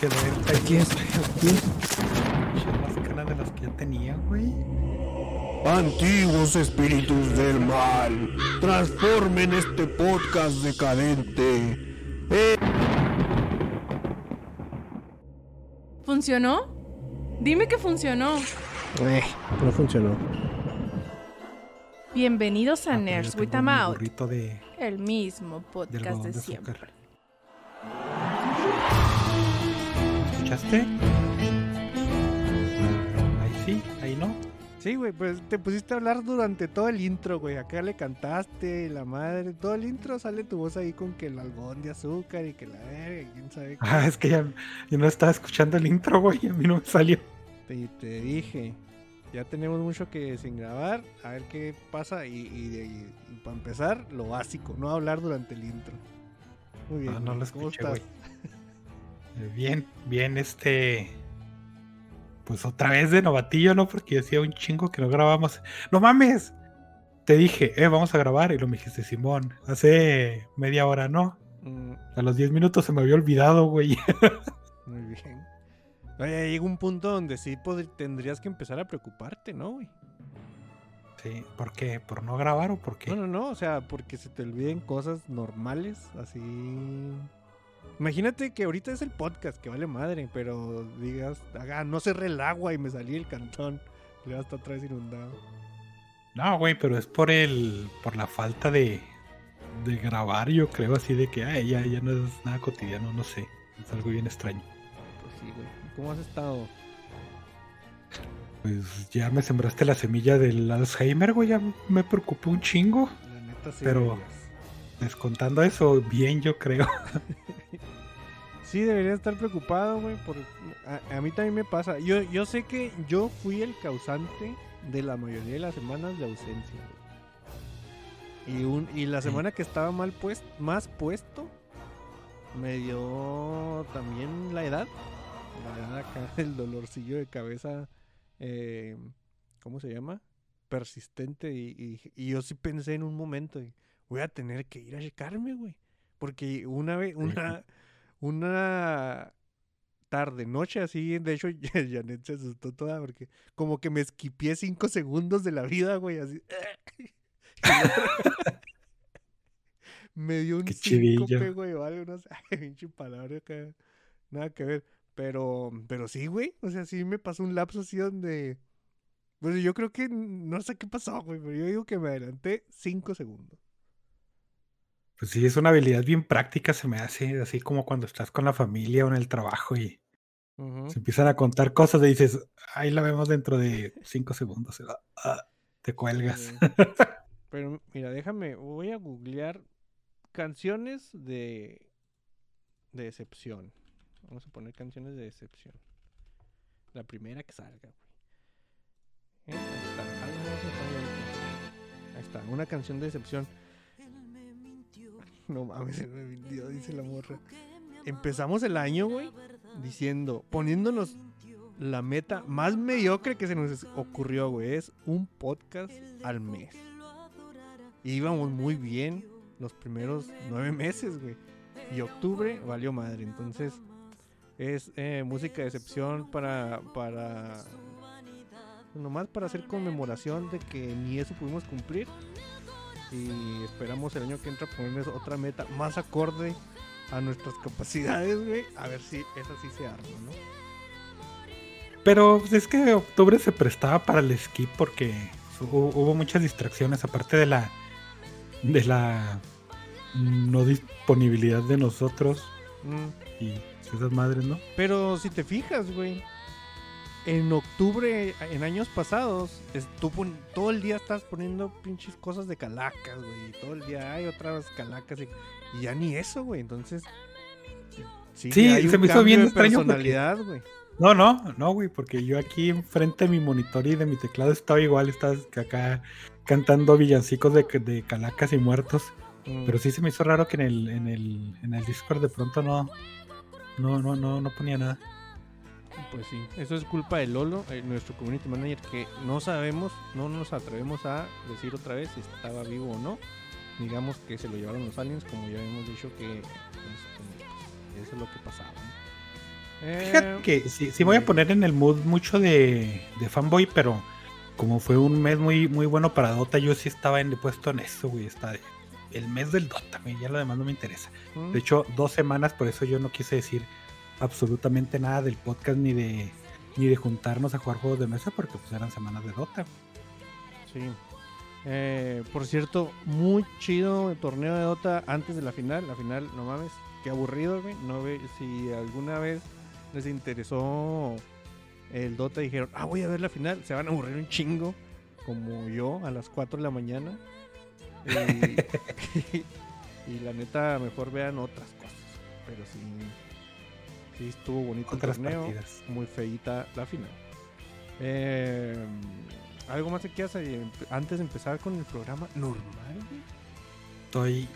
Pinche. Aquí estoy, aquí. Pinche máscara de las que ya tenía, güey. Antiguos espíritus del mal, transformen este podcast decadente. Eh, ¿Funcionó? Dime que funcionó. eh, no funcionó. Bienvenidos a Ah, Nerds yo with a el mismo podcast de de siempre. azúcar. ¿Escuchaste? Ahí sí, ahí no. Sí, güey, pues te pusiste a hablar durante todo el intro, güey. Acá le cantaste, la madre, todo el intro sale tu voz ahí con que el algodón de azúcar y que la verga, y quién sabe qué. Ah, es que ya yo no estaba escuchando el intro, güey. A mí no me salió. Te, te dije, ya tenemos mucho que sin grabar, a ver qué pasa y, y- y para empezar, lo básico, no hablar durante el intro. Muy bien. No, no lo ¿cómo escuché, estás? güey. Bien, bien, este. Pues otra vez de novatillo, ¿no? Porque decía un chingo que no grabamos. ¡No mames! Te dije, eh, vamos a grabar. Y lo me dijiste, Simón, hace media hora, ¿no? Mm, A los 10 minutos se me había olvidado, güey. muy bien. Oye, llega un punto donde sí tendrías que empezar a preocuparte, ¿no, güey? Sí, ¿por qué? ¿Por no grabar o por qué? No, no, no, o sea, porque se te olviden cosas normales, así. Imagínate que ahorita es el podcast, que vale madre, pero digas, ah, no cerré el agua y me salí el cantón. Y luego está otra vez inundado. No, güey, pero es por el. por la falta de. de grabar, yo creo, así de que ay, ya, ya no es nada cotidiano, no sé. Es algo bien extraño. Pues sí, güey. ¿Cómo has estado? Pues ya me sembraste la semilla del Alzheimer, güey, ya me preocupó un chingo. La neta sí. Pero-. Descontando eso, bien, yo creo. Sí, debería estar preocupado, güey. Por... A, a mí también me pasa. Yo, yo sé que yo fui el causante de la mayoría de las semanas de ausencia, güey. Y, un, y la semana que estaba mal pues, más puesto, me dio también la edad. La edad acá, el dolorcillo de cabeza. eh, ¿Cómo se llama? Persistente. Y, y- y yo sí pensé en un momento, voy a tener que ir a checarme, güey. Porque una vez, una, una tarde, noche así, de hecho Janet se asustó toda porque como que me esquipié cinco segundos de la vida, güey, así. me dio un Qué síncope, güey, o algo, no sé, pinche palabra acá, nada que ver. Pero, pero sí, güey, o sea, sí me pasó un lapso así donde, pues yo creo que, no sé qué pasó, güey, pero yo digo que me adelanté cinco segundos. Pues sí, es una habilidad bien práctica, se me hace, así como cuando estás con la familia o en el trabajo y se empiezan a contar cosas y dices, ahí la vemos dentro de cinco segundos. ah, te cuelgas. Pero mira, déjame, voy a googlear canciones de de decepción. Vamos a poner canciones de decepción. La primera que salga, güey. Eh, Ahí está. Ahí está, una canción de decepción. No mames, me mintió, dice la morra. Empezamos el año, güey, diciendo, poniéndonos la meta más mediocre que se nos ocurrió, güey, es un podcast al mes. Y íbamos muy bien los primeros nueve meses, güey. Y octubre valió madre. Entonces, es eh, música de excepción para, para. Nomás para hacer conmemoración de que ni eso pudimos cumplir. Y esperamos el año que entra ponerles otra meta más acorde a nuestras capacidades, güey. A ver si esa sí se arma, ¿no? Pero pues, es que octubre se prestaba para el esquí porque hu- hubo muchas distracciones, aparte de la de la no disponibilidad de nosotros Mm. y esas madres, ¿no? Pero si te fijas, güey, en octubre, en años pasados, es- tú pon- todo el día estás poniendo pinches cosas de calacas, güey. Todo el día hay otras calacas y, y ya ni eso, güey. Entonces, sí, Sí, hay se un me hizo bien de extraño personalidad, güey. No, no, no, güey, porque yo aquí enfrente de mi monitor y de mi teclado estaba igual, estás acá cantando villancicos de, de calacas y muertos. Mm. Pero sí se me hizo raro que en el, en el, en el Discord de pronto no, no, no, no, no ponía nada. Pues sí, eso es culpa de Lolo, eh, nuestro community manager, que no sabemos, no nos atrevemos a decir otra vez si estaba vivo o no. Digamos que se lo llevaron los aliens, como ya hemos dicho que este, pues, eso es lo que pasaba. ¿no? Fíjate Eh, que sí, sí voy a poner en el mood mucho de, de fanboy, pero como fue un mes muy, muy bueno para Dota, yo sí estaba en, puesto en eso, güey. Está el mes del Dota, güey. Ya lo demás no me interesa. mm, De hecho, dos semanas, por eso yo no quise decir absolutamente nada del podcast ni de ni de juntarnos a jugar juegos de mesa porque pues eran semanas de Dota. Sí. Eh, por cierto, muy chido el torneo de Dota antes de la final. La final, no mames, qué aburrido. No ve si alguna vez les interesó el Dota dijeron, ah, voy a ver la final. Se van a aburrir un chingo, como yo, a las 4 de la mañana. Y, y la neta, mejor vean otras cosas. Pero sí, sí estuvo bonito el torneo. partidas. Muy feita la final. Eh, ¿Algo más que quieras eh, antes de empezar con el programa normal? Estoy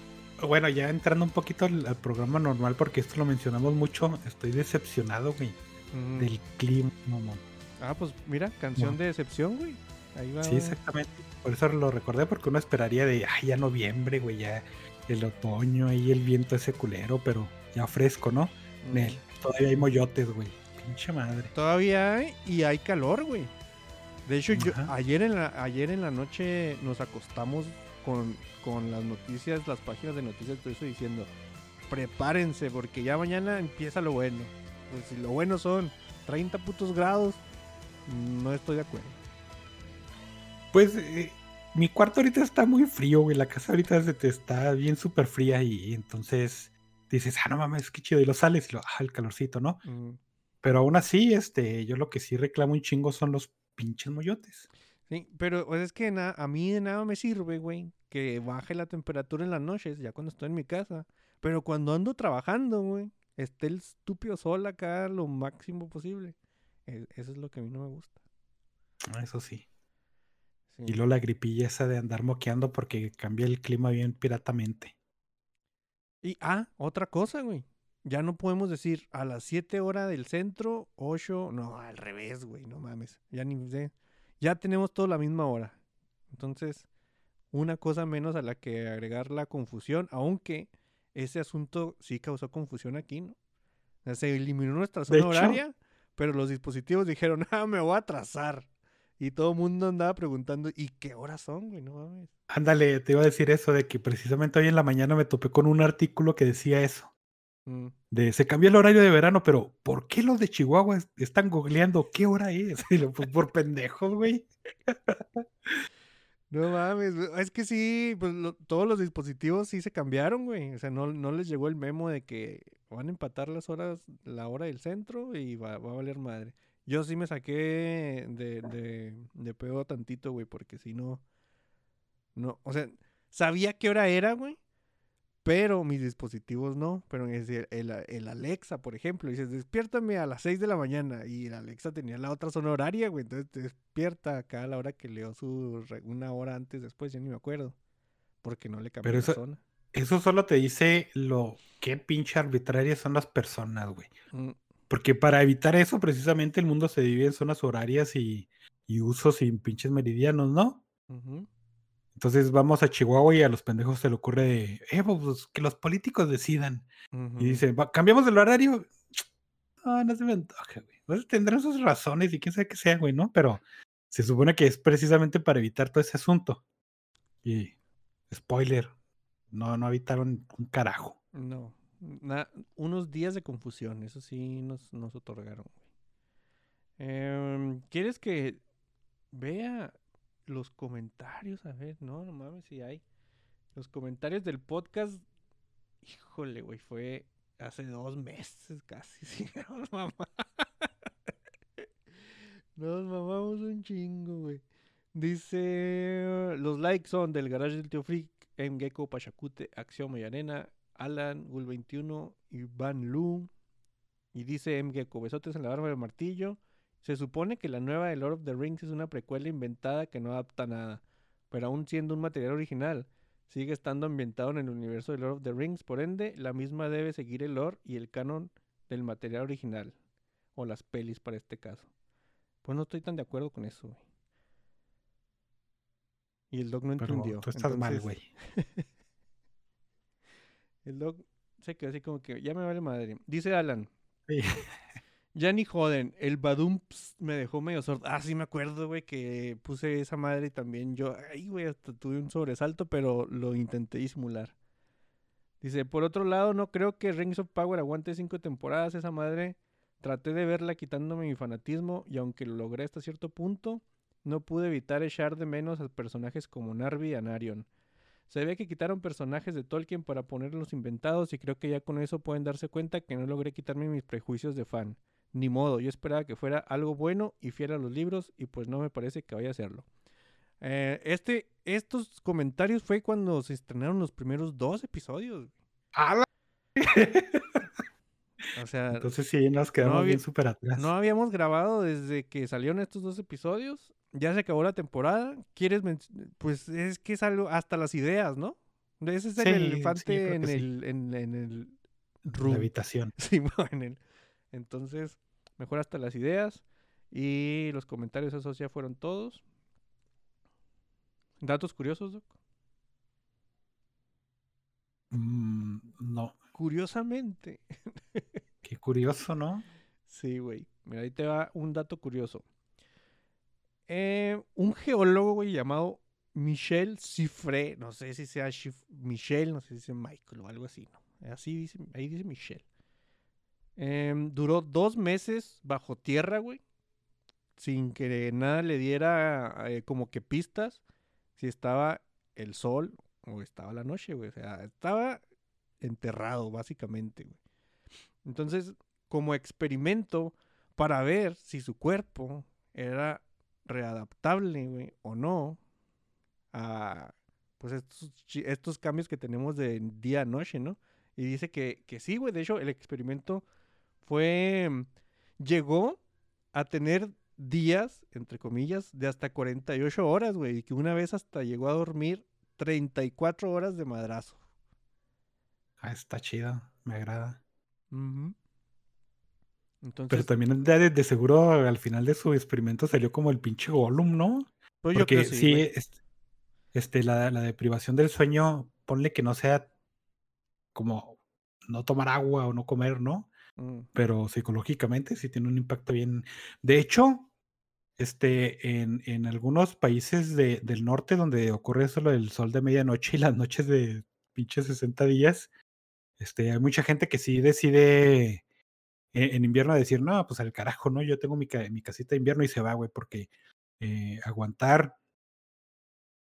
bueno, ya entrando un poquito al, al programa normal porque esto lo mencionamos mucho, estoy decepcionado, güey, Mm. del clima, mamón. Ah, pues mira, canción No. de decepción, güey. Ahí va. Sí, exactamente. Por eso lo recordé, porque uno esperaría de, ay, ya noviembre, güey, ya el otoño, ahí el viento ese culero, pero ya fresco, ¿no? Mm. Nel, todavía hay moyotes, güey. Pinche madre. Todavía hay y hay calor, güey. De hecho, yo, ayer, en la, ayer en la noche nos acostamos con, con las noticias, las páginas de noticias, todo eso diciendo, prepárense porque ya mañana empieza lo bueno. Pues si lo bueno son 30 putos grados, no estoy de acuerdo. Pues eh, mi cuarto ahorita está muy frío, güey. La casa ahorita se te está bien súper fría y, entonces dices, ah, no mames, qué chido. Y lo sales y lo, ah, el calorcito, ¿no? Mm. Pero aún así, este, yo lo que sí reclamo un chingo son los pinches moyotes. Sí, pero pues, es que na- a mí de nada me sirve, güey, que baje la temperatura en las noches, ya cuando estoy en mi casa. Pero cuando ando trabajando, güey, esté el estúpido sol acá lo máximo posible. E- Eso es lo que a mí no me gusta. Eso sí. Sí. Y luego la gripilla esa de andar moqueando porque cambia el clima bien piratamente. Y, ah, otra cosa, güey. Ya no podemos decir a las 7 horas del centro, 8, no, al revés, güey, no mames. Ya ni sé. Ya tenemos toda la misma hora. Entonces, una cosa menos a la que agregar la confusión, aunque ese asunto sí causó confusión aquí, ¿no? O sea, se eliminó nuestra zona hecho- horaria, pero los dispositivos dijeron, ah, me voy a atrasar. Y todo el mundo andaba preguntando, ¿y qué horas son, güey? No mames. Ándale, te iba a decir eso de que precisamente hoy en la mañana me topé con un artículo que decía eso. Mm. De se cambió el horario de verano, pero ¿por qué los de Chihuahua es- están googleando qué hora es? Y lo, pues, por pendejos, güey. No mames, es que sí, pues lo- todos los dispositivos sí se cambiaron, güey. O sea, no, no les llegó el memo de que van a empatar las horas, la hora del centro y va, va a valer madre. Yo sí me saqué de, de, de pedo tantito, güey, porque si no, no, o sea, sabía qué hora era, güey, pero mis dispositivos no. Pero es decir, el, el Alexa, por ejemplo, dices, despiértame a las 6 de la mañana y el Alexa tenía la otra zona horaria, güey, entonces te despierta acá a la hora que leo su, una hora antes, después, ya ni me acuerdo, porque no le cambié Pero la eso- zona. Eso solo te dice lo qué pinche arbitrarias son las personas, güey. Mm, Porque para evitar eso, precisamente el mundo se divide en zonas horarias y, y usos y pinches meridianos, ¿no? Entonces vamos a Chihuahua y a los pendejos se le ocurre de, eh, pues que los políticos decidan. Y dicen, "Va- ¿cambiamos el horario? No, no se me antoja, güey. Pues tendrán sus razones y quién sabe qué sea, güey, ¿no? Pero se supone que es precisamente para evitar todo ese asunto. Y, spoiler, no, no evitaron un carajo. No, unos días de confusión, eso sí nos, nos otorgaron. Em, ¿Quieres que vea los comentarios? A ver, no, no mames, si hay. Los comentarios del podcast, híjole, güey, fue hace dos meses casi, nos mamamos un chingo, güey. Dice, los likes son del garage del tío Freak, M. Gecko, Pachacute, Acción Arena, Alan, Gul21, Iván Lu. Y dice M. Gecko, besotes en la barba del martillo. Se supone que la nueva de Lord of the Rings es una precuela inventada que no adapta nada. Pero aún siendo un material original, sigue estando ambientado en el universo de Lord of the Rings. Por ende, la misma debe seguir el lore y el canon del material original. O las pelis para este caso. Pues no estoy tan de acuerdo con eso, güey. Y el dog no Pero entendió. tú estás mal, güey. el dog se quedó así como que ya me vale madre. Dice Alan, Sí. Ya ni joden, el Badumps me dejó medio sordo. Ah, sí me acuerdo, güey, que puse esa madre y también yo, ay, güey, hasta tuve un sobresalto, pero lo intenté disimular. Dice, por otro lado, no creo que Rings of Power aguante cinco temporadas. Esa madre, traté de verla quitándome mi fanatismo y aunque lo logré hasta cierto punto, no pude evitar echar de menos a personajes como Narvi y Anarion. Se ve que quitaron personajes de Tolkien para ponerlos inventados y creo que ya con eso pueden darse cuenta que no logré quitarme mis prejuicios de fan. Ni modo, yo esperaba que fuera algo bueno y fiel a los libros y pues no me parece que vaya a serlo. Eh, este, estos comentarios fue cuando se estrenaron los primeros dos episodios. ¡Hala! O sea, Entonces sí, nos quedamos había- bien súper atrás. no habíamos grabado desde que salieron estos dos episodios. Ya se acabó la temporada. ¿Quieres? Pues es que es algo, hasta las ideas, ¿no? Ese es el Sí, elefante en, sí. el, en, en el la habitación. Sí, en el- Entonces, mejor hasta las ideas. Y los comentarios, esos ya fueron todos. Datos curiosos, Doc. Mm, no, Curiosamente. qué curioso, ¿no? Sí, güey. Mira, ahí te va un dato curioso. Eh, un geólogo, güey, llamado Michel Cifré, no sé si sea Michel, no sé si dice Michael o algo así, ¿no? Así dice, ahí dice Michel. Em, duró dos meses bajo tierra, güey, sin que nada le diera eh, como que pistas si estaba el sol o estaba la noche, güey. O sea, estaba enterrado, básicamente, güey. Entonces, como experimento para ver si su cuerpo era readaptable, güey, o no a pues estos, cambios que tenemos de día a noche, ¿no? Y dice que, que sí, güey. De hecho, el experimento fue. mm, Llegó a tener días, entre comillas, de hasta 48 horas, güey. Y que una vez hasta llegó a dormir 34 horas de madrazo. Ah, está chido, me agrada. Ujú. Entonces, Pero también de, de seguro al final de su experimento salió como el pinche Gollum, ¿no? pues yo Porque creo sí, este, este, la, la deprivación del sueño, ponle que no sea como no tomar agua o no comer, ¿no? Mm, Pero psicológicamente sí tiene un impacto bien. De hecho, este, en, en algunos países de- del norte donde ocurre eso lo del sol de medianoche y las noches de pinche 60 días, este, hay mucha gente que sí decide en, en invierno decir, no, pues al carajo, ¿no? Yo tengo mi, mi casita de invierno y se va, güey, porque eh, aguantar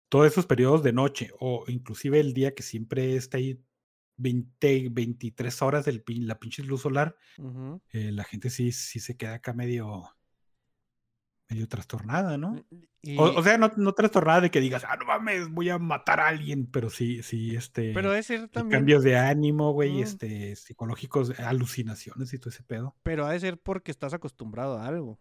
todos esos periodos de noche o inclusive el día que siempre está ahí 20, 23 horas del, pin- la pinche luz solar, eh, la gente sí, sí se queda acá medio, medio trastornada, ¿no? Y- O, o sea, no, no trastornada de que digas, ah, no mames, voy a matar a alguien, pero sí, sí, este, pero es ser sí, también. cambios de ánimo, güey, Mm. este, psicológicos, alucinaciones y todo ese pedo. Pero ha de ser porque estás acostumbrado a algo.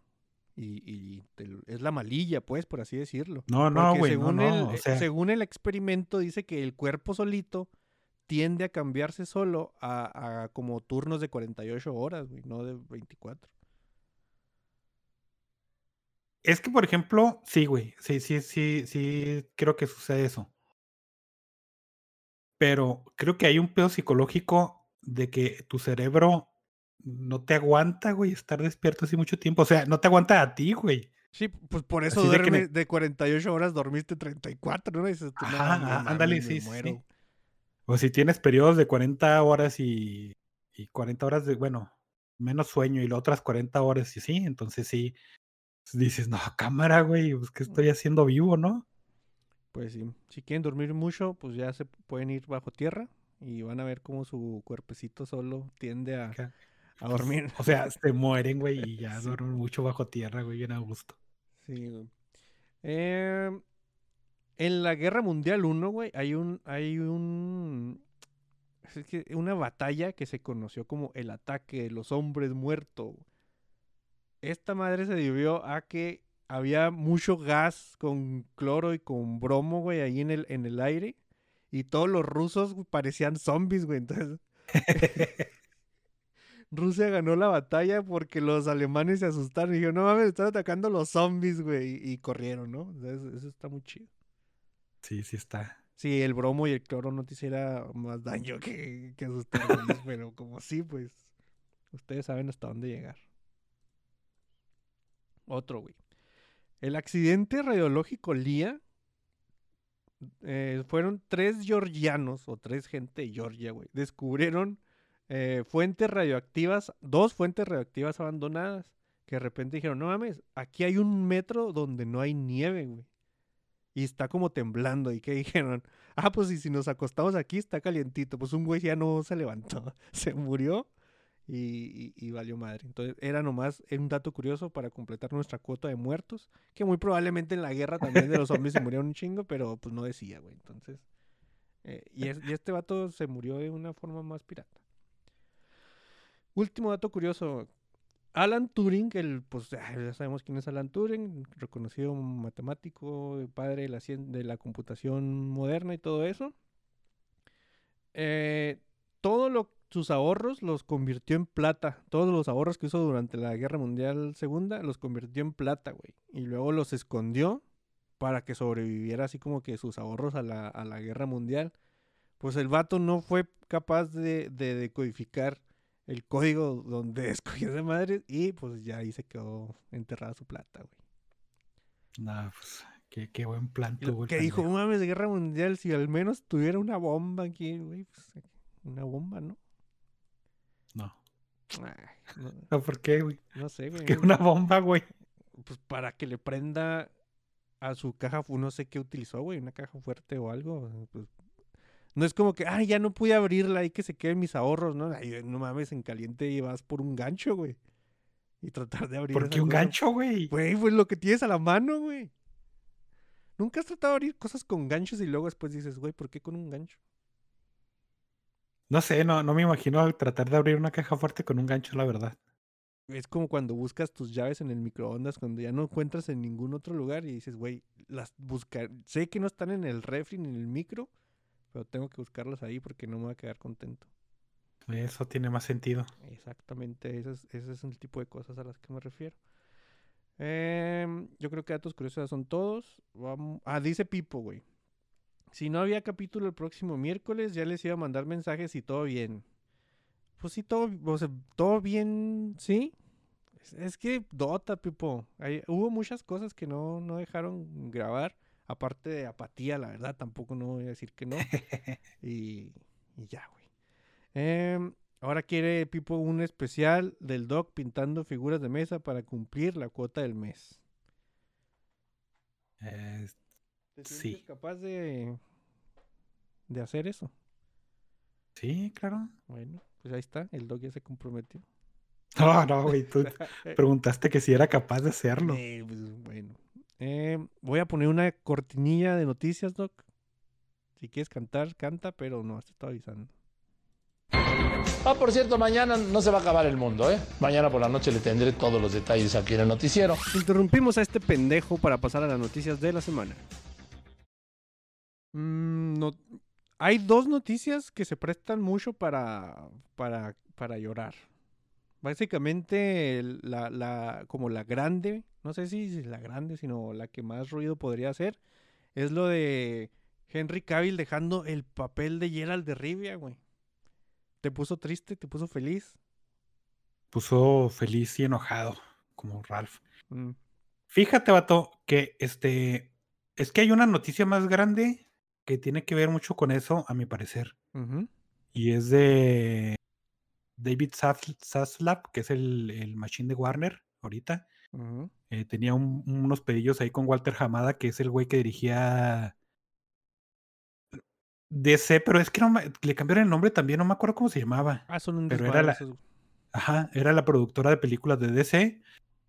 Y, y te es la malilla, pues, por así decirlo. No, no, Porque güey, no, según, no, el, o eh, sea, según el experimento dice que el cuerpo solito tiende a cambiarse solo a, a como turnos de 48 horas, güey, no de 24. Es que, por ejemplo, sí, güey, sí, sí, sí, sí, creo que sucede eso. Pero creo que hay un pedo psicológico de que tu cerebro no te aguanta, güey, estar despierto así mucho tiempo. O sea, no te aguanta a ti, güey. Sí, pues por eso de duerme ne- de 48 horas dormiste 34, ¿no? Dices tú, "No, Ajá, no ah, mames, ándale, me sí, sí, sí. muero". O si tienes periodos de 40 horas y, y 40 horas de, bueno, menos sueño y las otras 40 horas y sí, entonces sí, dices, no, cámara, güey, pues ¿qué estoy haciendo vivo, no? Pues sí, si quieren dormir mucho, pues ya se pueden ir bajo tierra y van a ver cómo su cuerpecito solo tiende a, a pues, dormir. O sea, se mueren, güey, y ya Sí. duermen mucho bajo tierra, güey, bien a gusto. Sí, güey. Em, en la Guerra Mundial 1, güey, hay un, hay un, es que una batalla que se conoció como el ataque de los hombres muertos. Esta madre se debió a que había mucho gas con cloro y con bromo, güey, ahí en el, en el aire. Y todos los rusos parecían zombies, güey. Entonces, Rusia ganó la batalla porque los alemanes se asustaron y dijeron, no mames, están atacando los zombies, güey. Y, y corrieron, ¿no? Sea, eso, está muy chido. Sí, sí está. Sí, el bromo y el cloro no te hiciera más daño que, que asustar, güeyes, pero como sí, pues, ustedes saben hasta dónde llegar. Otro, güey. El accidente radiológico Lía eh, fueron tres georgianos o tres gente de Georgia, güey. Descubrieron eh, fuentes radioactivas, dos fuentes radioactivas abandonadas. Que de repente dijeron, no mames, aquí hay un metro donde no hay nieve, güey. Y está como temblando. Y que dijeron, ah, pues y si nos acostamos aquí está calientito. Pues un güey ya no se levantó, se murió y, valió madre. Entonces era nomás un dato curioso para completar nuestra cuota de muertos. Que muy probablemente en la guerra también de los zombies se murieron un chingo, pero pues no decía, güey. Entonces, eh, y, es- y este vato se murió de una forma más pirata. Último dato curioso. Alan Turing, el, pues ah, ya sabemos quién es Alan Turing, reconocido matemático, padre de la, de la computación moderna y todo eso. Eh, todo lo, sus ahorros los convirtió en plata. Todos los ahorros que hizo durante la Guerra Mundial Segunda los convirtió en plata, güey. Y luego los escondió para que sobreviviera así como que sus ahorros a la, a la Guerra Mundial. Pues el vato no fue capaz de, de decodificar el código donde escogió esa madre y pues ya ahí se quedó enterrada su plata, güey. Nah, pues, qué, qué buen plan tuvo Que dijo, mames, guerra mundial, si al menos tuviera una bomba aquí, güey, pues una bomba. No. No, No, ¿Por qué, güey? no sé, güey. Que una bomba, güey. Pues para que le prenda a su caja, no sé qué utilizó, güey, una caja fuerte o algo. Pues, no es como que, ay, ya no pude abrirla, hay que se queden mis ahorros, ¿no? Ay, no mames, en caliente y vas por un gancho, güey. Y tratar de abrir ¿Por qué un cosa. gancho, güey? Güey, pues lo que tienes a la mano, güey. Nunca has tratado de abrir cosas con ganchos y luego después dices, güey, ¿por qué con un gancho? No sé, no, no me imagino tratar de abrir una caja fuerte con un gancho, la verdad. Es como cuando buscas tus llaves en el microondas, cuando ya no encuentras en ningún otro lugar y dices, güey, las buscar. Sé que no están en el refri ni en el micro, pero tengo que buscarlas ahí porque no me voy a quedar contento. Eso tiene más sentido. Exactamente, ese es, ese es el tipo de cosas a las que me refiero. Em, yo creo que datos curiosos son todos. Vam- Ah, dice Pipo, güey. Si no había capítulo el próximo miércoles, ya les iba a mandar mensajes y todo bien. Pues sí, todo, o sea, todo bien, sí. Es, es que Dota, Pipo. Hay- hubo muchas cosas que no, no dejaron grabar. Aparte de apatía, la verdad, tampoco no voy a decir que no. y, y ya, güey. Em, ahora quiere Pipo un especial del Doc pintando figuras de mesa para cumplir la cuota del mes. Eh, ¿Te Sí. capaz de, de hacer eso? sí, claro. Bueno, pues ahí está, el Doc ya se comprometió. No, no, güey. Tú preguntaste que si era capaz de hacerlo. Eh, pues, bueno. Em, voy a poner una cortinilla de noticias, Doc. Si quieres cantar, canta, pero no, te estoy avisando. Ah, por cierto, mañana no se va a acabar el mundo, ¿eh? Mañana por la noche le tendré todos los detalles aquí en el noticiero. Interrumpimos a este pendejo para pasar a las noticias de la semana. Mm, no- hay dos noticias que se prestan mucho para, para, para llorar. Básicamente, la, la, como la grande, no sé si es la grande, sino la que más ruido podría hacer, es lo de Henry Cavill dejando el papel de Geralt de Rivia, güey. ¿Te puso triste? ¿Te puso feliz? Puso feliz y enojado, como Ralph. Mm, Fíjate, vato, que este. Es que hay una noticia más grande que tiene que ver mucho con eso, a mi parecer. Y es de David Zas- Zaslav, que es el, el machine de Warner ahorita. Eh, tenía un- unos pedillos ahí con Walter Hamada, que es el güey que dirigía DC, pero es que no me- le cambiaron el nombre también, no me acuerdo cómo se llamaba. Ah, son un Pero era la- esos- Ajá, era la productora de películas de DC.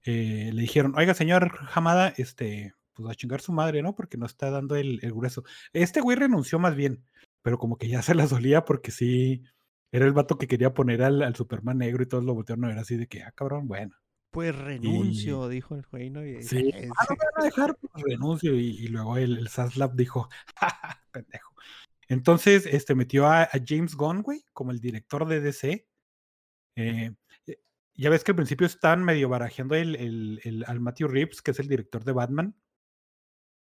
eh, le dijeron, oiga, señor Hamada, este, pues a chingar su madre, ¿no? Porque no está dando el, el grueso. Este güey renunció más bien, pero como que ya se la solía porque sí, era el vato que quería poner al, al Superman negro y todos lo voltearon a ver así de que, ah, cabrón, bueno. Pues renuncio, dijo el güey, ¿no? Y- Sí, es- ah, no me van a dejar, pues renuncio. Y, y luego el, el Zaslav dijo, "Ja, ja, pendejo. Entonces, este, metió a, a James Gunn, güey, como el director de DC. Eh, eh, ya ves que al principio están medio barajeando el, el- el- al Matthew Reeves, que es el director de Batman.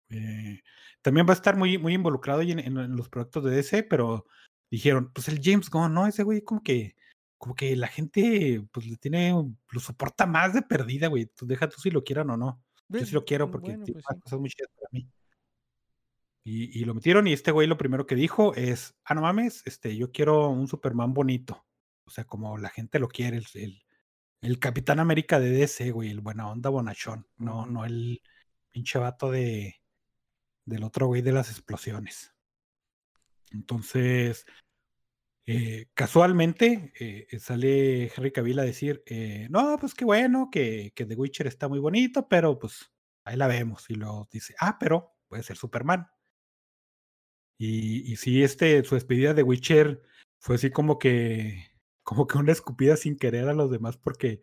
Eh, también va a estar muy, muy involucrado en, en- en los proyectos de DC, pero dijeron, pues el James Gunn, ¿no? Ese güey como que como que la gente, pues le tiene, lo soporta más de perdida, güey. Tú deja tú si lo quieran o no. Yo sí lo quiero porque Bueno, pues sí. cosas muy chidas para mí. Y, y lo metieron y este güey lo primero que dijo es, ah, no mames, este, yo quiero un Superman bonito. O sea, como la gente lo quiere, el, el, el Capitán América de DC, güey, el buena onda bonachón. No, no el pinche vato de, del otro güey de las explosiones. Entonces, eh, casualmente eh, eh, sale Henry Cavill a decir, no, pues qué bueno, que, que The Witcher está muy bonito, pero pues ahí la vemos. Y luego dice, ah, pero puede ser Superman. Y, y sí, este, su despedida de Witcher fue así como que, como que una escupida sin querer a los demás, porque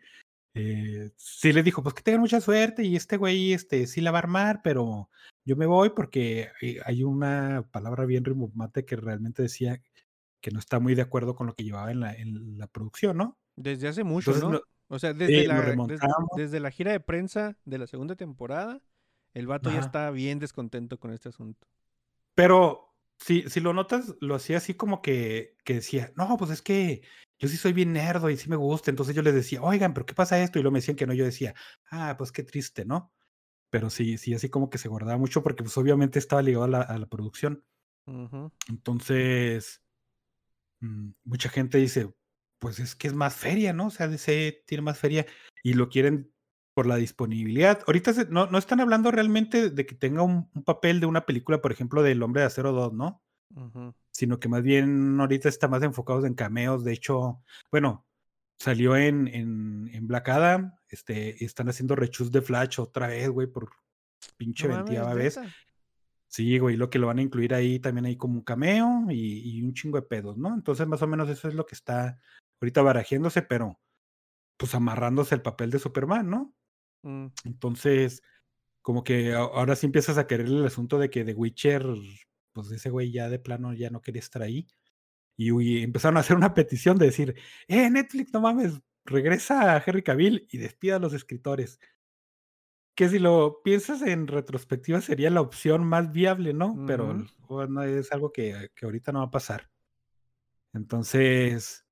eh, sí le dijo, pues que tengan mucha suerte y este güey, este, sí la va a armar, pero yo me voy porque eh, hay una palabra bien rimbombante que realmente decía que no está muy de acuerdo con lo que llevaba en la, en la producción, ¿no? Desde hace mucho, Entonces, ¿no? O sea, desde, sí, la, desde, la gira de prensa de la segunda temporada, el vato ya está bien descontento con este asunto. Pero si, si lo notas, lo hacía así como que, que decía, no, pues es que yo sí soy bien nerdo y sí me gusta. Entonces yo les decía, oigan, pero ¿qué pasa esto? Y luego me decían que no. Yo decía, ah, pues qué triste, ¿no? Pero sí, sí, así como que se guardaba mucho porque pues obviamente estaba ligado a la, a la producción. Entonces, mm, mucha gente dice, pues es que es más feria, ¿no? O sea, DC tiene más feria y lo quieren por la disponibilidad. Ahorita se- no, no están hablando realmente de que tenga un, un papel de una película, por ejemplo, del Hombre de Acero 2, ¿no? Sino que más bien ahorita está más enfocados en cameos. De hecho, bueno, salió en, en, en Black Adam, este, están haciendo rechus de Flash otra vez, güey, por pinche No mames, ventiva vez. Sí, güey, lo que lo van a incluir ahí también hay como un cameo y, y un chingo de pedos, ¿no? Entonces, más o menos eso es lo que está ahorita barajeándose, pero pues amarrándose el papel de Superman, ¿no? Mm, Entonces, como que ahora sí empiezas a querer el asunto de que The Witcher, pues ese güey ya de plano ya no quería estar ahí. Y, uy, empezaron a hacer una petición de decir, eh, Netflix, no mames, regresa a Henry Cavill y despida a los escritores. Que si lo piensas en retrospectiva sería la opción más viable, ¿no? Pero bueno, es algo que, que ahorita no va a pasar. Entonces,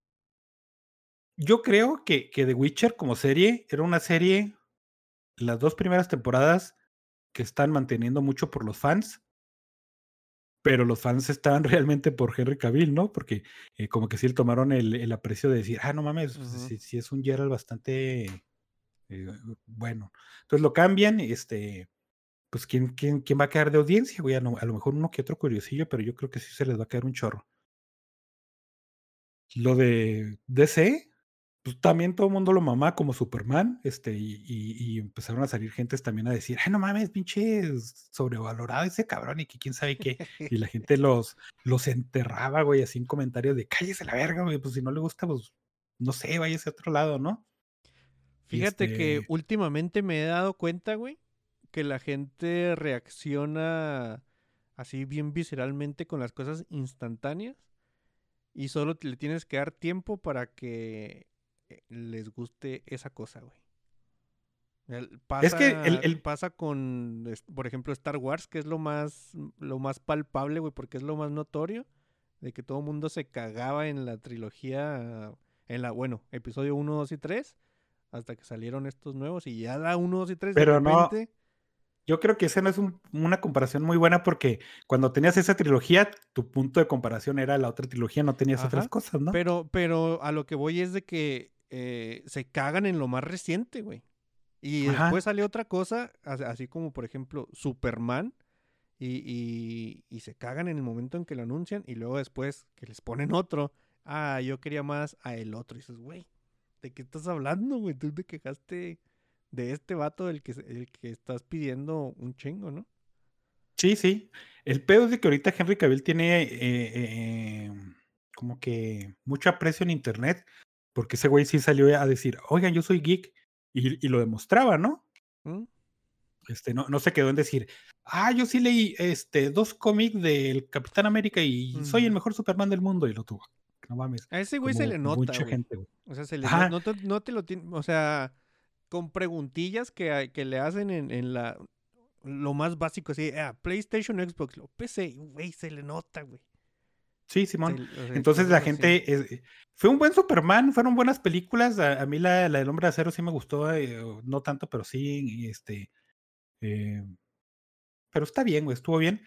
yo creo que, que The Witcher como serie era una serie, las dos primeras temporadas que están manteniendo mucho por los fans, pero los fans estaban realmente por Henry Cavill, ¿no? Porque eh, como que sí le tomaron el, el aprecio de decir, ah, no mames, pues, sí, sí es un Geralt bastante eh, bueno. Entonces lo cambian, este, pues ¿quién, quién, quién va a quedar de audiencia, güey? A a lo mejor uno que otro curiosillo, pero yo creo que sí se les va a caer un chorro. Lo de DC, pues también todo el mundo lo mamá como Superman, este, y, y- y empezaron a salir gentes también a decir, ay, no mames, pinche sobrevalorado ese cabrón y que quién sabe qué. Y la gente los, los enterraba, güey, así en comentarios de cállese la verga, güey, pues si no le gusta, pues no sé, váyase a otro lado, ¿no? Fíjate que este- últimamente me he dado cuenta, güey, que la gente reacciona así bien visceralmente con las cosas instantáneas y solo le tienes que dar tiempo para que les guste esa cosa, güey. Pasa, Es que el- el- pasa con, por ejemplo, Star Wars, que es lo más, lo más palpable, güey, porque es lo más notorio, de que todo el mundo se cagaba en la trilogía, en la, bueno, episodio 1, 2 y 3, hasta que salieron estos nuevos y ya la 1, 2 y 3 Pero de no- repente... Yo creo que esa no es un- una comparación muy buena porque cuando tenías esa trilogía, tu punto de comparación era la otra trilogía, no tenías otras cosas, ¿no? Pero, pero a lo que voy es de que eh, se cagan en lo más reciente, güey. Y Ajá. después sale otra cosa, as- así como por ejemplo Superman, y, y- y se cagan en el momento en que lo anuncian, y luego después que les ponen otro, ah, yo quería más a el otro. Y dices, güey, ¿de qué estás hablando, güey? Tú te quejaste de este vato del que, el que estás pidiendo un chingo, ¿no? Sí, sí. El pedo es de que ahorita Henry Cavill tiene eh, eh, como que mucho aprecio en internet, porque ese güey sí salió a decir, oigan, yo soy geek, y, y lo demostraba, ¿no? ¿Mm? Este, no, no se quedó en decir, ah, yo sí leí este, dos cómics del Capitán América y soy el Ujú. mejor Superman del mundo, y lo tuvo. No mames. A ese güey se le nota, mucha güey. gente, güey. O sea, se le, no, no te, no te lo tiene, o sea, con preguntillas que, que le hacen en, en la, lo más básico, así, ah, PlayStation, Xbox, lo PC, güey, se le nota, güey. Sí, Simón. Entonces la gente es- fue un buen Superman, fueron buenas películas. A, a mí la, la del Hombre de Acero sí me gustó, eh, no tanto, pero sí, este, eh, pero está bien, güey, estuvo bien.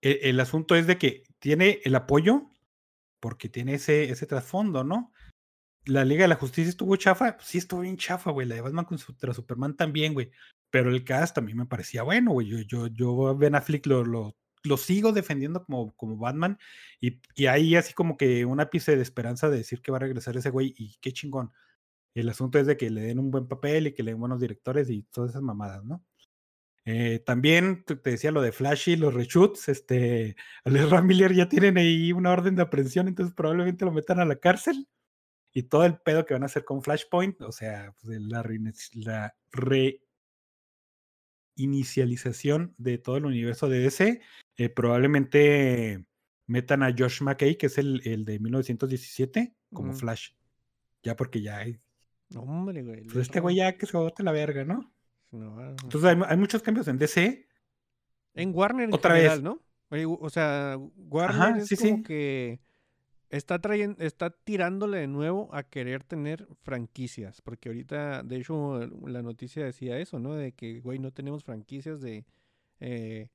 E- El, asunto es de que tiene el apoyo porque tiene ese, ese trasfondo, ¿no? La Liga de la Justicia estuvo chafa, pues sí estuvo bien chafa, güey. La de Batman contra Superman también, güey. Pero el cast también me parecía bueno, güey. Yo, yo, yo Ben Affleck lo, lo, lo sigo defendiendo como, como Batman. Y, y ahí así como que un ápice de esperanza de decir que va a regresar ese güey. Y qué chingón. El asunto es de que le den un buen papel y que le den buenos directores y todas esas mamadas, ¿no? Eh, también te decía lo de Flash y los reshoots. Este, al Ezra Miller ya tienen ahí una orden de aprehensión, entonces probablemente lo metan a la cárcel. Y todo el pedo que van a hacer con Flashpoint, o sea, pues, la, reinici- la reinicialización de todo el universo de DC, eh, probablemente metan a Josh McKay, que es el, el de 1917, como. Flash. Ya porque ya, hay- hombre, güey. pues este güey ya que se bote la verga, ¿no? No, no. Entonces hay, hay muchos cambios en DC. En Warner en Otra general, vez. ¿no? O sea, Warner Ajá, es sí, como sí. que está trayendo, está tirándole de nuevo a querer tener franquicias, porque ahorita, de hecho, la noticia decía eso, ¿no? De que, güey, no tenemos franquicias de, eh,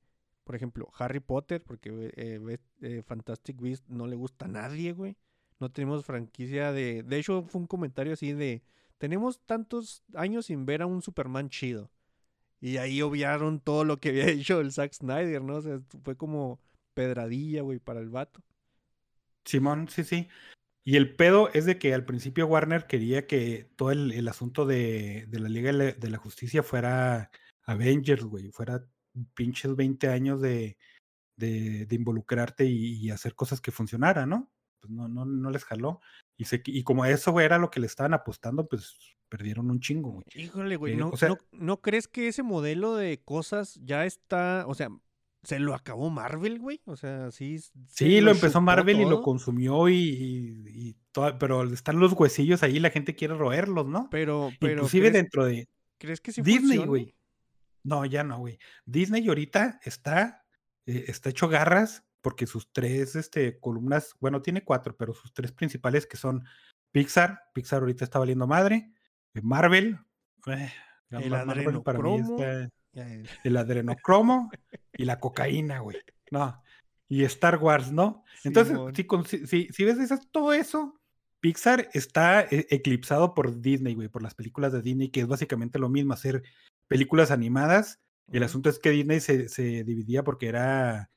por ejemplo, Harry Potter, porque eh, eh, Fantastic Beasts no le gusta a nadie, güey. No tenemos franquicia de, de hecho, fue un comentario así de, tenemos tantos años sin ver a un Superman chido. Y ahí obviaron todo lo que había hecho el Zack Snyder, ¿no? O sea, fue como pedradilla, güey, para el vato. Simón, sí, sí. Y el pedo es de que al principio Warner quería que todo el, el asunto de, de la Liga de la, Justicia fuera Avengers, güey, fuera pinches 20 años de, de, de involucrarte y, y hacer cosas que funcionaran, ¿no? Pues no, no, no les jaló. Y, se, y como eso, güey, era lo que le estaban apostando, pues perdieron un chingo, güey. Híjole, güey, Eh, ¿no, o sea- no, ¿no crees que ese modelo de cosas ya está, o sea, se lo acabó Marvel, güey? O sea, sí. Sí, lo empezó Marvel y lo consumió y, y, y todo, pero están los huesillos ahí, la gente quiere roerlos, ¿no? Pero, pero Inclusive ¿crees, dentro de, ¿crees que sí Disney, funcione? güey. No, ya no, güey. Disney ahorita está, eh, está hecho garras porque sus tres este, columnas, bueno, tiene cuatro, pero sus tres principales que son Pixar, Pixar ahorita está valiendo madre, eh, Marvel, eh, El Marvel para mí está el adrenocromo y la cocaína, güey. No. Y Star Wars, ¿no? Entonces, si, si, ves esas, todo eso, Pixar está eh, eclipsado por Disney, güey, por las películas de Disney, que es básicamente lo mismo, hacer películas animadas. Y el asunto es que Disney se, se dividía porque era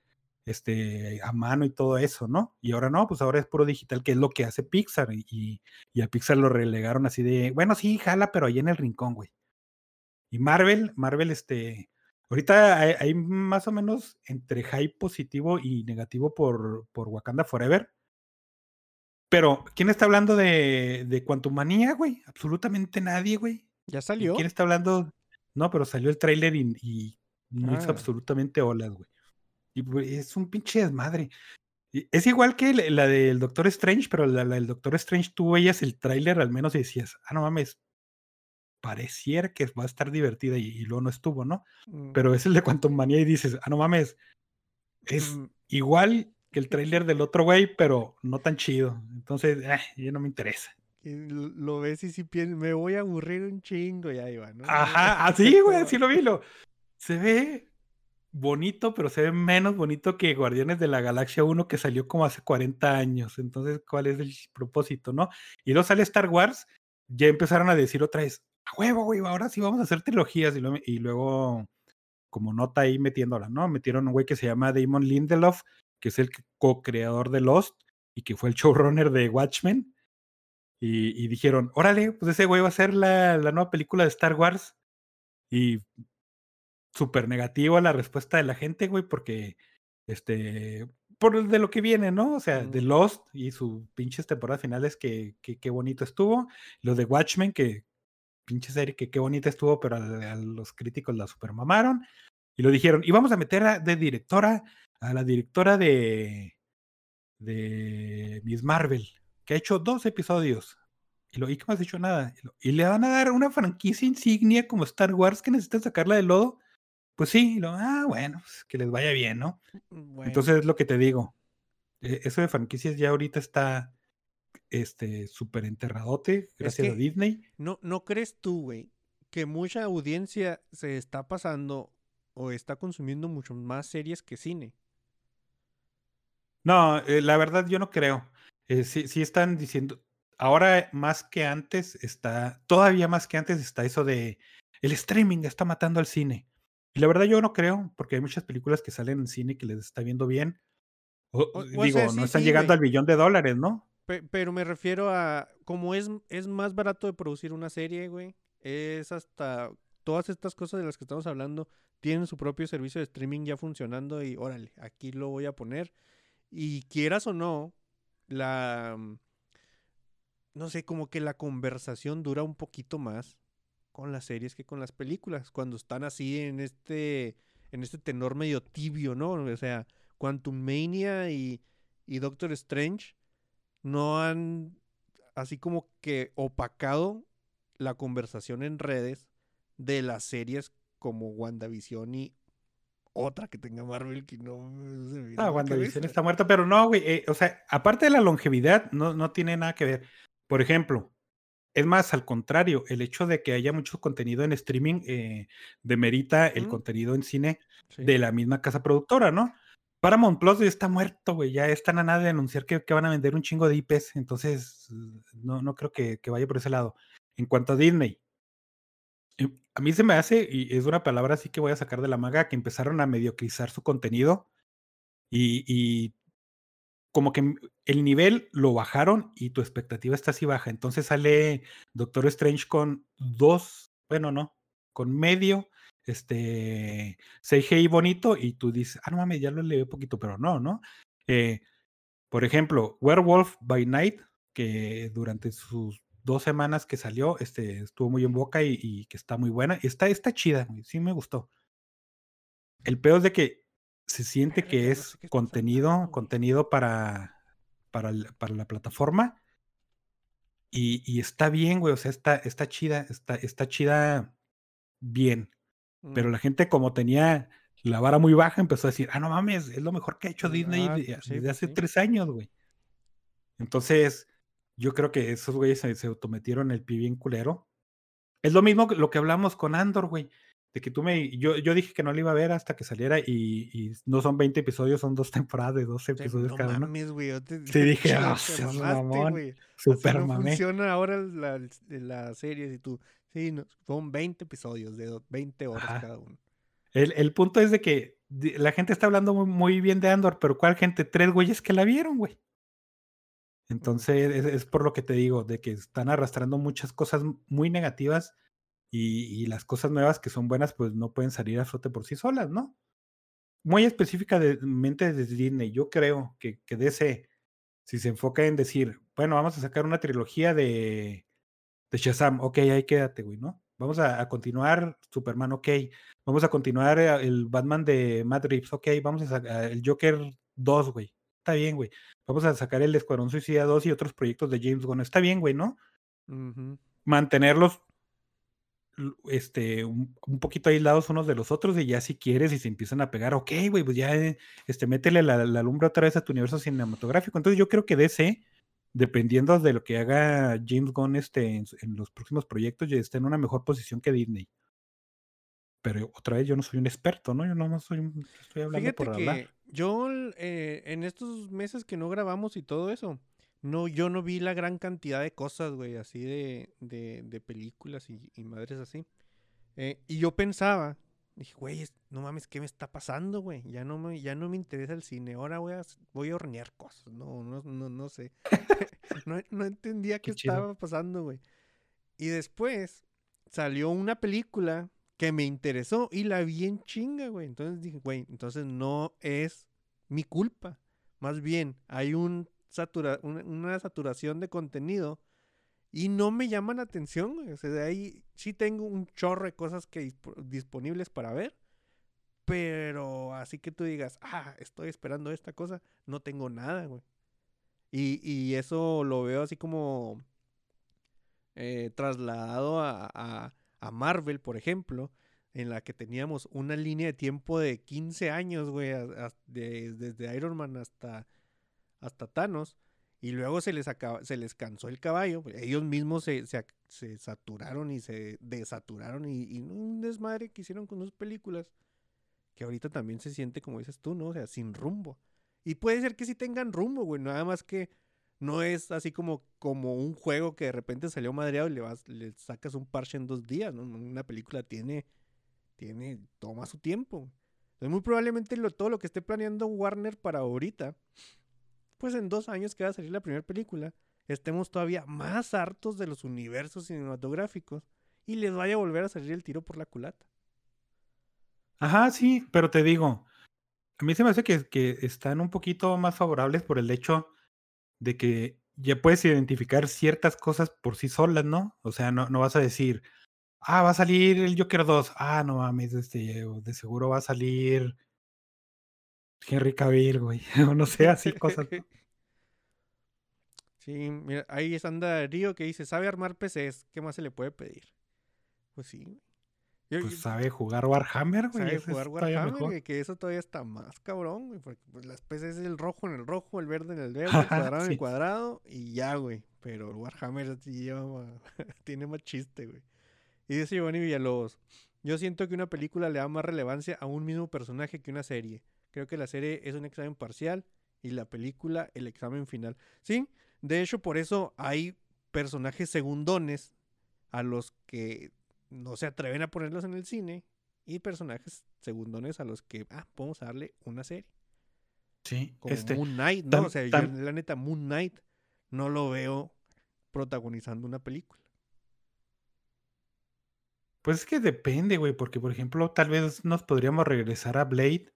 este, a mano y todo eso, ¿no? Y ahora no, pues ahora es puro digital, que es lo que hace Pixar. Y, y- y a Pixar lo relegaron así de, bueno, sí, jala, pero ahí en el rincón, güey. Y Marvel, Marvel, este, ahorita hay, hay más o menos entre hype positivo y negativo por, por Wakanda Forever. Pero, ¿quién está hablando de, de Quantumania, güey? Absolutamente nadie, güey. ¿Ya ¿Y salió? ¿Quién está hablando? No, pero salió el tráiler y, y no hizo Ah. absolutamente olas, güey. Y güey, es un pinche desmadre. Y Es igual que la la del Doctor Strange, pero la, la del Doctor Strange, tú veías el tráiler al menos y decías, ah, no mames, pareciera que va a estar divertida y, y luego no estuvo, ¿no? Mm, Pero es el de Quantum Manía y dices, ah, no mames, es mm, igual que el tráiler del otro güey, pero no tan chido. Entonces, eh, ya no me interesa. y lo lo ves y si piensas, me voy a aburrir un chingo y ahí va, ¿no? Ajá, así, güey, así lo vi. Lo, se ve bonito, pero se ve menos bonito que Guardianes de la Galaxia 1 que salió como hace 40 años. Entonces, ¿cuál es el propósito, no? Y luego sale Star Wars, ya empezaron a decir otra vez, a huevo, güey, ahora sí vamos a hacer trilogías. Y luego, y luego como nota ahí metiéndola, ¿no? Metieron un güey que se llama Damon Lindelof, que es el co-creador de Lost y que fue el showrunner de Watchmen. Y, y dijeron, órale, pues ese güey va a ser la, la nueva película de Star Wars. Y súper negativo a la respuesta de la gente, güey, porque, este, por el de lo que viene, ¿no? O sea, de. Lost y sus pinches temporadas finales, que, que, qué bonito estuvo. Lo de Watchmen, que pinche serie, que qué bonita estuvo, pero a, a los críticos la super mamaron. Y lo dijeron, y vamos a meter a- de directora a la directora de, de Miss Marvel, que ha hecho dos episodios. Y, lo, ¿y qué más ha hecho nada? Y, lo- y le van a dar una franquicia insignia como Star Wars que necesitan sacarla del lodo. Pues sí, y lo, ah, bueno, pues que les vaya bien, ¿no? Bueno, Entonces es lo que te digo. Eh, eso de franquicias ya ahorita está este súper enterradote, gracias a que- Disney. ¿No, ¿No crees tú, güey, que mucha audiencia se está pasando o está consumiendo mucho más series que cine? No, eh, la verdad yo no creo. Eh, sí, sí están diciendo, ahora más que antes está, todavía más que antes está eso de el streaming está matando al cine. Y la verdad yo no creo, porque hay muchas películas que salen en cine que les está viendo bien. O- O- o digo, no están sí, llegando güey. al billón de dólares, ¿no? Pe- pero me refiero a, como es, es más barato de producir una serie, güey, es hasta, todas estas cosas de las que estamos hablando tienen su propio servicio de streaming ya funcionando y órale, aquí lo voy a poner. Y quieras o no, la, mm, no sé, como que la conversación dura un poquito más con las series que con las películas, cuando están así en este, en este tenor medio tibio, ¿no? O sea, Quantum Mania y, y Doctor Strange no han así como que opacado la conversación en redes de las series como WandaVision y otra que tenga Marvel que no se Ah, WandaVision está muerta, pero no, güey. eh, o sea, aparte de la longevidad, no, no tiene nada que ver. Por ejemplo, es más, al contrario, el hecho de que haya mucho contenido en streaming eh, demerita el contenido en cine Sí. de la misma casa productora, ¿no? Paramount Plus está muerto, güey. Ya están a nada de anunciar que, que van a vender un chingo de IPs. Entonces, no, no creo que, que vaya por ese lado. En cuanto a Disney, em, a mí se me hace, y es una palabra así que voy a sacar de la maga, que empezaron a mediocrizar su contenido y, y como que el nivel lo bajaron y tu expectativa está así baja. Entonces sale Doctor Strange con dos, bueno, no, con medio, este, CGI bonito y tú dices, ah, no mames, ya lo leí poquito, pero no, ¿no? Eh, por ejemplo, Werewolf by Night, que durante sus dos semanas que salió, este, estuvo muy en boca y, y que está muy buena. Está, está chida, sí me gustó. El peor es de que se siente que es contenido, contenido para, para la plataforma. Y, y está bien, güey. O sea, está, está chida, está, está chida bien. Pero Mm. la gente, como tenía la vara muy baja, empezó a decir, ah, no mames, es lo mejor que ha hecho Disney Ah, de- sí, desde pues hace sí. tres años, güey. Entonces, yo creo que esos güeyes se, se autometieron el pie bien culero. Es lo mismo que lo que hablamos con Andor, güey. De que tú me. Yo, yo dije que no lo iba a ver hasta que saliera y, y no son 20 episodios, son dos temporadas de 12 Sí, episodios no cada uno. mames, güey. yo te- Sí, dije, "Ah, seas mamaste, mamón". güey. Así Super no mamé. funciona ahora la, la serie. Si tú, sí, no, son 20 episodios de do- 20 horas Ajá. cada uno. El, el punto es de que la gente está hablando muy, muy bien de Andor, pero ¿cuál gente? Tres güeyes que la vieron, güey. Entonces, es, es por lo que te digo, de que están arrastrando muchas cosas muy negativas y, y las cosas nuevas que son buenas, pues no pueden salir a flote por sí solas, ¿no? Muy específicamente de Disney, yo creo que, que DC, si se enfoca en decir, bueno, vamos a sacar una trilogía de, de Shazam, ok, ahí quédate, güey, ¿no? Vamos a, a continuar Superman, ok. Vamos a continuar eh, el Batman de Matt Reeves, ok. Vamos a sacar el Joker 2, güey. Está bien, güey. Vamos a sacar el Escuadrón Suicida 2 y otros proyectos de James Gunn. Está bien, güey, ¿no? Mantenerlos este, un, un poquito aislados unos de los otros y ya si quieres y se empiezan a pegar, ok, güey, pues ya eh, este, métele la, la lumbre otra vez a tu universo cinematográfico. Entonces yo creo que DC, dependiendo de lo que haga James Gunn este, en, en los próximos proyectos, ya está en una mejor posición que Disney. Pero otra vez yo no soy un experto, ¿no? Yo no soy un, estoy hablando Fíjate por que hablar. yo eh, en estos meses que no grabamos y todo eso, no, yo no vi la gran cantidad de cosas, güey, así de, de, de películas y, y madres así. Eh, y yo pensaba, dije, güey, no mames, ¿qué me está pasando, güey? Ya no me, ya no me interesa el cine, ahora voy a, voy a hornear cosas. No, no, no, no sé. no, no entendía qué, estaba pasando, güey. Y después salió una película que me interesó y la vi en chinga, güey. Entonces dije, güey, entonces no es mi culpa. Más bien, hay un satura, una, una saturación de contenido y no me llaman la atención, güey. O sea, de ahí sí tengo un chorro de cosas que dispo- disponibles para ver. Pero así que tú digas, ah, estoy esperando esta cosa, no tengo nada, güey. Y, y eso lo veo así como eh, trasladado a, a- a Marvel, por ejemplo, en la que teníamos una línea de tiempo de 15 años, güey, a- a- de- desde Iron Man hasta, hasta Thanos, y luego se les, acaba- se les cansó el caballo, ellos mismos se, se, saturaron y se desaturaron y, y un desmadre que hicieron con sus películas, que ahorita también se siente, como dices tú, ¿no? O sea, sin rumbo. Y puede ser que sí tengan rumbo, güey, nada más que no es así como, como un juego que de repente salió madreado y le, vas, le sacas un parche en dos días. Una película tiene, tiene, toma su tiempo. Entonces, muy probablemente lo- todo lo que esté planeando Warner para ahorita, pues en dos años que va a salir la primera película, estemos todavía más hartos de los universos cinematográficos y les vaya a volver a salir el tiro por la culata. Ajá, sí, pero te digo, a mí se me hace que, están un poquito más favorables por el hecho de que ya puedes identificar ciertas cosas por sí solas, ¿no? O sea, no, no vas a decir, ah, va a salir el Joker 2. Ah, no mames, este, de seguro va a salir Henry Cavill, güey. O no sé, así cosas. ¿no? Sí, mira, ahí anda Río que dice, sabe armar PCs, ¿qué más se le puede pedir? Pues sí. Yo- Pues yo- sabe jugar Warhammer, güey. sabe jugar Warhammer, güey, que eso todavía está más cabrón, güey, porque pues las PCs es el rojo en el rojo, el verde en el verde, el cuadrado en el cuadrado y ya, güey. Pero el Warhammer lleva ma- tiene más chiste, güey. Y dice Giovanni Villalobos, yo siento que una película le da más relevancia a un mismo personaje que una serie. Creo que la serie es un examen parcial y la película el examen final. Sí, de hecho por eso hay personajes segundones a los que no se atreven a ponerlos en el cine y personajes segundones a los que, ah, podemos darle una serie. Sí, Como este. Moon Knight, ¿no? tam- o sea, yo, la neta, Moon Knight no lo veo protagonizando una película. Pues es que depende, güey, porque por ejemplo, tal vez nos podríamos regresar a Blade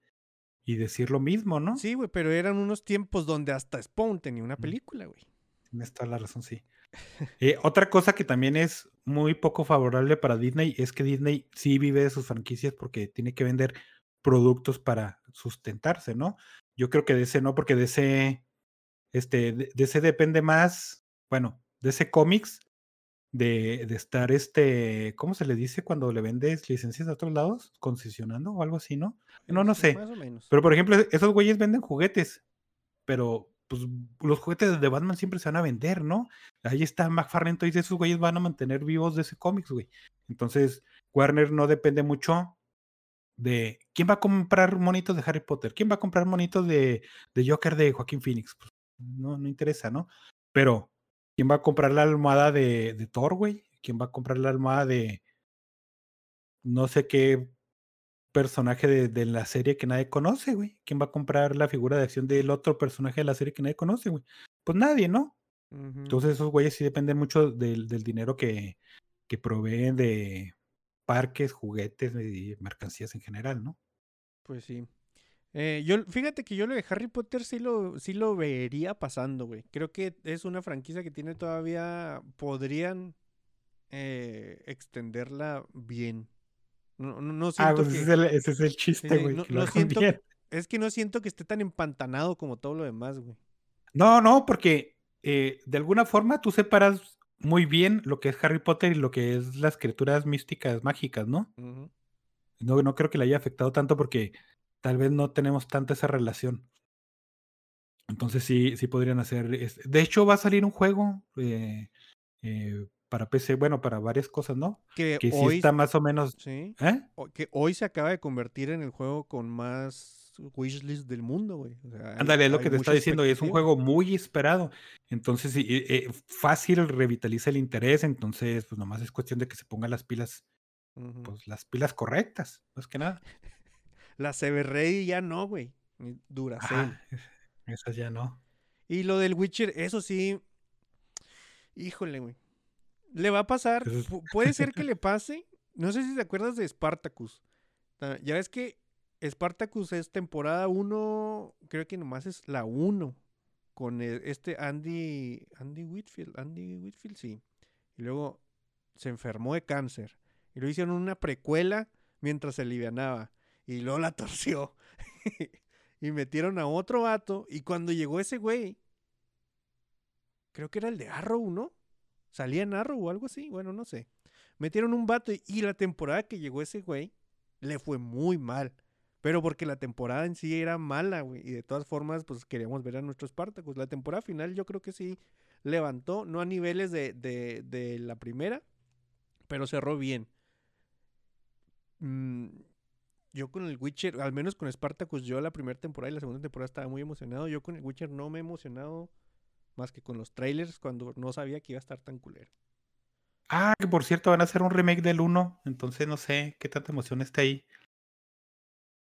y decir lo mismo, ¿no? Sí, güey, pero eran unos tiempos donde hasta Spawn tenía una película, güey. Tienes toda la razón, sí. Eh, otra cosa que también es muy poco favorable para Disney es que Disney sí vive de sus franquicias porque tiene que vender productos para sustentarse, ¿no? Yo creo que de ese no, porque de ese, este, ese depende más, bueno, de ese cómics, de, de estar, este, ¿cómo se le dice cuando le vendes licencias a otros lados? Concesionando o algo así, ¿no? No, no sé. Más o menos. Pero por ejemplo, esos güeyes venden juguetes, pero pues los juguetes de Batman siempre se van a vender, ¿no? Ahí está McFarlane, entonces esos güeyes van a mantener vivos de ese cómics, güey. Entonces, Warner no depende mucho de quién va a comprar monitos de Harry Potter, quién va a comprar monitos de, de Joker de Joaquín Phoenix. Pues, no, no interesa, ¿no? Pero, ¿quién va a comprar la almohada de, de Thor, güey? ¿Quién va a comprar la almohada de no sé qué personaje de, de la serie que nadie conoce, güey. ¿Quién va a comprar la figura de acción del otro personaje de la serie que nadie conoce, güey? Pues nadie, ¿no? Entonces esos güeyes sí dependen mucho del, del dinero que, que proveen de parques, juguetes y mercancías en general, ¿no? Pues sí. Eh, yo, fíjate que yo lo de Harry Potter sí lo, sí lo vería pasando, güey. Creo que es una franquicia que tiene todavía. Podrían eh, extenderla bien. No, no, no Ah, siento pues que. ese, es el, ese es el chiste, güey. no siento. Es que no siento que esté tan empantanado como todo lo demás, güey. No, no, porque eh, de alguna forma tú separas muy bien lo que es Harry Potter y lo que es las criaturas místicas mágicas, ¿no? No, no creo que le haya afectado tanto porque tal vez no tenemos tanta esa relación. Entonces sí, sí podrían hacer. De hecho, va a salir un juego eh, eh, para PC, bueno, para varias cosas, ¿no? Que, Que sí está más o menos. Sí. ¿Eh? Que hoy se acaba de convertir en el juego con más wishlist del mundo, güey. O sea, hay- Ándale, es lo que te está diciendo, y es un juego muy esperado. Entonces, sí, fácil revitaliza el interés. Entonces, pues nomás es cuestión de que se pongan las pilas, Ujú. pues las pilas correctas, más que nada. La Severrey ya no, güey. Duracell. Ajá, esas ya no. Y lo del Witcher, eso sí. Híjole, güey. Le va a pasar. Puede ser que le pase. No sé si te acuerdas de Spartacus. Ta- Ya ves que Spartacus es temporada 1. Creo que nomás es la 1. Con el- este Andy. Andy Whitfield. Andy Whitfield, sí. Y luego se enfermó de cáncer. Y lo hicieron una precuela mientras se alivianaba. Y luego la torció. y metieron a otro vato. Y cuando llegó ese güey, creo que era el de Arrow, ¿no? Salía en Arrow o algo así. Bueno, no sé. Metieron un vato y, la temporada que llegó ese güey le fue muy mal. Pero porque la temporada en sí era mala, güey. Y de todas formas, pues queríamos ver a nuestro Spartacus. La temporada final yo creo que sí levantó, no a niveles de, de, de la primera, pero cerró bien. Mm, yo con el Witcher, al menos con Spartacus, yo la primera temporada y la segunda temporada estaba muy emocionado. Yo con el Witcher no me he emocionado más que con los trailers cuando no sabía que iba a estar tan culero. Ah, que por cierto van a hacer un remake del 1, entonces no sé qué tanta emoción está ahí.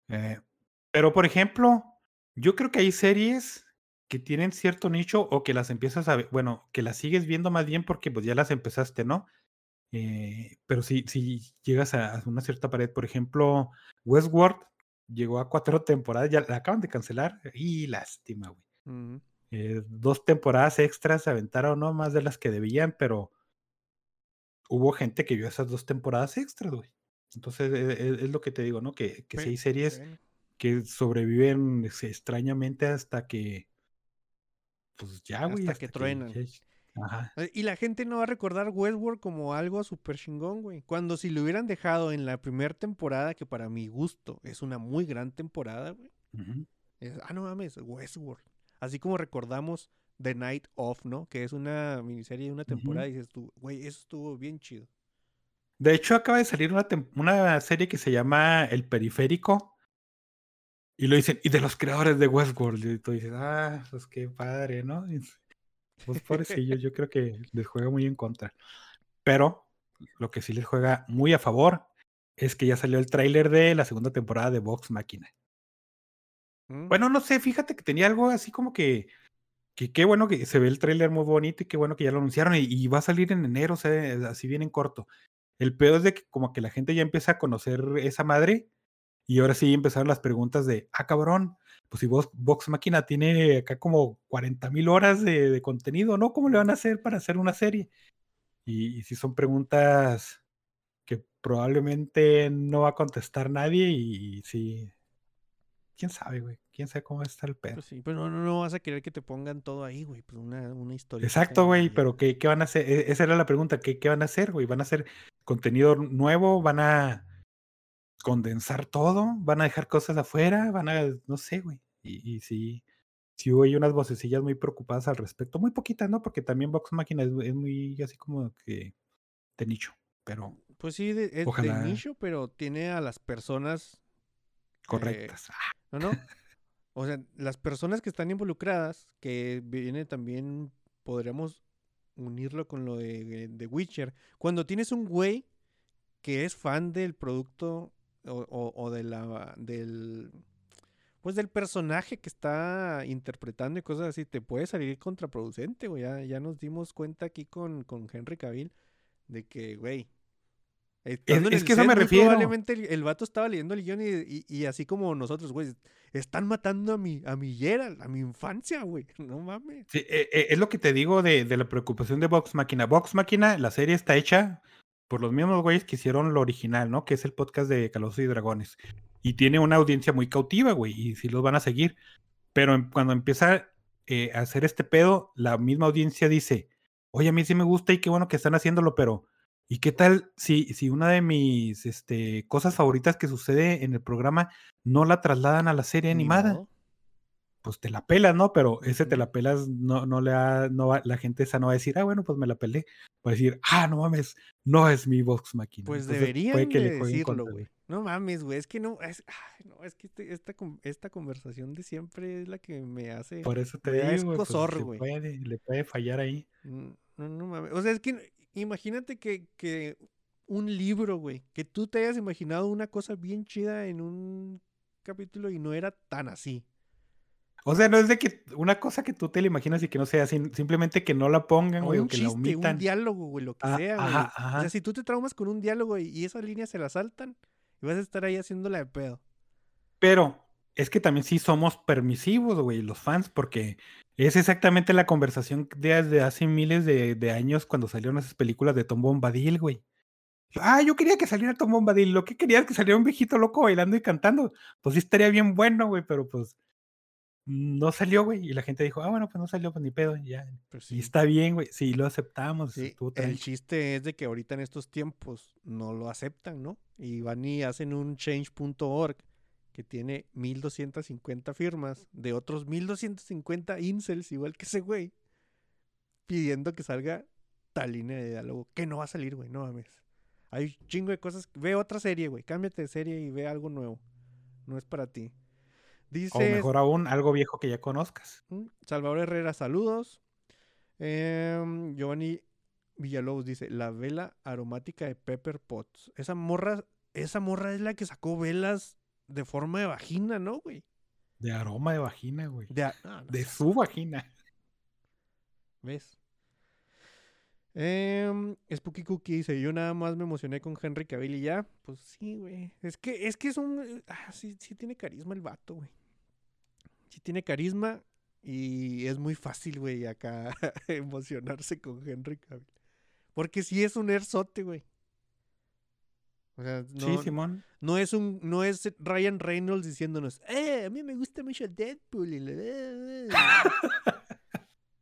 Eh, pero por ejemplo, yo creo que hay series que tienen cierto nicho o que las empiezas a ver, bueno, que las sigues viendo más bien porque pues ya las empezaste, ¿no? Eh, pero si, si llegas a, una cierta pared, por ejemplo, Westworld llegó a cuatro temporadas, ya la acaban de cancelar y lástima, güey. Eh, dos temporadas extras se aventaron, ¿no? Más de las que debían, pero hubo gente que vio esas dos temporadas extras, güey. Entonces, e- e- es, lo que te digo, ¿no? Que, que si hay series que sobreviven este, extrañamente hasta que, pues ya, güey. Hasta que truenan. ya- Ajá. Eh, Y la gente no va a recordar Westworld como algo súper chingón, güey. Cuando si lo hubieran dejado en la primera temporada, que para mi gusto es una muy gran temporada, güey. es- ah, no mames, Westworld. Así como recordamos The Night Of, ¿no? Que es una miniserie de una temporada y dices tú, güey, eso estuvo bien chido. De hecho, acaba de salir una serie que se llama El Periférico. Y lo dicen, y de los creadores de Westworld. Y tú dices, ah, pues qué padre, ¿no? Y Pues pobrecillos, yo creo que les juega muy en contra. Pero lo que sí les juega muy a favor es que ya salió el tráiler de la segunda temporada de Vox Máquina. ¿Mm? Bueno, no sé, fíjate que tenía algo así como que, que qué bueno que se ve el tráiler muy bonito y qué bueno que ya lo anunciaron y, y va a salir en enero, o sea, así bien en corto. El peor es de que como que la gente ya empieza a conocer esa madre y ahora sí empezaron las preguntas de, ah, cabrón, pues si vos, Vox Máquina tiene acá como 40 mil horas de, de contenido, ¿no? ¿Cómo le van a hacer para hacer una serie? Y, y si son preguntas que probablemente no va a contestar nadie y, sí, quién sabe, güey, quién sabe cómo está el pedo. Pues sí, pero no, no, no vas a querer que te pongan todo ahí, güey. Pues una, una historia. Exacto, güey, pero ¿qué, qué van a hacer? E- Esa era la pregunta, ¿qué, qué van a hacer, güey? ¿Van a hacer contenido nuevo? ¿Van a condensar todo? ¿Van a dejar cosas afuera? ¿Van a, no sé, güey? Y, y sí, sí hubo ahí unas vocecillas muy preocupadas al respecto, muy poquitas, ¿no? Porque también Vox Máquina es, es muy así como que de nicho, pero Pues sí, de- es Ojalá. de nicho, pero tiene a las personas. eh, correctas. No, no. O sea, las personas que están involucradas, que viene también, podríamos unirlo con lo de, de Witcher. Cuando tienes un güey que es fan del producto o, o- o de la, del, pues del personaje que está interpretando y cosas así, te puede salir contraproducente, güey. Ya, ya nos dimos cuenta aquí con, con Henry Cavill de que, güey. es que eso set, me refiero. Probablemente el, el vato estaba leyendo el guion y, y- y así como nosotros, güey, están matando a mi, a mi Geralt, a mi infancia, güey. No mames. Sí, e- e- es lo que te digo de, de la preocupación de Vox Máquina. Vox Máquina, la serie está hecha por los mismos güeyes que hicieron lo original, ¿no? Que es el podcast de Calabozos y Dragones. Y tiene una audiencia muy cautiva, güey, y sí los van a seguir. Pero em- cuando empieza eh, a hacer este pedo, la misma audiencia dice, oye, a mí sí me gusta y qué bueno que están haciéndolo, pero ¿y qué tal si, si una de mis este, cosas favoritas que sucede en el programa no la trasladan a la serie Ni animada? modo. Pues te la pelas, ¿no? Pero ese te la pelas, no, no le ha- no va- la gente esa no va a decir, ah, bueno, pues me la pelé. Va a decir, ah, no mames, no es mi Vox Máquina. Pues Entonces, deberían que de le decirlo, güey. No mames, güey. Es que no, es, ay, no, es que este- esta, esta conversación de siempre es la que me hace. Por eso te digo, güey, pues, güey. puede, le puede fallar ahí. Mm, No, no mames. O sea, es que imagínate que, que un libro, güey, que tú te hayas imaginado una cosa bien chida en un capítulo y no era tan así. O sea, no es de que una cosa que tú te la imaginas y que no sea, simplemente que no la pongan, güey, o un que la chiste, un omitan. diálogo, güey, lo que Ah, sea, güey. ajá, O sea, si tú te traumas con un diálogo y, esas líneas se las saltan, y vas a estar ahí haciéndola de pedo. Pero es que también sí somos permisivos, güey, los fans, porque es exactamente la conversación de, de hace miles de, de años cuando salieron esas películas de Tom Bombadil, güey. Ah, yo quería que saliera Tom Bombadil, lo que quería es que saliera un viejito loco bailando y cantando. Pues sí estaría bien bueno, güey, pero pues no salió, güey. Y la gente dijo, ah, bueno, pues no salió, pues ni pedo, y ya. Pues Y sí. está bien, güey, sí, lo aceptamos. Sí, el chiste es de que ahorita en estos tiempos no lo aceptan, ¿no? Y van y hacen un change.org que tiene 1250 firmas de otros 1250 incels, igual que ese güey, pidiendo que salga tal línea de diálogo, que no va a salir, güey, no mames. Hay un chingo de cosas. Ve otra serie, güey, cámbiate de serie y ve algo nuevo. No es para ti. Dice O mejor aún, algo viejo que ya conozcas. Salvador Herrera, saludos. Em, Giovanni Villalobos dice, la vela aromática de Pepper Potts. Esa morra, esa morra es la que sacó velas de forma de vagina, ¿no, güey? De aroma de vagina, güey. De, a- ah, no De su vagina. ¿Ves? Em, Spooky Cookie dice, yo nada más me emocioné con Henry Cavill y ya. Pues sí, güey. Es que, es que es un... ah, sí, sí tiene carisma el vato, güey. Sí tiene carisma y es muy fácil, güey, acá emocionarse con Henry Cavill. Porque sí es un erzote, güey. O sea, no, sí, Simón. no es un, no es Ryan Reynolds diciéndonos, eh, a mí me gusta mucho Deadpool. y la-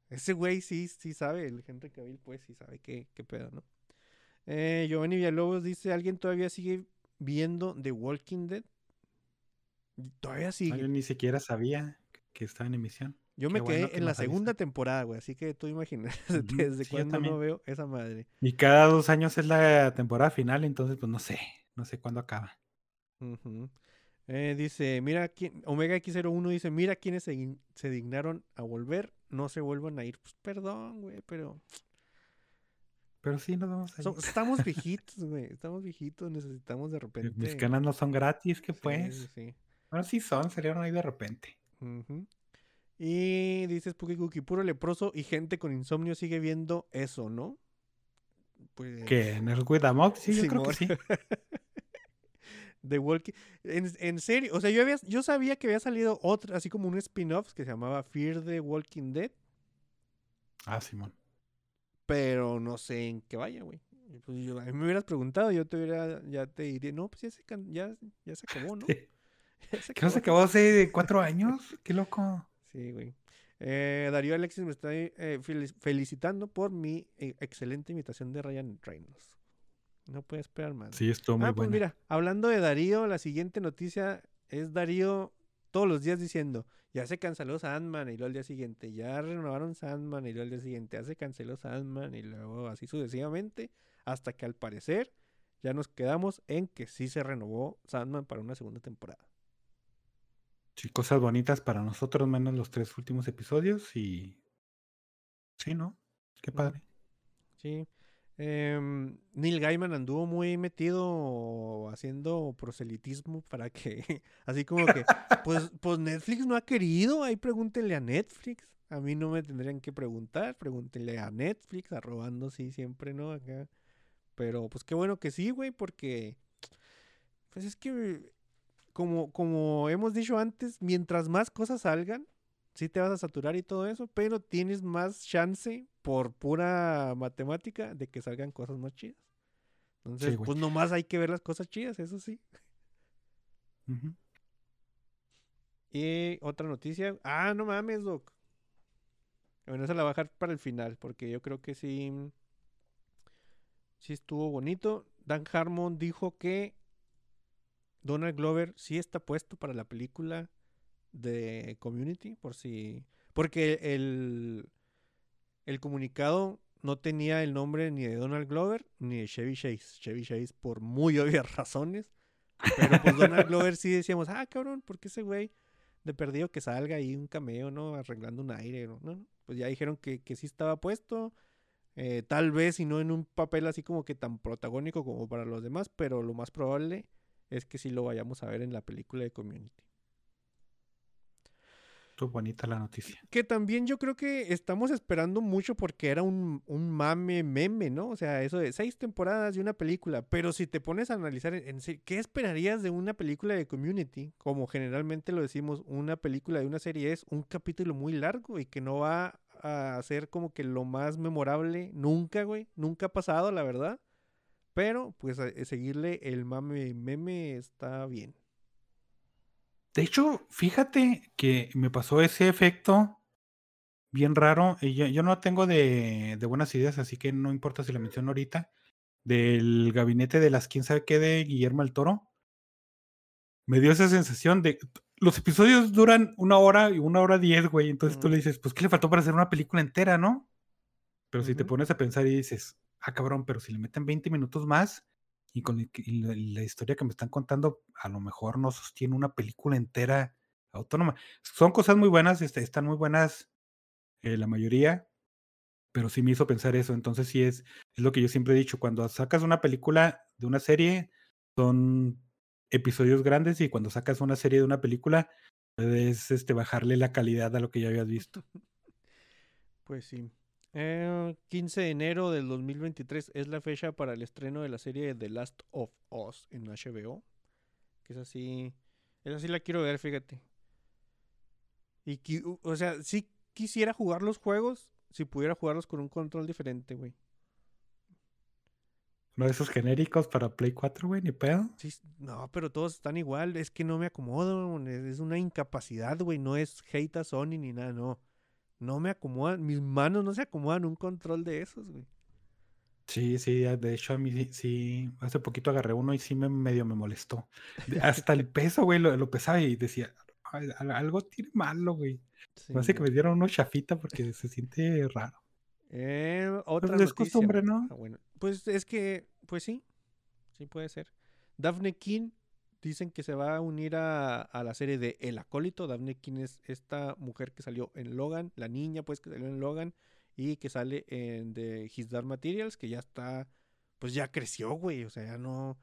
Ese güey sí, sí sabe, el Henry Cavill, pues sí sabe qué, qué pedo, ¿no? Eh, Giovanni Villalobos dice, ¿alguien todavía sigue viendo The Walking Dead? Todavía No, sigue. yo ni siquiera sabía que estaba en emisión. Yo qué me quedé bueno que en la segunda temporada, güey, así que tú imaginas desde sí, cuándo no veo esa madre. Y cada dos años es la temporada final, entonces pues no sé. No sé cuándo acaba. Eh, dice, mira, quién, Omega X01 dice, mira quienes se, dignaron a volver, no se vuelvan a ir. Pues perdón, güey, pero Pero sí, nos vamos a ir. so- estamos viejitos, güey, estamos viejitos, necesitamos de repente... Mis canas no son gratis, que Sí, pues. sí. Bueno, sí son, salieron ahí de repente. Y dice Spooky Cookie, puro leproso y gente con insomnio sigue viendo eso, ¿no? Pues... Que Nerd with a Mob, sí, yo creo que sí. The Walking. En, en serio, o sea, yo, había, yo sabía que había salido otro, así como un spin-off que se llamaba Fear the Walking Dead, Ah, Simón. pero no sé en qué vaya, güey. Pues yo, a mí me hubieras preguntado, yo te hubiera, ya te diría, no, pues ya se, ya, ya se acabó, ¿no? ¿Que no se acabó". hace cuatro años? Qué loco. Sí, güey. Eh, Darío Alexis me está eh, felic- felicitando por mi eh, excelente imitación de Ryan Reynolds. No puede esperar más. Sí, estuvo muy ah, pues buena. mira, hablando de Darío, la siguiente noticia es Darío todos los días diciendo, ya se canceló Sandman y luego al día siguiente, ya renovaron Sandman y luego al día siguiente, ya se canceló Sandman y luego así sucesivamente, hasta que al parecer ya nos quedamos en que sí se renovó Sandman para una segunda temporada. Sí, cosas bonitas para nosotros, menos los tres últimos episodios y... Sí, ¿no? Qué padre. Sí. Em, Neil Gaiman anduvo muy metido haciendo proselitismo para que, así como que, pues, pues Netflix no ha querido, ahí pregúntenle a Netflix. A mí no me tendrían que preguntar, pregúntenle a Netflix, arrobando sí siempre, ¿no? Acá. Pero pues qué bueno que sí, güey, porque, pues es que, como, como hemos dicho antes, mientras más cosas salgan, sí te vas a saturar y todo eso, pero tienes más chance por pura matemática de que salgan cosas más chidas. Entonces, güey. pues nomás hay que ver las cosas chidas, eso sí. Y otra noticia. Ah, no mames, Doc. Bueno, esa la voy a dejar para el final, porque yo creo que sí. Sí estuvo bonito. Dan Harmon dijo que Donald Glover sí está puesto para la película de Community, por si. Porque el, el comunicado no tenía el nombre ni de Donald Glover ni de Chevy Chase. Chevy Chase por muy obvias razones. Pero pues Donald Glover sí decíamos, ah, cabrón, ¿por qué ese güey de perdido que salga ahí un cameo, ¿no? Arreglando un aire, ¿no? No. Pues ya dijeron que, que sí estaba puesto. eh, tal vez y no en un papel así como que tan protagónico como para los demás, pero lo más probable es que sí lo vayamos a ver en la película de Community. Estuvo bonita la noticia. Que también yo creo que estamos esperando mucho porque era un, un mame meme, ¿no? O sea, eso de seis temporadas de una película. Pero si te pones a analizar, en ¿qué esperarías de una película de community? Como generalmente lo decimos, una película de una serie es un capítulo muy largo y que no va a ser como que lo más memorable nunca, güey. Nunca ha pasado, la verdad. Pero, pues, a- a seguirle el mame meme está bien. De hecho, fíjate que me pasó ese efecto bien raro. y yo, yo no tengo de, de buenas ideas, así que no importa si lo menciono ahorita. Del gabinete de las quién sabe qué de Guillermo el Toro. me dio esa sensación de. Los episodios duran una hora y una hora diez, güey. Entonces tú le dices, pues, ¿qué le faltó para hacer una película entera, no? Pero si te pones a pensar y dices, ah, cabrón, pero si le meten 20 minutos más y con la historia que me están contando, a lo mejor no sostiene una película entera autónoma. Son cosas muy buenas, este, están muy buenas eh, la mayoría, pero sí me hizo pensar eso. Entonces sí es, es lo que yo siempre he dicho, cuando sacas una película de una serie, son episodios grandes y cuando sacas una serie de una película, puedes este, bajarle la calidad a lo que ya habías visto. Pues sí. Eh, 15 de enero del 2023 es la fecha para el estreno de la serie The Last of Us en HBO. Que es así. Esa sí la quiero ver, fíjate. Y, o sea, sí quisiera jugar los juegos si pudiera jugarlos con un control diferente, güey. Uno de esos genéricos para Play 4, güey, ni pedo. Sí, no, pero todos están igual. Es que no me acomodo. Es una incapacidad, güey. No es hate a Sony ni nada, no. No me acomodan. Mis manos no se acomodan un control de esos, güey. Sí, sí, de hecho a mí sí, sí, hace poquito agarré uno y sí me medio me molestó. Hasta el peso, güey, lo, lo pesaba y decía, "Ay, al- algo tiene malo, güey. Sí, hace que me dieron uno chafita porque se siente raro. Eh, otra es noticia. costumbre, ¿no? Ah, bueno, pues es que, pues sí, sí puede ser. Daphne King dicen que se va a unir a, a la serie de El Acólito. Daphne King es esta mujer que salió en Logan, la niña pues que salió en Logan y que sale en The His Dark Materials, que ya está, pues ya creció, güey, o sea, ya no,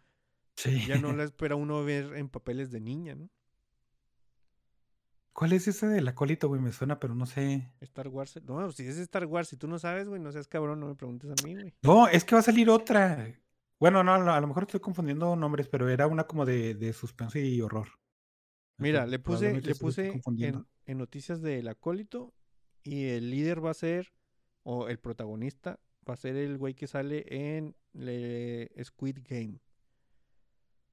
Sí. ya no la espera uno ver en papeles de niña, ¿no? ¿Cuál es ese del acólito, güey? Me suena, pero no sé. Star Wars, no, si es Star Wars, si tú no sabes, güey, no seas cabrón, no me preguntes a mí, güey. No, es que va a salir otra. Bueno, no, a lo mejor estoy confundiendo nombres, pero era una como de, de suspenso y horror. Mira, le puse, le puse en noticias del acólito y el líder va a ser, o el protagonista, va a ser el güey que sale en le- Squid Game.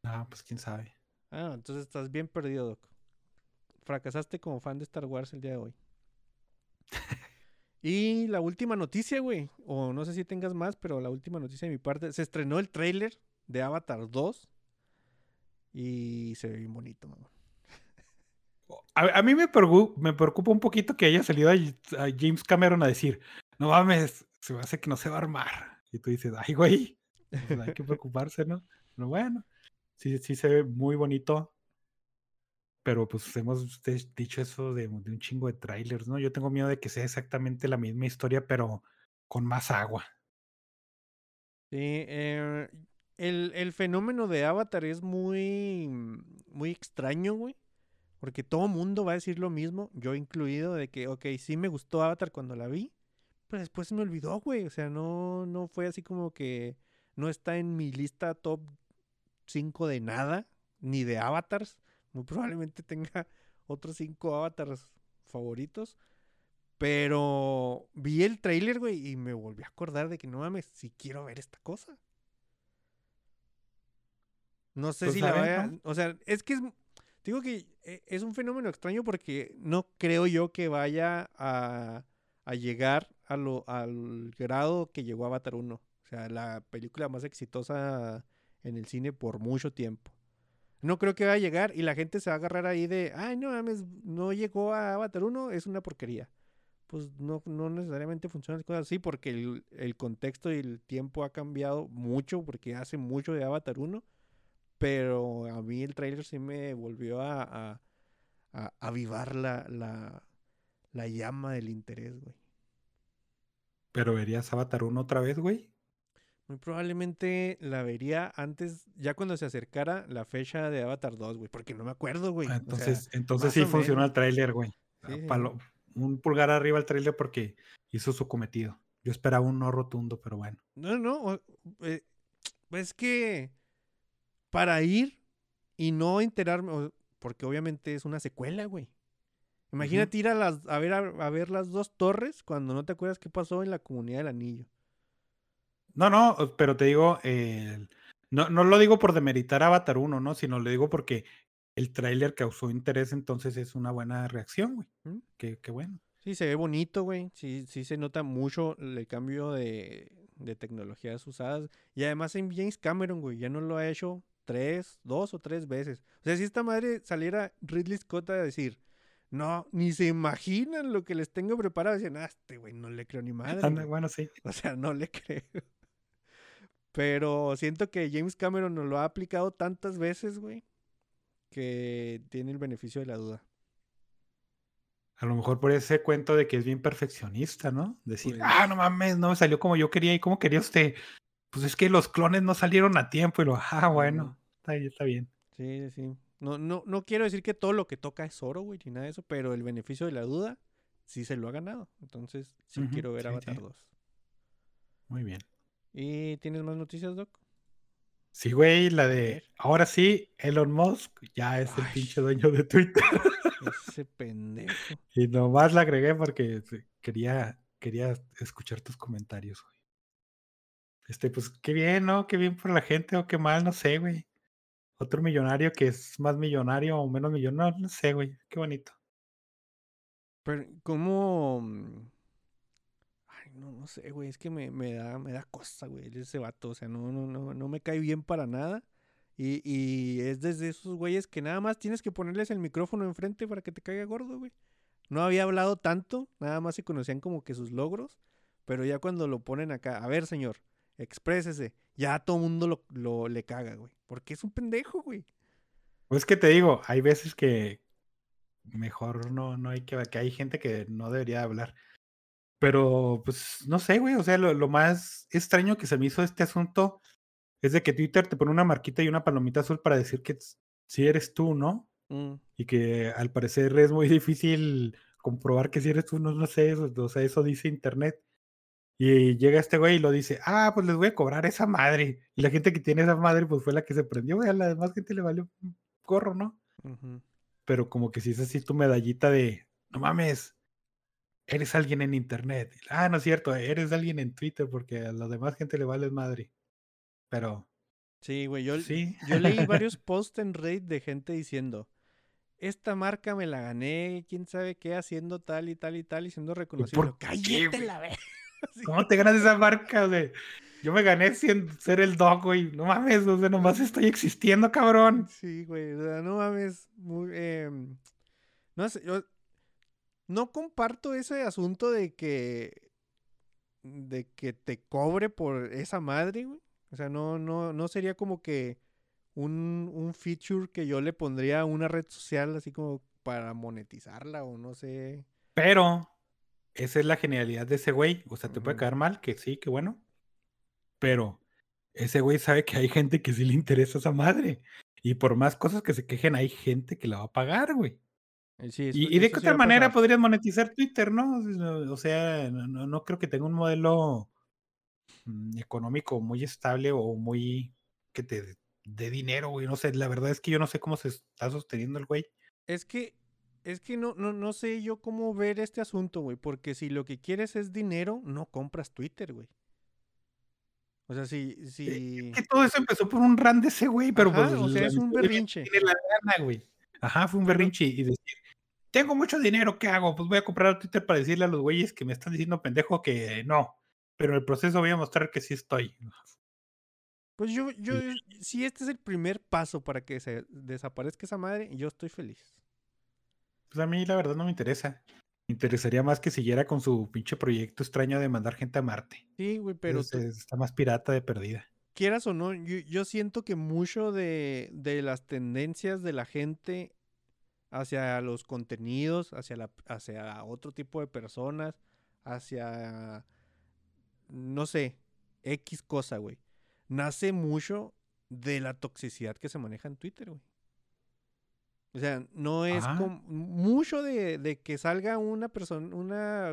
Ah, pues quién sabe. Ah, entonces estás bien perdido, Doc. Fracasaste como fan de Star Wars el día de hoy. y la última noticia, güey, o no sé si tengas más, pero la última noticia de mi parte, se estrenó el tráiler de Avatar 2 y se ve bien bonito, mamá. A, mí me, preocu- me preocupa un poquito que haya salido a, James Cameron a decir, no mames, se hace que no se va a armar. Y tú dices, ay, güey, pues hay que preocuparse, ¿no? Pero bueno, sí, sí se ve muy bonito. Pero pues hemos dicho eso de, de un chingo de trailers, ¿no? Yo tengo miedo de que sea exactamente la misma historia, pero con más agua. Sí, eh, el, el fenómeno de Avatar es muy, muy extraño, güey. Porque todo mundo va a decir lo mismo, yo incluido, de que, ok, sí me gustó Avatar cuando la vi, pero después se me olvidó, güey. O sea, no, no fue así como que no está en mi lista top 5 de nada, ni de avatars. Muy probablemente tenga otros 5 avatars favoritos. Pero vi el trailer, güey, y me volví a acordar de que no mames, si quiero ver esta cosa. No sé Pues, si la vaya. ¿no? O sea, es que es. Digo que eh, es un fenómeno extraño porque no creo yo que vaya a, a llegar a lo, al grado que llegó Avatar 1. O sea, la película más exitosa en el cine por mucho tiempo. No creo que vaya a llegar y la gente se va a agarrar ahí de, ay, no mames, no llegó a Avatar 1, es una porquería. Pues no, no necesariamente funcionan las cosas así porque el, el contexto y el tiempo ha cambiado mucho porque hace mucho de Avatar 1. Pero a mí el tráiler sí me volvió a, a, a avivar la, la, la llama del interés, güey. Pero verías Avatar 1 otra vez, güey. Muy probablemente la vería antes, ya cuando se acercara la fecha de Avatar 2, güey, porque no me acuerdo, güey. Ah, o sea, Entonces, entonces sí funcionó el tráiler, güey. Sí, sí, Palo- Un pulgar arriba al tráiler porque hizo su cometido. Yo esperaba un no rotundo, pero bueno. No, no, eh, es que para ir y no enterarme, porque obviamente es una secuela, güey. Imagínate ir a las a ver a, a ver las dos torres cuando no te acuerdas qué pasó en la comunidad del anillo. No, no, pero te digo, no, no lo digo por demeritar Avatar 1, ¿no? Sino lo digo porque el tráiler causó interés, entonces es una buena reacción, güey. ¿Mm? Qué, qué bueno. Sí, se ve bonito, güey. Sí, sí se nota mucho el cambio de, de tecnologías usadas. Y además en James Cameron, güey, ya no lo ha hecho tres, dos o tres veces. O sea, si esta madre saliera Ridley Scott a decir, no, ni se imaginan lo que les tengo preparado, decían, ah, este güey no le creo ni madre. Anda, güey". Bueno, sí. O sea, no le creo. Pero siento que James Cameron nos lo ha aplicado tantas veces, güey, que tiene el beneficio de la duda. A lo mejor por ese cuento de que es bien perfeccionista, ¿no? Decir, Pues- ah, no mames, no me salió como yo quería. ¿Y cómo quería usted? Pues es que los clones no salieron a tiempo. Y lo, ah, bueno, está, está bien. Sí, sí. No, no, no quiero decir que todo lo que toca es oro, güey, ni nada de eso, pero el beneficio de la duda sí se lo ha ganado. Entonces, sí quiero ver sí, Avatar sí. 2. Muy bien. ¿Y tienes más noticias, Doc? Sí, güey, la de. Ahora sí, Elon Musk ya es el pinche dueño de Twitter. Ese pendejo. y nomás la agregué porque quería, quería escuchar tus comentarios, güey. Este, pues qué bien, ¿no? Qué bien por la gente o qué mal, no sé, güey. Otro millonario que es más millonario o menos millonario, no sé, güey. Qué bonito. Pero, ¿cómo...? No, no sé, güey, es que me, me da, me da cosa, güey, ese vato, o sea, no, no, no, no me cae bien para nada. Y, y es desde esos güeyes que nada más tienes que ponerles el micrófono enfrente para que te caiga gordo, güey. No había hablado tanto, nada más se conocían como que sus logros, pero ya cuando lo ponen acá, a ver, señor, exprésese, ya a todo mundo lo, lo le caga, güey. Porque es un pendejo, güey. Pues que te digo, hay veces que mejor no, no hay que, que hay gente que no debería hablar. Pero, pues, no sé, güey. O sea, lo, lo más extraño que se me hizo este asunto es de que Twitter te pone una marquita y una palomita azul para decir que si eres tú, ¿no? Mm, Y que al parecer es muy difícil comprobar que si eres tú, no, no sé, eso, o sea, eso dice internet. Y llega este güey y lo dice, ah, pues les voy a cobrar esa madre. Y la gente que tiene esa madre, pues fue la que se prendió, güey. A la demás gente le valió un gorro, ¿no? pero como que si es así tu medallita de, no mames, eres alguien en internet. Ah, no es cierto, eres alguien en Twitter porque a la demás gente le vale madre. Pero Sí, güey, yo, sí, Yo leí varios posts en Reddit de gente diciendo, esta marca me la gané, quién sabe qué, haciendo tal y tal y tal y siendo reconocido. por Cállate la vez. ¿cómo te ganas esa marca? güey? Yo me gané siendo, ser el dog, güey. No mames, o sea, nomás estoy existiendo, cabrón. Sí, güey, o sea, no mames. muy, em, no sé, yo no comparto ese asunto de que de que te cobre por esa madre, güey. O sea, no, no, no sería como que un, un feature que yo le pondría a una red social así como para monetizarla o no sé. Pero esa es la genialidad de ese güey. O sea, te puede caer mal, que sí, que bueno. Pero ese güey sabe que hay gente que sí le interesa esa madre. Y por más cosas que se quejen, hay gente que la va a pagar, güey. Eh, Sí, eso- Y, y de qué otra manera pasar. podrías monetizar Twitter, ¿no? O sea, no, no- creo que tenga un modelo mm, económico muy estable o muy que te dé dinero, güey. No sé, la verdad es que yo no sé cómo se está sosteniendo el güey. Es que, es que no, no, no sé yo cómo ver este asunto, güey. Porque si lo que quieres es dinero, no compras Twitter, güey. O sea, si, si... Que todo eso empezó por un ran de ese güey, pero Ajá, pues o sea, es un berrinche. Tiene la gana, güey. Ajá, fue un berrinche y decir, tengo mucho dinero, ¿qué hago? Pues voy a comprar Twitter para decirle a los güeyes que me están diciendo pendejo que no. Pero en el proceso voy a mostrar que sí estoy. Pues yo, yo, si este es el primer paso para que se desaparezca esa madre, yo estoy feliz. Pues a mí la verdad no me interesa. Me interesaría más que siguiera con su pinche proyecto extraño de mandar gente a Marte. Sí, güey, pero Es- tú- es- está más pirata de perdida. quieras o no, yo, yo siento que mucho de, de las tendencias de la gente hacia los contenidos, hacia, la, hacia otro tipo de personas, hacia, no sé, X cosa, güey, nace mucho de la toxicidad que se maneja en Twitter, güey. O sea, no es Ajá. com- mucho de, de que salga una persona, una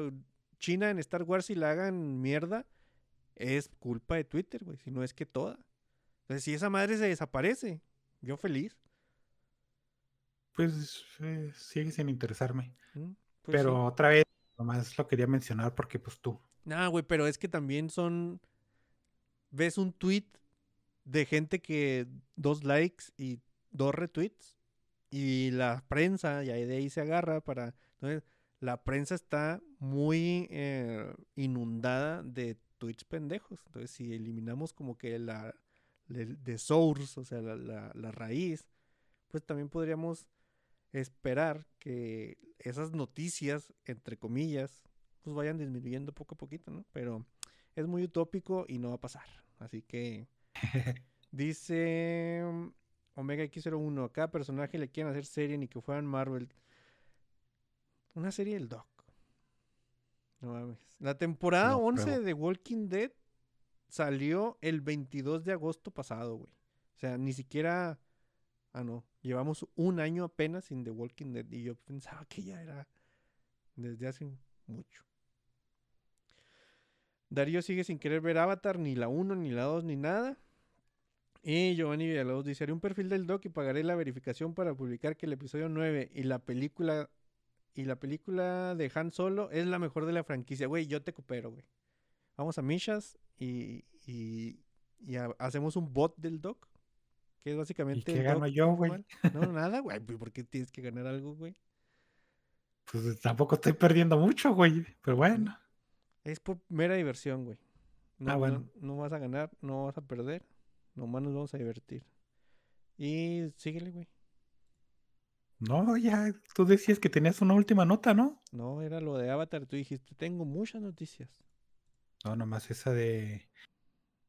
china en Star Wars y la hagan mierda, es culpa de Twitter, güey, si no es que toda. Entonces, si esa madre se desaparece, yo feliz. Pues eh, sigue sin interesarme. ¿Mm? Pues pero sí. otra vez, nomás lo quería mencionar porque pues tú. Nah, güey, pero es que también son. Ves un tweet de gente que dos likes y dos retweets. Y la prensa, y ahí de ahí se agarra para. Entonces, la prensa está muy eh, inundada de tweets pendejos. Entonces, si eliminamos como que la, de, source, o sea, la, la- la raíz, pues también podríamos esperar que esas noticias, entre comillas, pues vayan disminuyendo poco a poquito, ¿no? Pero es muy utópico y no va a pasar. Así que dice mm, Omega X01, a cada personaje le quieren hacer serie ni que fueran Marvel. Una serie del Doc. No mames. La temporada No 11 creo. de Walking Dead salió el 22 de agosto pasado, güey. O sea, ni siquiera... Ah, no. Llevamos un año apenas sin The Walking Dead y yo pensaba que ya era desde hace mucho. Darío sigue sin querer ver Avatar, ni la 1, ni la 2, ni nada. Y Giovanni Villalobos dice, haré un perfil del doc y pagaré la verificación para publicar que el episodio 9 y la película y la película de Han Solo es la mejor de la franquicia. Güey, yo te coopero, güey. Vamos a Mishas y, y, y ha- hacemos un bot del doc. Que es ¿Y básicamente... qué gano yo, güey? No, nada, güey. pues, ¿Por qué tienes que ganar algo, güey? Pues tampoco estoy perdiendo mucho, güey. Pero bueno. Es por mera diversión, güey. No, Ah, no- bueno. no vas a ganar, no vas a perder. Nomás nos vamos a divertir. Y síguele, güey. No, ya, tú decías que tenías una última nota, ¿no? No, era lo de Avatar. Tú dijiste, tengo muchas noticias. No, nomás esa de.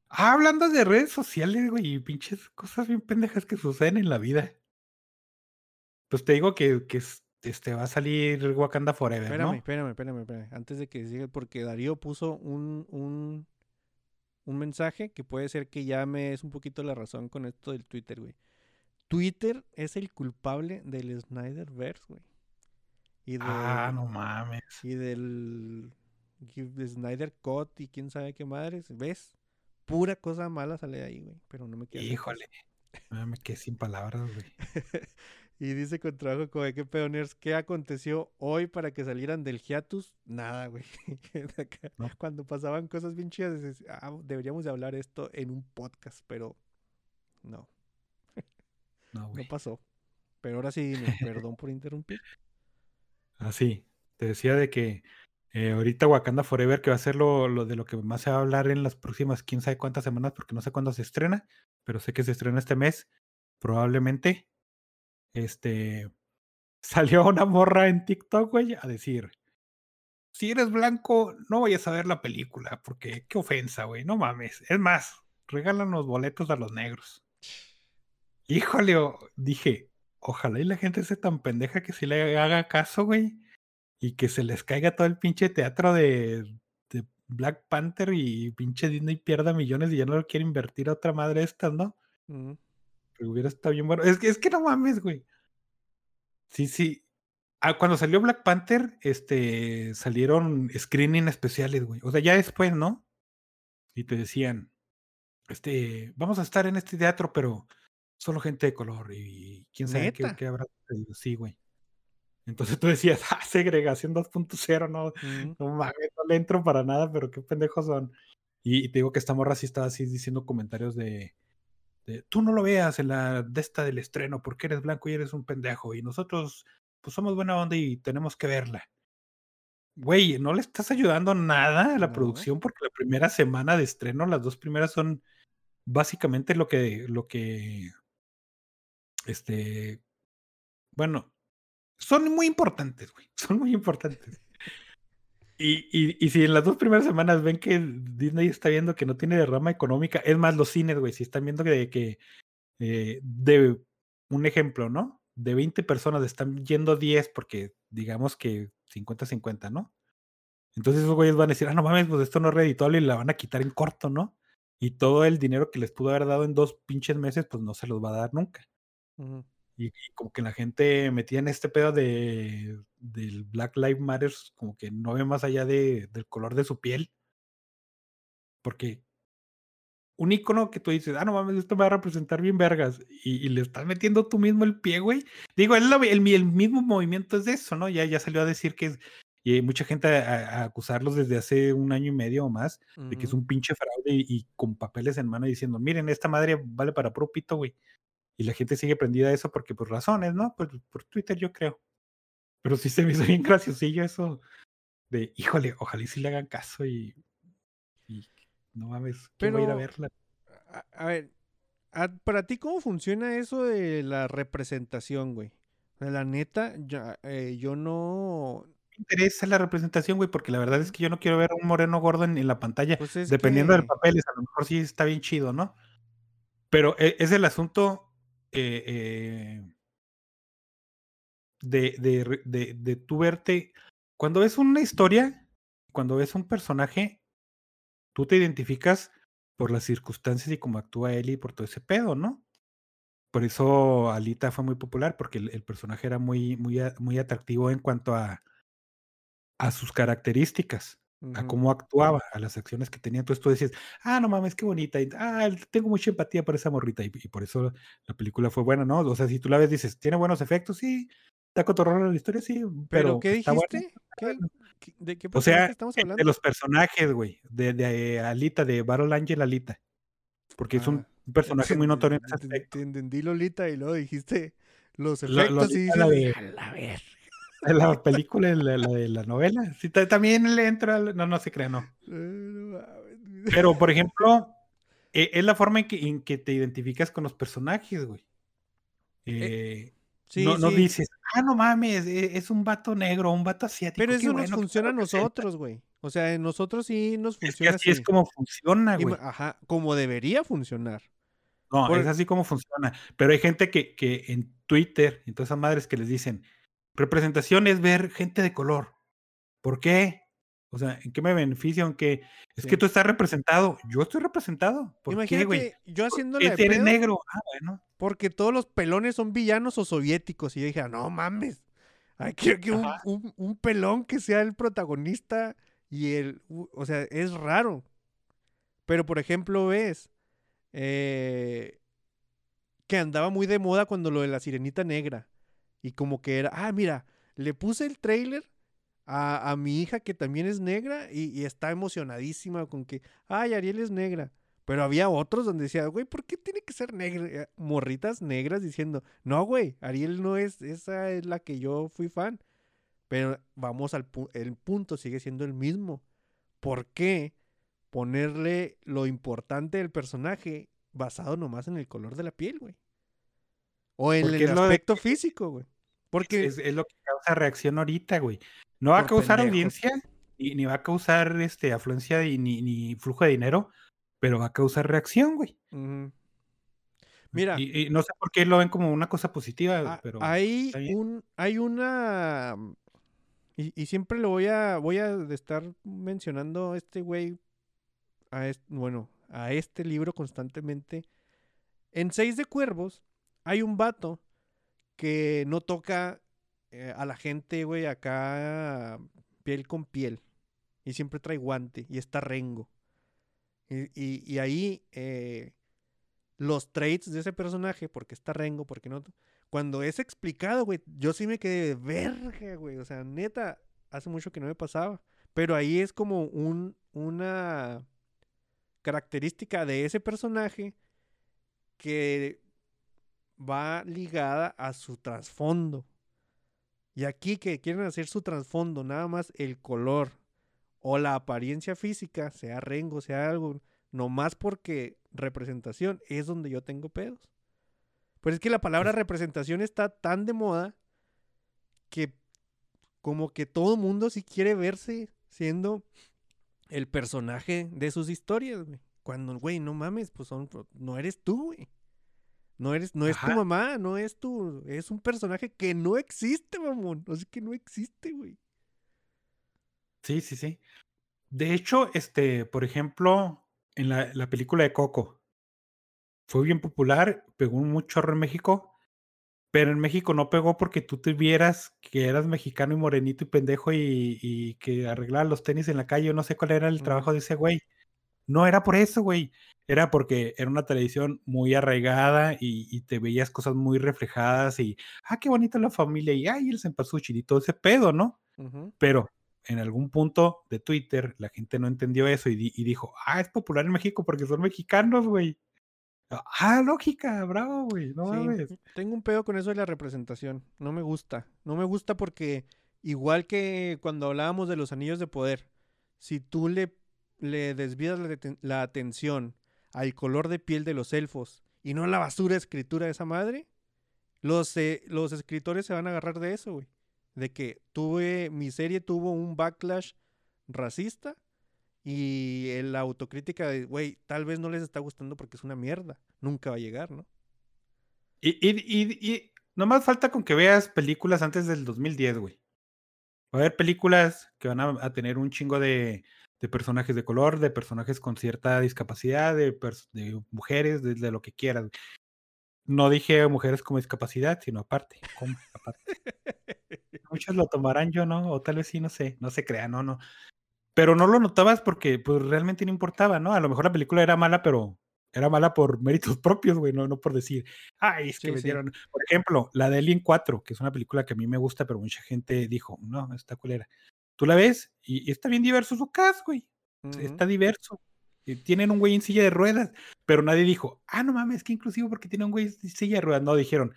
Ah, hablando de redes sociales, güey, y pinches cosas bien pendejas que suceden en la vida. Pues te digo que, que es- este va a salir Wakanda Forever, Espérame, ¿no? espérame, espérame, espérame. Antes de que siga, porque Darío puso un, un, un mensaje que puede ser que ya me es un poquito la razón con esto del Twitter, güey. Twitter es el culpable del Snyderverse, güey. Y, Ah, del- no mames. y del Snyder Cut y quién sabe qué madres. ¿Ves? Pura cosa mala sale de ahí, güey. Pero no me quiero. Híjole. Ah, Me quedé sin palabras, güey. Y dice con trabajo como de qué peoners, ¿qué aconteció hoy para que salieran del hiatus? Nada, güey. No. Cuando pasaban cosas bien chidas, dices, "Ah, deberíamos de hablar esto en un podcast, pero no, No, no güey. pasó. Pero ahora sí, dime, perdón por interrumpir. Así. Te decía de que eh, ahorita Wakanda Forever, que va a ser lo, de lo que más se va a hablar en las próximas quién sabe cuántas semanas, porque no sé cuándo se estrena, pero sé que se estrena este mes, probablemente. Este. Salió una morra en TikTok, güey, a decir. Si eres blanco, no vayas a ver la película, porque qué ofensa, güey, no mames. Es más, regalan los boletos a los negros. Híjole, dije, ojalá y la gente sea tan pendeja que sí le haga caso, güey, y que se les caiga todo el pinche teatro de, de Black Panther y pinche Disney pierda millones y ya no lo quiere invertir a otra madre estas, ¿no? Ujú. Que hubiera estado bien bueno. Es que, es que no mames, güey. Sí, sí. Ah, cuando salió Black Panther, este, salieron screening especiales, güey. O sea, ya después, ¿no? Y te decían, este, vamos a estar en este teatro, pero solo gente de color y quién sabe qué, qué habrá sucedido. Sí, güey. Entonces tú decías, ah, segregación 2.0, no, no mames, no le entro para nada, pero qué pendejos son. Y, y te digo que esta morra sí estaba así diciendo comentarios de, de, tú no lo veas en la de esta del estreno porque eres blanco y eres un pendejo y nosotros pues somos buena onda y tenemos que verla. Güey, no le estás ayudando nada a la No. producción porque la primera semana de estreno, las dos primeras son básicamente lo que, lo que, este, bueno, son muy importantes, güey, son muy importantes. Y, y, y si en las dos primeras semanas ven que Disney está viendo que no tiene derrama económica, es más, los cines, güey, si están viendo que, que eh, de un ejemplo, ¿no? De 20 personas están yendo 10 porque digamos que 50-50, ¿no? Entonces esos güeyes van a decir, ah, no mames, pues esto no es redituable y la van a quitar en corto, ¿no? Y todo el dinero que les pudo haber dado en dos pinches meses, pues no se los va a dar nunca. Ujú. Y, y como que la gente metía en este pedo de del Black Lives Matter, como que no ve más allá de, del color de su piel. Porque un icono que tú dices, ah, no mames, esto me va a representar bien vergas, y, y le estás metiendo tú mismo el pie, güey. Digo, el, el, el mismo movimiento es de eso, ¿no? Ya, ya salió a decir que es, y hay mucha gente a, a, acusarlos desde hace un año y medio o más, Ujú. de que es un pinche fraude y, y, con papeles en mano diciendo, miren, esta madre vale para puro pito, güey. Y la gente sigue prendida a eso porque por razones, ¿no? Por, por Twitter yo creo. Pero sí se me hizo bien graciosillo eso de, híjole, ojalá y sí le hagan caso y, y no mames, ¿quién va a ir a Pero- verla? A, a ver, a- para ti, ¿cómo funciona eso de la representación, güey? La neta, ya, eh, yo no... Me interesa la representación, güey, porque la verdad es que yo no quiero ver a un moreno gordo en, en la pantalla. Pues es Dependiendo del papel, a lo mejor sí está bien chido, ¿no? Pero e- es el asunto eh, de, de, de, de tú verte. Cuando ves una historia, cuando ves un personaje, tú te identificas por las circunstancias y cómo actúa él y por todo ese pedo, ¿no? Por eso Alita fue muy popular, porque el, el personaje era muy, muy, muy atractivo en cuanto a, a sus características a cómo actuaba, a las acciones que tenía. Entonces tú decías, ah, no mames, qué bonita. y, ah, tengo mucha empatía por esa morrita. Y, y por eso la película fue buena, ¿no? O sea, si tú la ves, dices, ¿tiene buenos efectos? Sí. ¿Está cotorrona la historia? Sí. ¿Pero Pero, qué dijiste? ¿Qué- qué- ¿De qué O sea, estamos hablando? de los personajes, güey. De, de Alita, de Battle Angel Alita. Porque es un Ah, un personaje muy notorio en ese aspecto. te entendí Lolita y luego dijiste los Lo- efectos Lolita, dices, de- "A la ver". En la película, en la, la de la novela. Sí, también le entra. al- No, no se crea, no. Eh. Pero, por ejemplo, eh, es la forma en que, en que te identificas con los personajes, güey. Eh, Sí, no, no dices, ah, no mames, e- es un vato negro, un vato asiático. Pero eso nos bueno funciona a lo representa". nosotros, güey. O sea, en nosotros sí nos Es que funciona así es así. como funciona, güey. Ajá, como debería funcionar. No, por- es así como funciona. Pero hay gente que, que en Twitter, y todas esas madres que les dicen, representación es ver gente de color. ¿Por qué? O sea, ¿en qué me beneficia? Aunque es Sí. que tú estás representado. Yo estoy representado. ¿Por qué, güey? Imagínate, yo haciéndole de eres negro. Ah, bueno. porque todos los pelones son villanos o soviéticos. Y yo dije, "Ah, no mames. Ay, quiero que un, un- un pelón que sea el protagonista y el... O sea, es raro. Pero, por ejemplo, ves eh, que andaba muy de moda cuando lo de la sirenita negra. Y como que era, ah, mira, le puse el trailer a, a mi hija que también es negra y, y está emocionadísima con que, ay, Ariel es negra. Pero había otros donde decía, güey, ¿por qué tiene que ser negra? Eh, Morritas negras diciendo, no, güey, Ariel no es, esa es la que yo fui fan. Pero vamos al pu- el punto, sigue siendo el mismo. ¿Por qué ponerle lo importante del personaje basado nomás en el color de la piel, güey? O en Porque el de- aspecto físico, güey. Porque Es, es lo que causa reacción ahorita, güey. No va a causar pendejos. audiencia, ni, ni va a causar este, afluencia y, ni, ni flujo de dinero, pero va a causar reacción, güey. Mira, Y, y no sé por qué lo ven como una cosa positiva, a- pero hay un, hay una y, y siempre lo voy a voy a de estar mencionando a este güey a bueno, a este libro constantemente. En Seis de Cuervos hay un vato que no toca eh, a la gente, güey, acá piel con piel. Y siempre trae guante y está rengo. Y, y- ahí eh, los traits de ese personaje, porque está rengo, porque no. Cuando es explicado, güey, yo sí me quedé de verga, güey. O sea, neta, hace mucho que no me pasaba. Pero ahí es como un, una característica de ese personaje que va ligada a su trasfondo. Y aquí que quieren hacer su trasfondo, nada más el color o la apariencia física, sea rengo, sea algo, nomás porque representación es donde yo tengo pedos. Pero es que la palabra Pues representación está tan de moda que como que todo mundo sí quiere verse siendo el personaje de sus historias, güey. Cuando, güey, no mames, pues son, no eres tú, güey. No eres, no es tu mamá, no es tu, es un personaje que no existe, mamón. Sea, que no existe, güey. Sí, sí, sí. De hecho, este, por ejemplo, en la, la película de Coco, fue bien popular, pegó un chorro en México, pero en México no pegó porque tú te vieras que eras mexicano y morenito y pendejo y, y que arreglaba los tenis en la calle, yo no sé cuál era el trabajo de ese güey. No era por eso, güey. Era porque era una televisión muy arraigada y, y te veías cosas muy reflejadas y, ah, qué bonita la familia y, ay, el cempasúchil y todo ese pedo, ¿no? Pero en algún punto de Twitter la gente no entendió eso y, di- y dijo, ah, es popular en México porque son mexicanos, güey. Ah, lógica, bravo, güey, no Sí, mames. tengo un pedo con eso de la representación. No me gusta. No me gusta porque, igual que cuando hablábamos de los anillos de poder, si tú le, le desvías la, aten- la atención al color de piel de los elfos y no la basura escritura de esa madre, los, eh, los escritores se van a agarrar de eso, güey. De que tuve, mi serie tuvo un backlash racista y la autocrítica de, güey, tal vez no les está gustando porque es una mierda. Nunca va a llegar, ¿no? Y, y, y, nomás falta con que veas películas antes del 2010, güey. Va a haber películas que van a, a tener un chingo de, de personajes de color, de personajes con cierta discapacidad, de, mujeres, de, de lo que quieras. No dije mujeres con discapacidad, sino aparte. como aparte. Muchos lo tomarán yo, ¿no? O tal vez sí, no sé, no se crean, no, no. Pero no lo notabas porque pues realmente no importaba, ¿no? A lo mejor la película era mala, pero era mala por méritos propios, güey, no, no por decir, ay, es que Sí, me sí. dieron. Por ejemplo, la de Alien 4, que es una película que a mí me gusta, pero mucha gente dijo, no, está culera. Tú la ves y, está bien diverso su cast, güey. Está diverso. Tienen un güey en silla de ruedas, pero nadie dijo, ah, no mames, qué inclusivo porque tiene un güey en silla de ruedas. No, dijeron,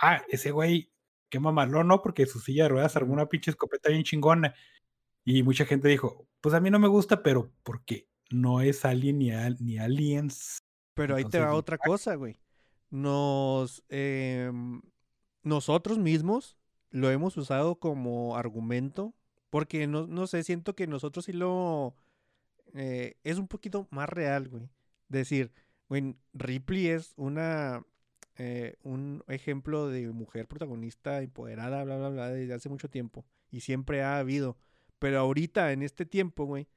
ah, ese güey, qué mamalón, no, porque su silla de ruedas armó una pinche escopeta bien chingona. Y mucha gente dijo, pues a mí no me gusta, pero porque no es Alien ni, al- ni Aliens. Pero ahí te va otra cosa, güey. Nos, em, nosotros mismos lo hemos usado como argumento, porque no, no sé, siento que nosotros sí lo... eh, es un poquito más real, güey. Decir, güey, Ripley es una... eh, un ejemplo de mujer protagonista empoderada, bla, bla, bla, desde hace mucho tiempo. Y siempre ha habido. Pero ahorita, en este tiempo, güey,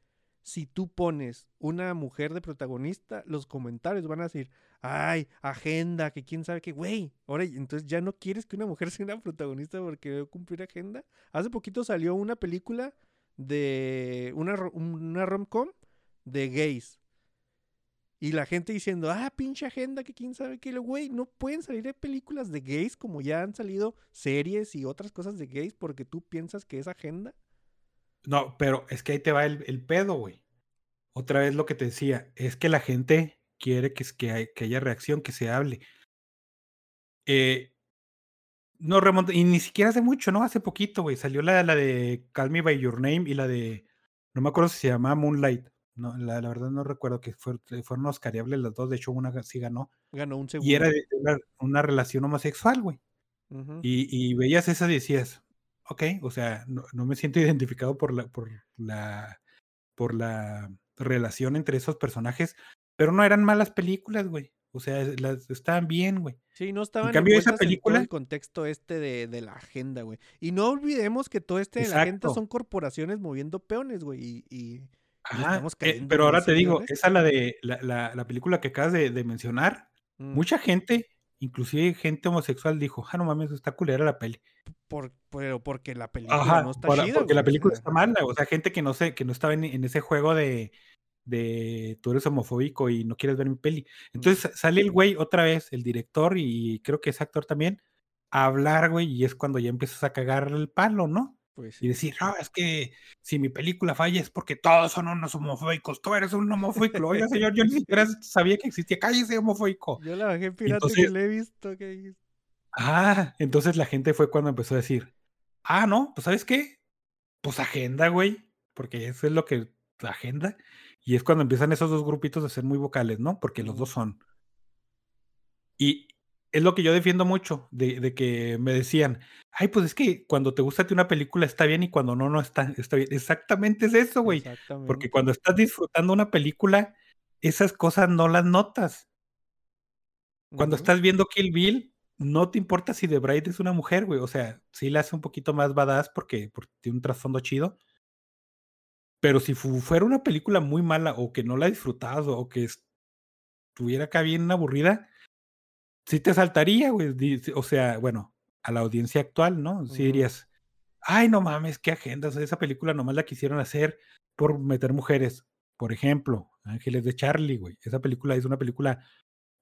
si tú pones una mujer de protagonista, los comentarios van a decir, ay, agenda, que quién sabe qué, güey. Ahora, entonces ya no quieres que una mujer sea una protagonista porque debe cumplir agenda. Hace poquito salió una película de una, una rom-com de gays. Y la gente diciendo, ah, pinche agenda, que quién sabe qué, güey, no pueden salir de películas de gays como ya han salido series y otras cosas de gays porque tú piensas que es agenda. No, pero es que ahí te va el, el pedo, güey. Otra vez lo que te decía, es que la gente quiere que, que, hay- que haya reacción, que se hable. Eh, no remonta, y ni siquiera hace mucho, ¿no? Hace poquito, güey. Salió la, la de Call Me By Your Name y la de, no me acuerdo si se llamaba Moonlight. No, la, la verdad no recuerdo que fue- fueron oscariables las dos, de hecho una sí ganó. Ganó un segundo. Y era de una, una relación homosexual, güey. Y, y veías esa y decías, ok, o sea, no, no me siento identificado por la, por la, por la relación entre esos personajes, pero no eran malas películas, güey. O sea, las estaban bien, güey. Sí, no estaban cambio, esa en todo película- el contexto este de, de la agenda, güey. Y no olvidemos que todo este de la agenda son corporaciones moviendo peones, güey. Y, y- Ajá, eh, pero ahora te digo, esa la de la, la, la película que acabas de, de mencionar, mm, mucha gente, inclusive gente homosexual, dijo, ah, no mames, está culera la peli. por, pero porque la película Ajá, no está para- chida, porque la güey, película está mala, o sea, gente que no sé, que no estaba en, en ese juego de, de tú eres homofóbico y no quieres ver mi peli. Entonces sale el güey otra vez, el director y creo que es actor también, a hablar, güey, y es cuando ya empiezas a cagar el palo, ¿no? Pues Y decir, no, es que si mi película falla es porque todos son unos homofóbicos, tú eres un homofóbico. Oiga, señor, yo ni siquiera sabía que existía, cállese homofóbico. Yo la bajé pirata y entonces- ni la he visto. ¿qué dices? Ah, entonces la gente fue cuando empezó a decir, ah, no, pues ¿sabes qué? Pues agenda, güey, porque eso es lo que agenda. Y es cuando empiezan esos dos grupitos a ser muy vocales, ¿no? Porque los dos son. Y es lo que yo defiendo mucho, de, de que me decían, ay, pues es que cuando te gusta una película está bien y cuando no, no está, está bien. Exactamente es eso, güey. Porque cuando estás disfrutando una película, esas cosas no las notas. Cuando Ujú. estás viendo Kill Bill, no te importa si The Bride es una mujer, güey. O sea, sí la hace un poquito más badass porque, porque tiene un trasfondo chido. Pero si fu- fuera una película muy mala o que no la disfrutabas o que estuviera acá bien aburrida, sí te saltaría, güey. O sea, bueno, a la audiencia actual, ¿no? Sí Ujú. dirías, ay, no mames, qué agenda. O sea, esa película nomás la quisieron hacer por meter mujeres. Por ejemplo, Ángeles de Charlie, güey. Esa película es una película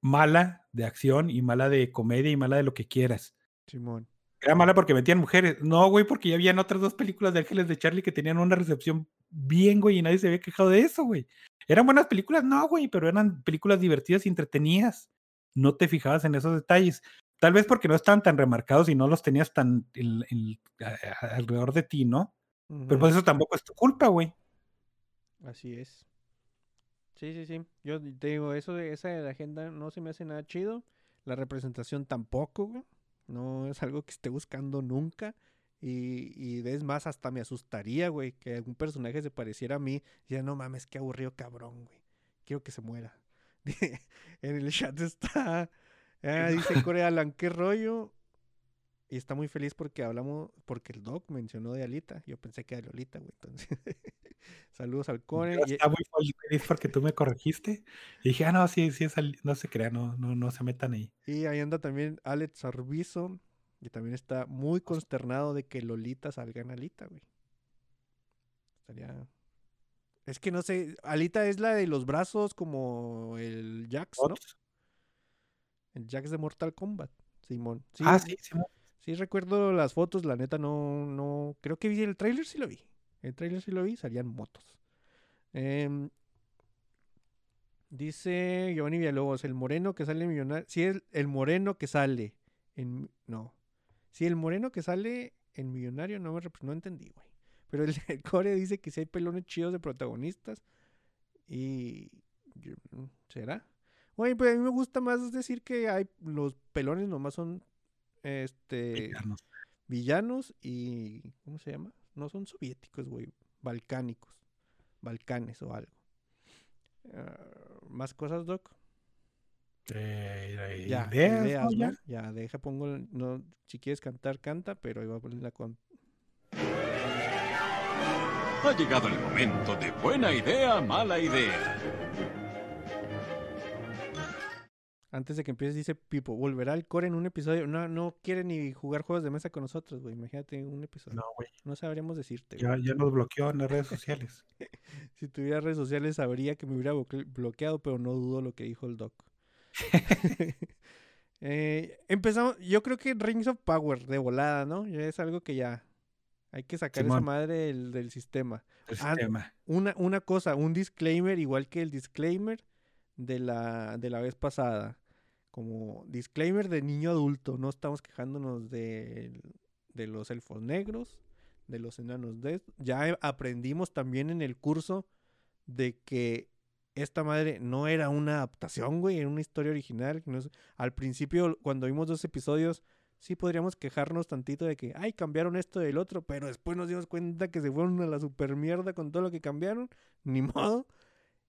mala de acción y mala de comedia y mala de lo que quieras. Simón. Era mala porque metían mujeres. No, güey, porque ya habían otras dos películas de Ángeles de Charlie que tenían una recepción bien, güey, y nadie se había quejado de eso, güey. ¿Eran buenas películas? No, güey, pero eran películas divertidas y entretenidas. No te fijabas en esos detalles. Tal vez porque no estaban tan remarcados y no los tenías tan en- en- a- a- alrededor de ti, ¿no? Pero pues eso tampoco es tu culpa, güey. Así es. Sí, sí, sí. Yo te digo, eso de esa de la agenda no se me hace nada chido. La representación tampoco, güey. No es algo que esté buscando nunca. Y, y es más, hasta me asustaría, güey, que algún personaje se pareciera a mí. Ya no mames, qué aburrido cabrón, güey. Quiero que se muera. en el chat está. Ah, dice Core Alan, qué rollo. Y está muy feliz porque hablamos, porque el doc mencionó de Alita. Yo pensé que era Lolita, güey. Entonces, saludos al Core. Y- estaba muy feliz porque tú me corregiste. Y dije, ah, no, sí, sí, es no se crean, no, no, no se metan ahí. Y ahí anda también Alex Arbizo, que también está muy consternado de que Lolita salga en Alita, güey. Estaría... Es que no sé, Alita es la de los brazos como el Jax, ¿no? Ots. El Jax de Mortal Kombat, Simón. Sí, ah, sí, sí. sí recuerdo las fotos, la neta no, no, creo que vi el tráiler, sí lo vi. El tráiler sí lo vi, salían motos. Em, dice Giovanni Villalobos, el moreno que sale en millonario, sí, el, el moreno que sale en, no, sí, el moreno que sale en millonario, no me, no entendí, güey. Pero el, el core dice que sí hay pelones chidos de protagonistas y, mm, ¿será? Güey, pues a mí me gusta más decir que hay, los pelones nomás son, este Villanos. villanos y ¿cómo se llama? No son soviéticos, güey, balcánicos, balcanes o algo. Ah, Más cosas, Doc. Eh, Ya, ideas, ideas, ¿no? ¿no? Ya. Ya, deja pongo, el- no, si quieres cantar canta, pero ahí va a poner la con. Ha llegado el momento de buena idea, mala idea. Antes de que empieces dice Pipo, volverá el core en un episodio. No, no quiere ni jugar juegos de mesa con nosotros, güey. Imagínate un episodio. No, No, güey. sabríamos decirte. Ya, ya nos bloqueó en las redes sociales. Si tuviera redes sociales sabría que me hubiera bloque- bloqueado, pero no dudo lo que dijo el doc. Eh, empezamos, yo creo que Rings of Power de volada, ¿no? Ya es algo que ya hay que sacar esa madre del, del sistema. El Ah, sistema. Una, una cosa, un disclaimer, igual que el disclaimer de la, de la vez pasada. Como disclaimer de niño adulto, no estamos quejándonos de, los elfos negros, de los enanos de... Ya aprendimos también en el curso de que esta madre no era una adaptación, güey, era una historia original. Al principio, cuando vimos dos episodios, sí podríamos quejarnos tantito de que, ay, cambiaron esto del otro, pero después nos dimos cuenta que se fueron a la super mierda con todo lo que cambiaron, ni modo.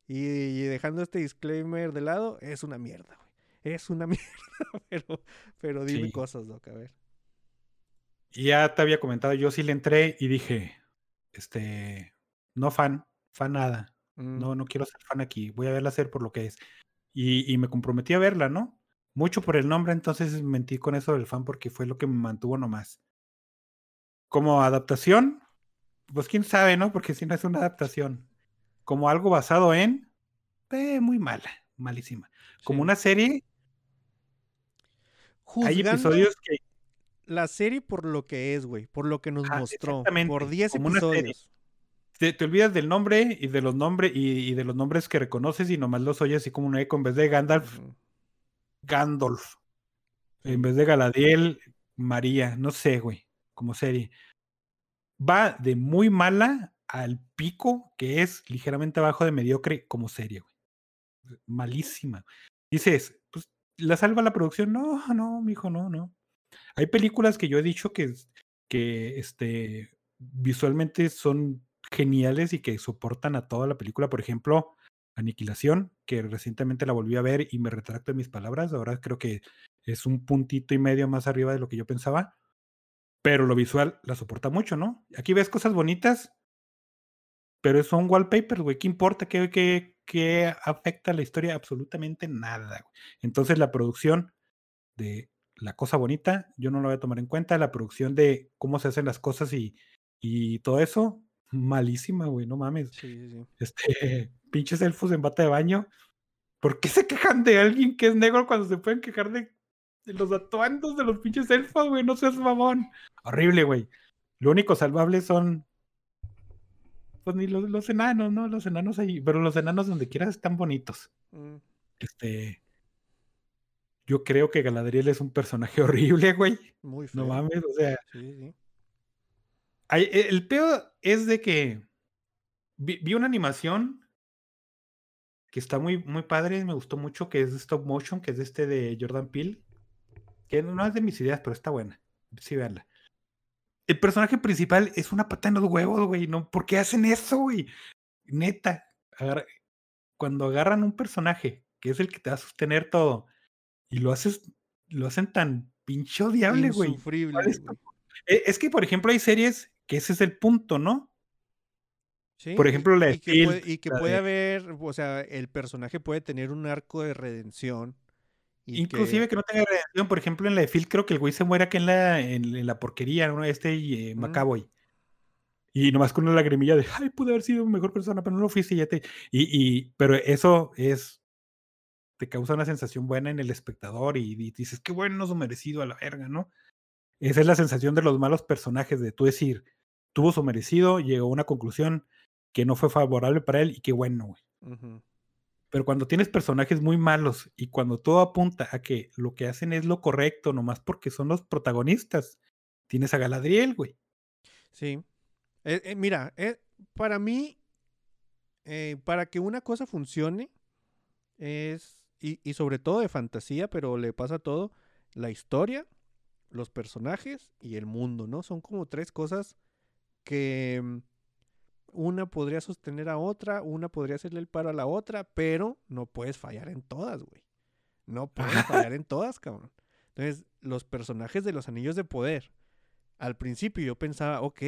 Y, dejando este disclaimer de lado, es una mierda. Es una mierda, pero, pero dime Sí. cosas, Doc, a ver. Y ya te había comentado, yo sí le entré y dije, este, no fan, fan nada. Mm, No, no quiero ser fan aquí. Voy a verla hacer por lo que es. Y, y me comprometí a verla, ¿no? Mucho por el nombre, entonces mentí con eso del fan porque fue lo que me mantuvo nomás. Como adaptación, pues quién sabe, ¿no? Porque si no es una adaptación. Como algo basado en, eh, muy mala, malísima. Como sí. una serie, hay episodios que la serie por lo que es, güey, por lo que nos Ajá, mostró, exactamente, por 10 como una serie. episodios. te, te olvidas del nombre y de los nombres y, y de los nombres que reconoces y nomás los oyes así como un eco en vez de Gandalf. Gandalf. En vez de Galadiel, María, no sé, güey, como serie. Va de muy mala al pico, que es ligeramente abajo de mediocre como serie, güey. Malísima. Dices, ¿la salva la producción? No, no, mijo, no, no. Hay películas que yo he dicho que, que este, visualmente son geniales y que soportan a toda la película. Por ejemplo, Aniquilación, que recientemente la volví a ver y me retracto de mis palabras. Ahora creo que es un puntito y medio más arriba de lo que yo pensaba. Pero lo visual la soporta mucho, ¿no? Aquí ves cosas bonitas, pero son wallpapers, güey. ¿Qué importa? ¿Qué, qué, qué afecta a la historia? Absolutamente nada, güey. Entonces la producción de la cosa bonita, yo no lo voy a tomar en cuenta. La producción de cómo se hacen las cosas y, y todo eso, malísima, güey, no mames. Sí, sí, sí. Este, pinches elfos en bata de baño. ¿Por qué se quejan de alguien que es negro cuando se pueden quejar de, de los atuendos de los pinches elfos, güey? No seas mamón. Horrible, güey. Lo único salvable son. Pues ni los, los enanos, ¿no? Los enanos ahí. Pero los enanos donde quieras están bonitos. Mm, Este. Yo creo que Galadriel es un personaje horrible, güey. Muy feo. No mames, o sea. Sí, sí. Ay, e- el peor es de que vi, vi una animación que está muy, muy padre, me gustó mucho, que es de stop motion, que es de este de Jordan Peele, que no es de mis ideas, pero está buena. Sí, véanla. El personaje principal es una pata en los huevos, güey. No, ¿Por qué hacen eso, güey? Neta. agarra- cuando agarran un personaje que es el que te va a sostener todo y lo haces, lo hacen tan pinche odiable, güey. Insufrible, ¿Cuál es. Eh, Es que, por ejemplo, hay series que ese es el punto, ¿no? Sí, Por ejemplo, la de y que puede, y que puede de- haber, o sea, el personaje puede tener un arco de redención. Y Inclusive que no tenga reacción, por ejemplo, en la de Phil creo que el güey se muere acá en la, en, en la porquería, ¿no? Este eh, Ujú. Macaboy. Y nomás con una lagrimilla de, ay, pude haber sido mejor persona, pero no lo fuiste y ya te... Y, y, pero eso es, te causa una sensación buena en el espectador y, y dices, qué bueno, no su merecido a la verga, ¿no? Esa es la sensación de los malos personajes, de tú decir, tuvo su merecido, llegó a una conclusión que no fue favorable para él y qué bueno, güey. Ujú. Pero cuando tienes personajes muy malos y cuando todo apunta a que lo que hacen es lo correcto, nomás porque son los protagonistas, tienes a Galadriel, güey. Sí. Eh, eh, mira, eh, para mí, para que una cosa funcione, es, y, y sobre todo de fantasía, pero le pasa todo, la historia, los personajes y el mundo, ¿no? Son como tres cosas que mm, una podría sostener a otra, una podría hacerle el paro a la otra, pero no puedes fallar en todas, güey. No puedes fallar en todas, cabrón. Entonces, los personajes de los anillos de poder. Al principio yo pensaba, ok,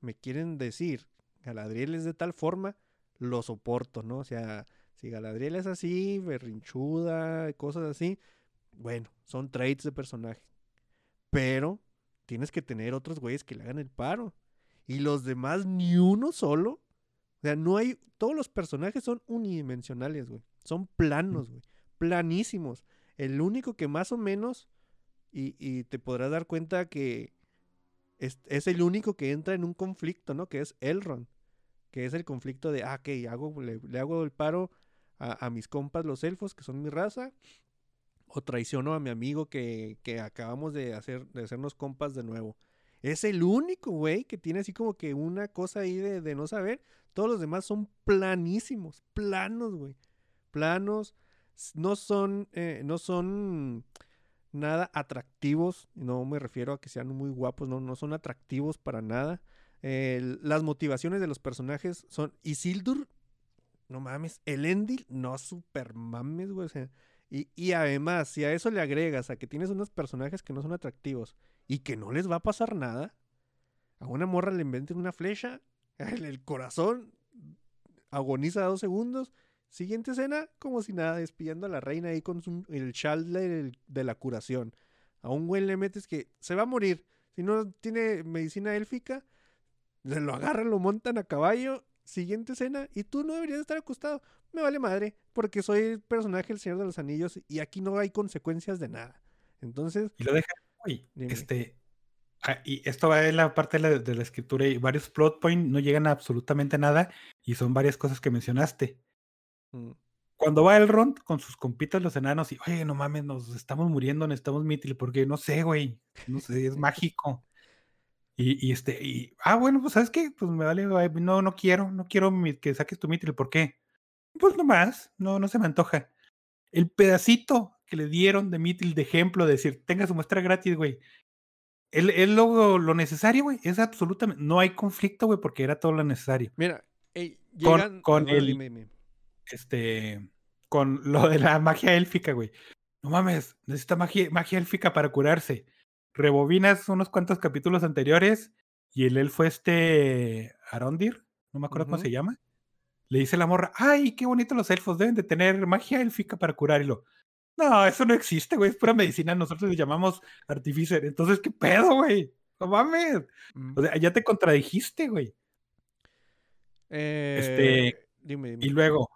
me quieren decir, Galadriel es de tal forma, lo soporto, ¿no? O sea, si Galadriel es así, berrinchuda, cosas así, bueno, son traits de personaje. Pero tienes que tener otros güeyes que le hagan el paro. Y los demás, ni uno solo. O sea, no hay. Todos los personajes son unidimensionales, güey. Son planos, güey. Planísimos. El único que más o menos. Y, y te podrás dar cuenta que es, es el único que entra en un conflicto, ¿no? Que es Elrond. Que es el conflicto de, ah, ok, hago, le, le hago el paro a, a mis compas los elfos, que son mi raza. O traiciono a mi amigo que, que acabamos de, hacer, de hacernos compas de nuevo. Es el único, güey, que tiene así como que una cosa ahí de, de no saber. Todos los demás son planísimos, planos, güey. Planos. No son, eh, no son nada atractivos. No me refiero a que sean muy guapos, no, no son atractivos para nada. Las motivaciones de los personajes son Isildur, no mames, Elendil, no super mames, güey. O sea, y, y además, si a eso le agregas a que tienes unos personajes que no son atractivos y que no les va a pasar nada, a una morra le inventen una flecha, el, corazón agoniza dos segundos. Siguiente escena, como si nada, despidiendo a la reina ahí con su- el chal de, de la curación. A un güey le metes que se va a morir. Si no tiene medicina élfica, se lo agarran, lo montan a caballo. Siguiente escena, y tú no deberías estar acostado. Me vale madre, porque soy el personaje del Señor de los Anillos y aquí no hay consecuencias de nada. Entonces, Y lo güey. Dime. Este. ah, y esto va en la parte de la, de la escritura y varios plot points no llegan a absolutamente nada y son varias cosas que mencionaste. mm, Cuando va Elrond con sus compitas los enanos y, oye, no mames, nos estamos muriendo, necesitamos Mithril, porque no sé, güey, no sé, es mágico. Y, y este, y, ah, bueno, pues, ¿sabes qué? Pues me vale, no, no quiero, no quiero mi- que saques tu Mithril, ¿por qué? Pues nomás, no, no se me antoja. El pedacito que le dieron de Mithril de ejemplo, de decir, tenga su muestra gratis, güey. Es, lo, lo necesario, güey, es absolutamente, no hay conflicto, güey, porque era todo lo necesario. Mira, ey, Con- llegan... con bueno, el- dime, dime. este, con lo de la magia élfica, güey. No mames, necesita magia, magia élfica para curarse. Rebobinas unos cuantos capítulos anteriores y el elfo este Arondir, no me acuerdo cómo se llama, le dice la morra, ay, qué bonito los elfos, deben de tener magia élfica para curarlo. No, eso no existe, güey, es pura medicina, nosotros le llamamos artificer. Entonces, ¿qué pedo, güey? No mames. O sea, ya te contradijiste, güey. eh, dime, dime. Y luego,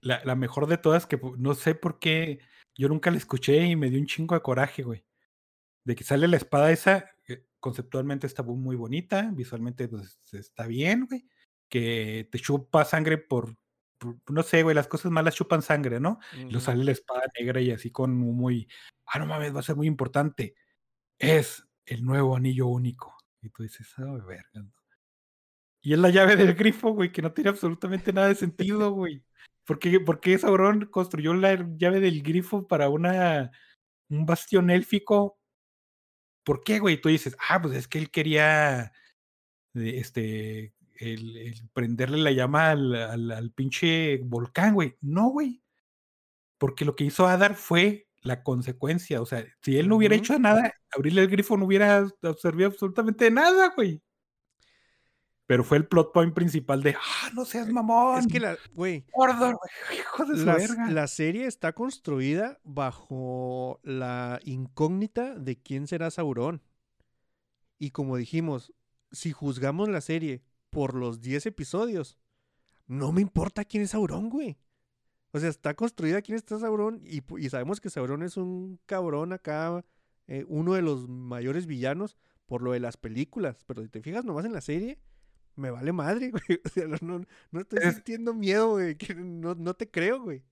la, la mejor de todas, que no sé por qué, yo nunca la escuché y me dio un chingo de coraje, güey. De que sale la espada esa, que conceptualmente está muy bonita, visualmente pues, está bien, güey. Que te chupa sangre por, por- no sé, güey, las cosas malas chupan sangre, ¿no? Y Ujú. sale la espada negra y así con muy, ah, no mames, va a ser muy importante. Es el nuevo anillo único. Y tú dices, ah, verga. ¿no?". Y es la llave del grifo, güey, que no tiene absolutamente nada de sentido, güey. ¿Por qué, por qué Sauron construyó la llave del grifo para una un bastión élfico? ¿Por qué, güey? Tú dices, ah, pues es que él quería de- este el, el prenderle la llama al, al, al pinche volcán, güey. No, güey. Porque lo que hizo Adar fue la consecuencia. O sea, si él no hubiera hecho nada, abrirle el grifo no hubiera servido absolutamente de nada, güey. Pero fue el plot point principal de, ah, no seas mamón. Es que la, güey, hijo de su la, verga. la serie está construida bajo la incógnita de quién será Sauron. Y como dijimos, si juzgamos la serie por los 10 episodios, no me importa quién es Sauron, güey. O sea, está construida quién está Sauron y, y sabemos que Sauron es un cabrón acá, eh, uno de los mayores villanos por lo de las películas. Pero si te fijas nomás en la serie, me vale madre, güey. O sea, no, no, estoy Es- sintiendo miedo, güey. que No, no te creo, güey.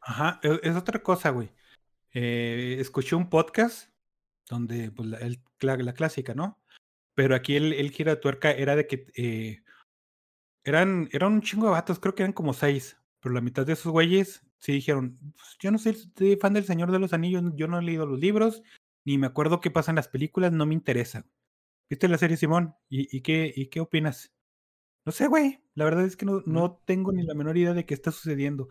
Ajá, es, es otra cosa, güey. Eh, escuché un podcast donde, pues, la, el- la- la clásica, ¿no? Pero aquí el, el gira de tuerca era de que eh, eran, eran un chingo de vatos, creo que eran como seis, pero la mitad de esos güeyes sí dijeron, "Pues, yo no soy, soy fan del Señor de los Anillos, yo no he leído los libros, ni me acuerdo qué pasa en las películas, no me interesa. ¿Viste la serie Simón? ¿Y, y qué, y qué opinas? No sé, güey. La verdad es que no, no tengo ni la menor idea de qué está sucediendo.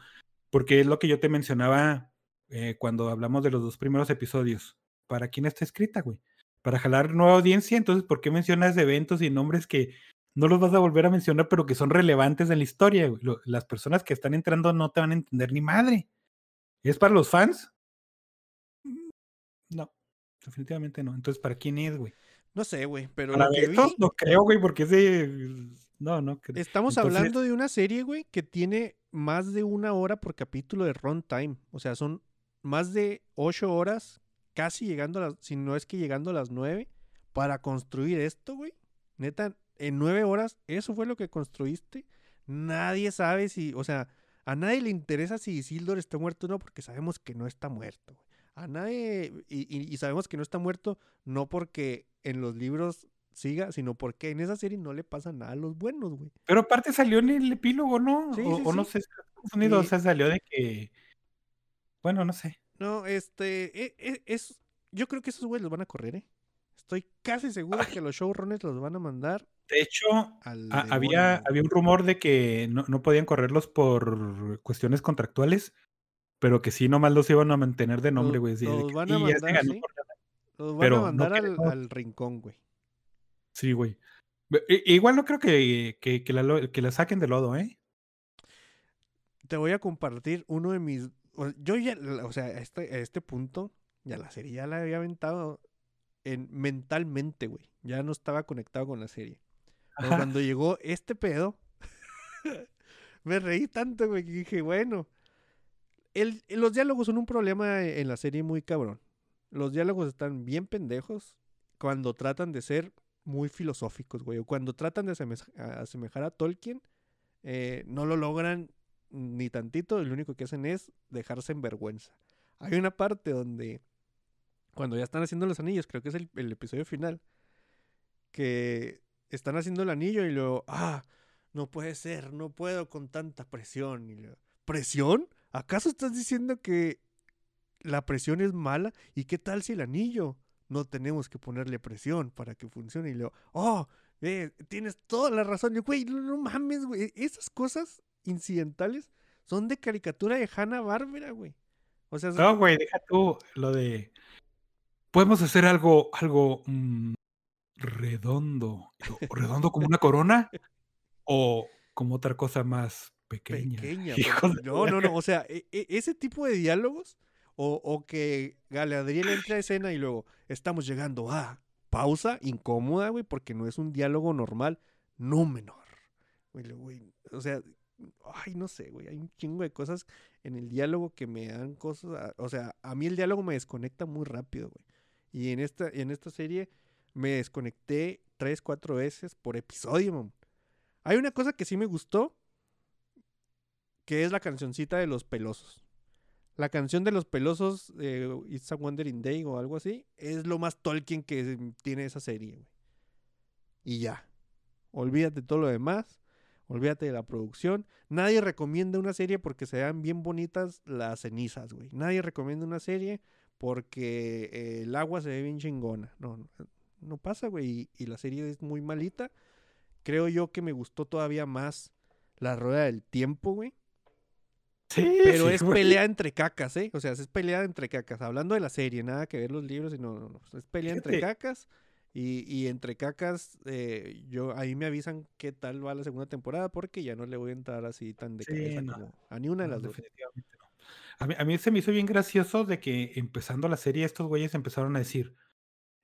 Porque es lo que yo te mencionaba eh, cuando hablamos de los dos primeros episodios. ¿Para quién está escrita, güey? Para jalar nueva audiencia. Entonces, ¿por qué mencionas eventos y nombres que no los vas a volver a mencionar, pero que son relevantes en la historia? güey? Las personas que están entrando no te van a entender ni madre. ¿Es para los fans? Mm, No, definitivamente no. Entonces, ¿para quién es, güey? No sé, güey, pero Para lo que vi, no creo, güey, porque ese... No, no. creo. estamos Entonces- hablando de una serie, güey, que tiene más de una hora por capítulo de runtime. O sea, son más de ocho horas, casi llegando a las, si no es que llegando a las nueve, para construir esto, güey. Neta, en nueve horas, eso fue lo que construiste. Nadie sabe si, o sea, a nadie le interesa si Isildur está muerto o no, porque sabemos que no está muerto. güey. A nadie, y, y- y sabemos que no está muerto, no porque en los libros siga, sino porque en esa serie no le pasa nada a los buenos, güey. Pero aparte salió en el epílogo, ¿no? Sí, o, sí, o no sé confundido, o sea, salió de que. Bueno, no sé. No, este, e- e- es, yo creo que esos güeyes los van a correr, ¿eh? Estoy casi seguro que los showrunners los van a mandar De hecho, a- había, había un rumor de que no, no podían correrlos por cuestiones contractuales, pero que sí, nomás los iban a mantener de nombre, güey. los van a "Sí, ya se mandar, sí. por ganar". Los van pero a no al rincón, güey. Sí, güey. Igual no creo que, que, que la, lo- que la saquen de lodo, ¿eh? Te voy a compartir uno de mis. Yo ya, o sea, a este, a este punto, ya la serie ya la había aventado en, mentalmente, güey. Ya no estaba conectado con la serie. Pero Ajá. cuando llegó este pedo, me reí tanto, güey, que dije, bueno. El, los diálogos son un problema en la serie muy cabrón. Los diálogos están bien pendejos cuando tratan de ser muy filosóficos, güey. Cuando tratan de asemejar a Tolkien, eh, no lo logran ni tantito. Lo único que hacen es dejarse en vergüenza. Hay una parte donde, cuando ya están haciendo los anillos, creo que es el, el episodio final, que están haciendo el anillo y luego, ah, no puede ser, no puedo con tanta presión. Y luego, ¿Presión? ¿Acaso estás diciendo que la presión es mala? ¿Y qué tal si el anillo no tenemos que ponerle presión para que funcione? Y luego, oh, eh, tienes toda la razón. Y, güey, no, no mames, güey. Esas cosas incidentales son de caricatura de Hanna Bárbara, güey. O sea, No, güey, deja tú lo de. Podemos hacer algo, algo mm, redondo. ¿O ¿Redondo como una corona? ¿O como otra cosa más pequeña? no, no, no. O sea, e- e- ese tipo de diálogos, o, o que Galadriel entre a escena y luego estamos llegando a pausa incómoda, güey, porque no es un diálogo normal. Güey, lo- güey, o sea, ay, no sé, güey. Hay un chingo de cosas en el diálogo que me dan cosas. o sea, a mí el diálogo me desconecta muy rápido, güey. Y en esta, en esta serie me desconecté tres, cuatro veces por episodio, mam. Hay una cosa que sí me gustó, que es la cancioncita de los pelosos. La canción de los pelosos, eh, It's a Wandering Day o algo así, es lo más Tolkien que tiene esa serie, güey. Y ya. Olvídate todo lo demás. olvídate de la producción. Nadie recomienda una serie porque se vean bien bonitas las cenizas, güey. Nadie recomienda una serie porque eh, el agua se ve bien chingona. No, no, no pasa, güey. Y, y la serie es muy malita. Creo yo que me gustó todavía más la rueda del tiempo, güey. Sí, Pero sí, es güey. pelea entre cacas, ¿eh? O sea, es pelea entre cacas. Hablando de la serie, nada que ver los libros, sino no, no, Es pelea entre cacas. Y, y entre cacas, eh, yo ahí me avisan qué tal va la segunda temporada, porque ya no le voy a entrar así tan de Sí, cabeza no. como a ni una de las dos. definitivamente no. A mí, a mí se me hizo bien gracioso de que empezando la serie estos güeyes empezaron a decir,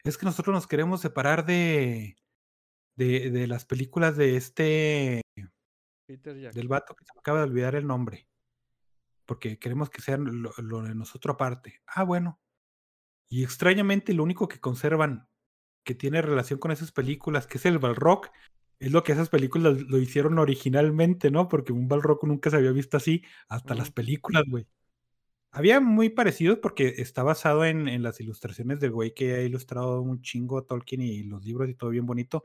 es que nosotros nos queremos separar de, de, de las películas de este, Peter Jackson. del vato que se me acaba de olvidar el nombre, porque queremos que sean lo, lo de nosotros aparte. Ah, bueno. Y extrañamente lo único que conservan que tiene relación con esas películas, que es el Balrock, es lo que esas películas lo hicieron originalmente, ¿no? Porque un Balrock nunca se había visto así, hasta las películas, güey. Había muy parecidos porque está basado en, en las ilustraciones del güey que ha ilustrado un chingo a Tolkien y los libros y todo bien bonito.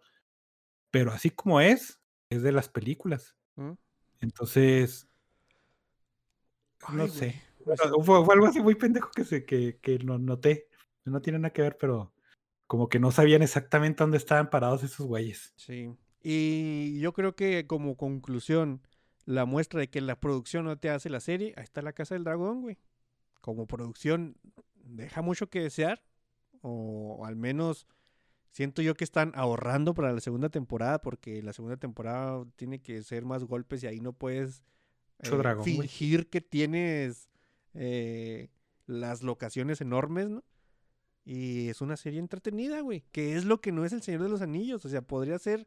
Pero así como es, es de las películas. Entonces, no sé. fue, fue algo así muy pendejo que, se, que, que no noté. No tiene nada que ver, pero como que no sabían exactamente dónde estaban parados esos güeyes. Sí. Y yo creo que como conclusión, la muestra de que la producción no te hace la serie, ahí está la Casa del Dragón, güey. Como producción deja mucho que desear, o al menos siento yo que están ahorrando para la segunda temporada, porque la segunda temporada tiene que ser más golpes y ahí no puedes eh, fingir que tienes eh, las locaciones enormes, ¿no? Y es una serie entretenida, güey. Que es lo que no es El Señor de los Anillos. O sea, podría ser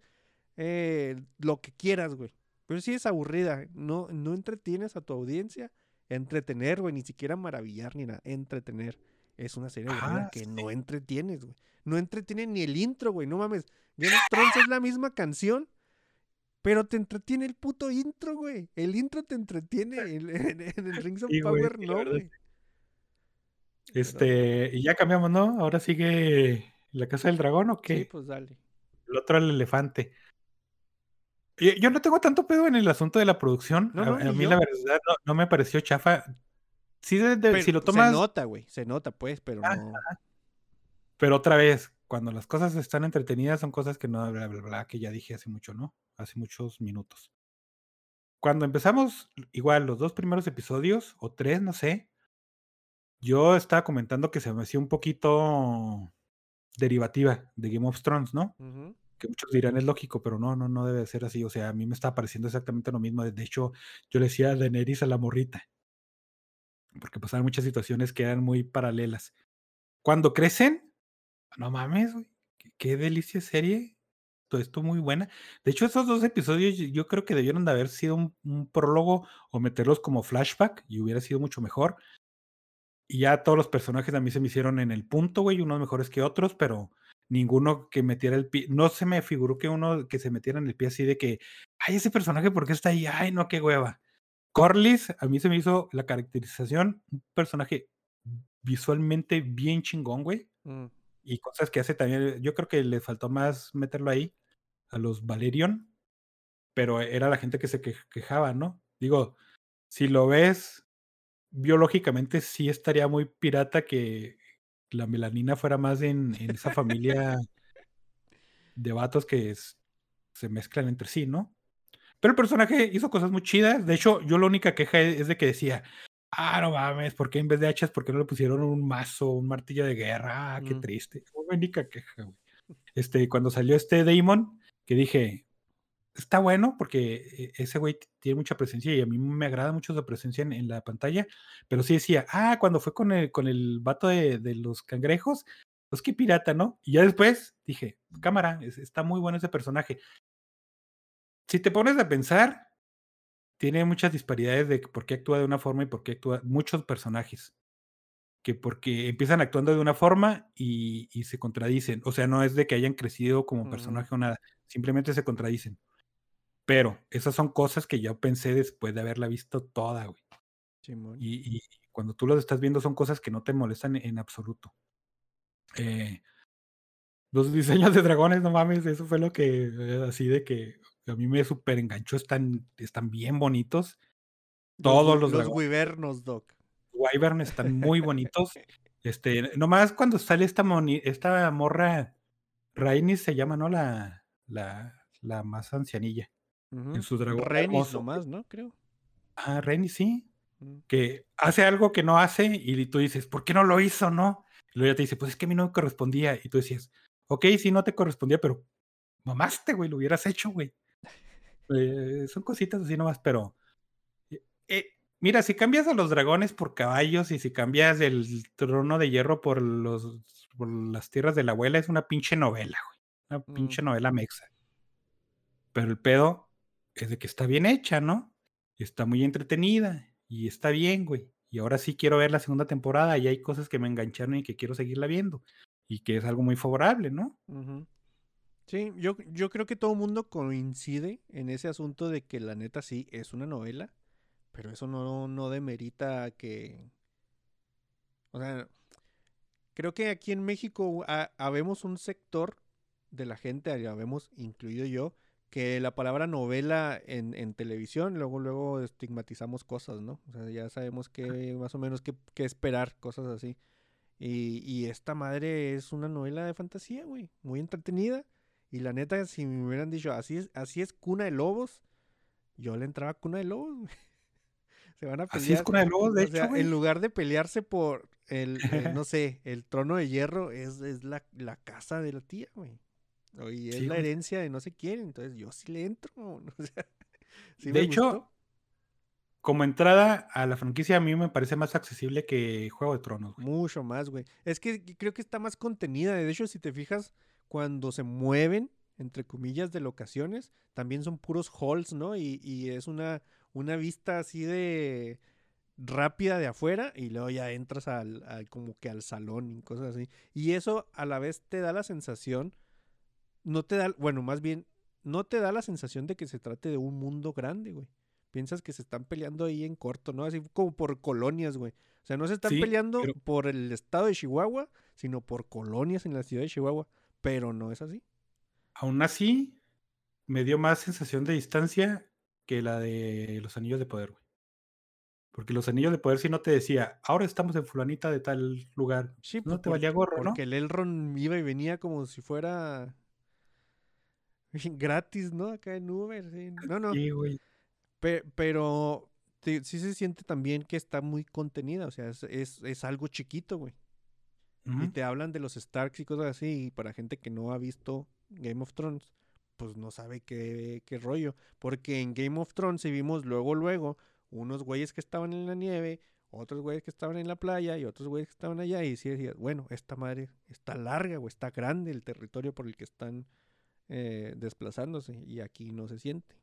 eh, lo que quieras, güey. Pero sí es aburrida. No, no entretienes a tu audiencia. Entretener, güey. Ni siquiera maravillar ni nada. Entretener. Es una serie Ah, que no entretienes, güey. No entretiene ni el intro, güey. No mames. Game of Thrones es la misma canción. Pero te entretiene el puto intro, güey. El intro te entretiene. En, en- en el Rings of Sí, Power no, güey. Este, y ya cambiamos, ¿no? Ahora sigue la Casa del Dragón o qué? Sí, pues dale. El otro el elefante. Yo no tengo tanto pedo en el asunto de la producción. No, a, no, a mí yo. la verdad no, no me pareció chafa. Sí, de- de- Pero si lo tomas, Se nota, güey. Se nota, pues, pero Ah, no. pero otra vez, cuando las cosas están entretenidas son cosas que no, bla, bla, bla, que ya dije hace mucho, ¿no? Hace muchos minutos. Cuando empezamos, igual, los dos primeros episodios, o tres, no sé, yo estaba comentando que se me hacía un poquito derivativa de Game of Thrones, ¿no? Ujú. que muchos dirán es lógico, pero no, no, no debe ser así. O sea, a mí me está pareciendo exactamente lo mismo. De hecho, yo le decía a Daenerys a la morrita, porque pasaron muchas situaciones que eran muy paralelas. Cuando crecen, no mames, güey, qué, qué delicia de serie. Todo esto muy buena. De hecho, esos dos episodios yo- creo que debieron de haber sido un, un prólogo o meterlos como flashback y hubiera sido mucho mejor. Y ya todos los personajes a mí se me hicieron en el punto, güey, unos mejores que otros, pero ninguno que metiera el pie. No se me figuró que uno que se metiera en el pie así de que, ay, ese personaje, ¿por qué está ahí? Ay, no, qué hueva. Corlys, a mí se me hizo la caracterización, un personaje visualmente bien chingón, güey. Mm. Y cosas que hace también, yo creo que le faltó más meterlo ahí a los Valerion, pero era la gente que se que- quejaba, ¿no? Digo, si lo ves biológicamente, sí estaría muy pirata que la melanina fuera más en, esa familia de vatos que se mezclan entre sí, ¿no? Pero el personaje hizo cosas muy chidas. De hecho, yo la única queja es de que decía, ah, no mames, ¿por qué en vez de hachas, por qué no le pusieron un mazo, un martillo de guerra? Ah, qué Mm. triste. Única queja, güey. Este, cuando salió este Damon, que dije, está bueno porque eh, ese güey tiene mucha presencia y a mí me agrada mucho su presencia en, en la pantalla, pero sí decía, ah, cuando fue con el, con el vato de, de los cangrejos, pues qué pirata, ¿no? Y ya después dije, cámara, es- está muy bueno ese personaje. Si te pones a pensar, tiene muchas disparidades de por qué actúa de una forma y por qué actúa muchos personajes. Que porque empiezan actuando de una forma y, y se contradicen. O sea, no es de que hayan crecido como Ujú. personaje o nada, simplemente se contradicen. Pero esas son cosas que yo pensé después de haberla visto toda, güey. Y cuando tú los estás viendo son cosas que no te molestan en absoluto. Eh, los diseños de dragones, no mames, eso fue lo que, eh, así de que A mí me súper enganchó, están, están bien bonitos. Todos los, Los dragones wyvernos, Doc. Wyvern están muy bonitos. Este, nomás cuando sale esta, moni- esta morra, Rainis se llama, ¿no? La, la, la más ancianilla. En su dragón hermoso. nomás, ¿no? Creo. Ah, Rainis, sí. Mm. Que hace algo que no hace y tú dices, ¿por qué no lo hizo, no? Y luego ella te dice, pues es que a mí no me correspondía. Y tú decías, ok, sí, no te correspondía, pero mamaste, güey, lo hubieras hecho, güey. Eh, son cositas así nomás, pero. eh, eh, mira, si cambias a los dragones por caballos y si cambias el trono de hierro por, los, por las tierras de la abuela, es una pinche novela, güey. Una Mm. pinche novela mexa. Pero el pedo es de que está bien hecha, ¿no? Está muy entretenida y está bien, güey. Y ahora sí quiero ver la segunda temporada y hay cosas que me engancharon y que quiero seguirla viendo. Y que es algo muy favorable, ¿no? Sí, yo, yo creo que todo el mundo coincide en ese asunto de que la neta sí es una novela, pero eso no, no demerita que... O sea, creo que aquí en México ha- habemos un sector de la gente, habemos incluido yo, que la palabra novela en, en televisión, luego, luego estigmatizamos cosas, ¿no? O sea, ya sabemos que más o menos qué, qué esperar, cosas así. Y, y esta madre es una novela de fantasía, güey, muy entretenida. Y la neta, si me hubieran dicho, así es, así es Cuna de Lobos, yo le entraba a Cuna de Lobos, güey. Se van a pelear. Así es Cuna de Lobos, de o hecho, sea, güey. en lugar de pelearse por el, el, no sé, el trono de hierro, es, es la, la casa de la tía, güey. Y es Sí, la herencia de no sé quién, entonces yo sí le entro. O sea, sí de hecho, gustó. como entrada a la franquicia, a mí me parece más accesible que Juego de Tronos. güey. Mucho más, güey. Es que creo que está más contenida. De hecho, si te fijas, cuando se mueven, entre comillas, de locaciones, también son puros halls, ¿no? Y, y es una, una vista así de rápida de afuera y luego ya entras al, al- como que al salón y cosas así. Y eso a la vez te da la sensación, no te da, bueno, más bien, no te da la sensación de que se trate de un mundo grande, güey. Piensas que se están peleando ahí en corto, ¿no? Así como por colonias, güey. O sea, no se están Sí, peleando pero- por el estado de Chihuahua, sino por colonias en la ciudad de Chihuahua. Pero no es así. Aún así, me dio más sensación de distancia que la de los anillos de poder, güey. Porque los anillos de poder sí no te decía, ahora estamos en fulanita de tal lugar. Sí, no pues, te valía gorro, ¿no? Porque el Elrond iba y venía como si fuera gratis, ¿no? Acá en Uber. sí. No, no. Sí, güey. Pe- pero te- sí se siente también que está muy contenida. O sea, es, es, es algo chiquito, güey. Y te hablan de los Starks y cosas así. Y para gente que no ha visto Game of Thrones, pues no sabe qué, qué rollo. Porque en Game of Thrones sí vimos luego, luego, unos güeyes que estaban en la nieve, otros güeyes que estaban en la playa y otros güeyes que estaban allá. Y sí decías, bueno, esta madre está larga o está grande el territorio por el que están eh, desplazándose. Y aquí no se siente.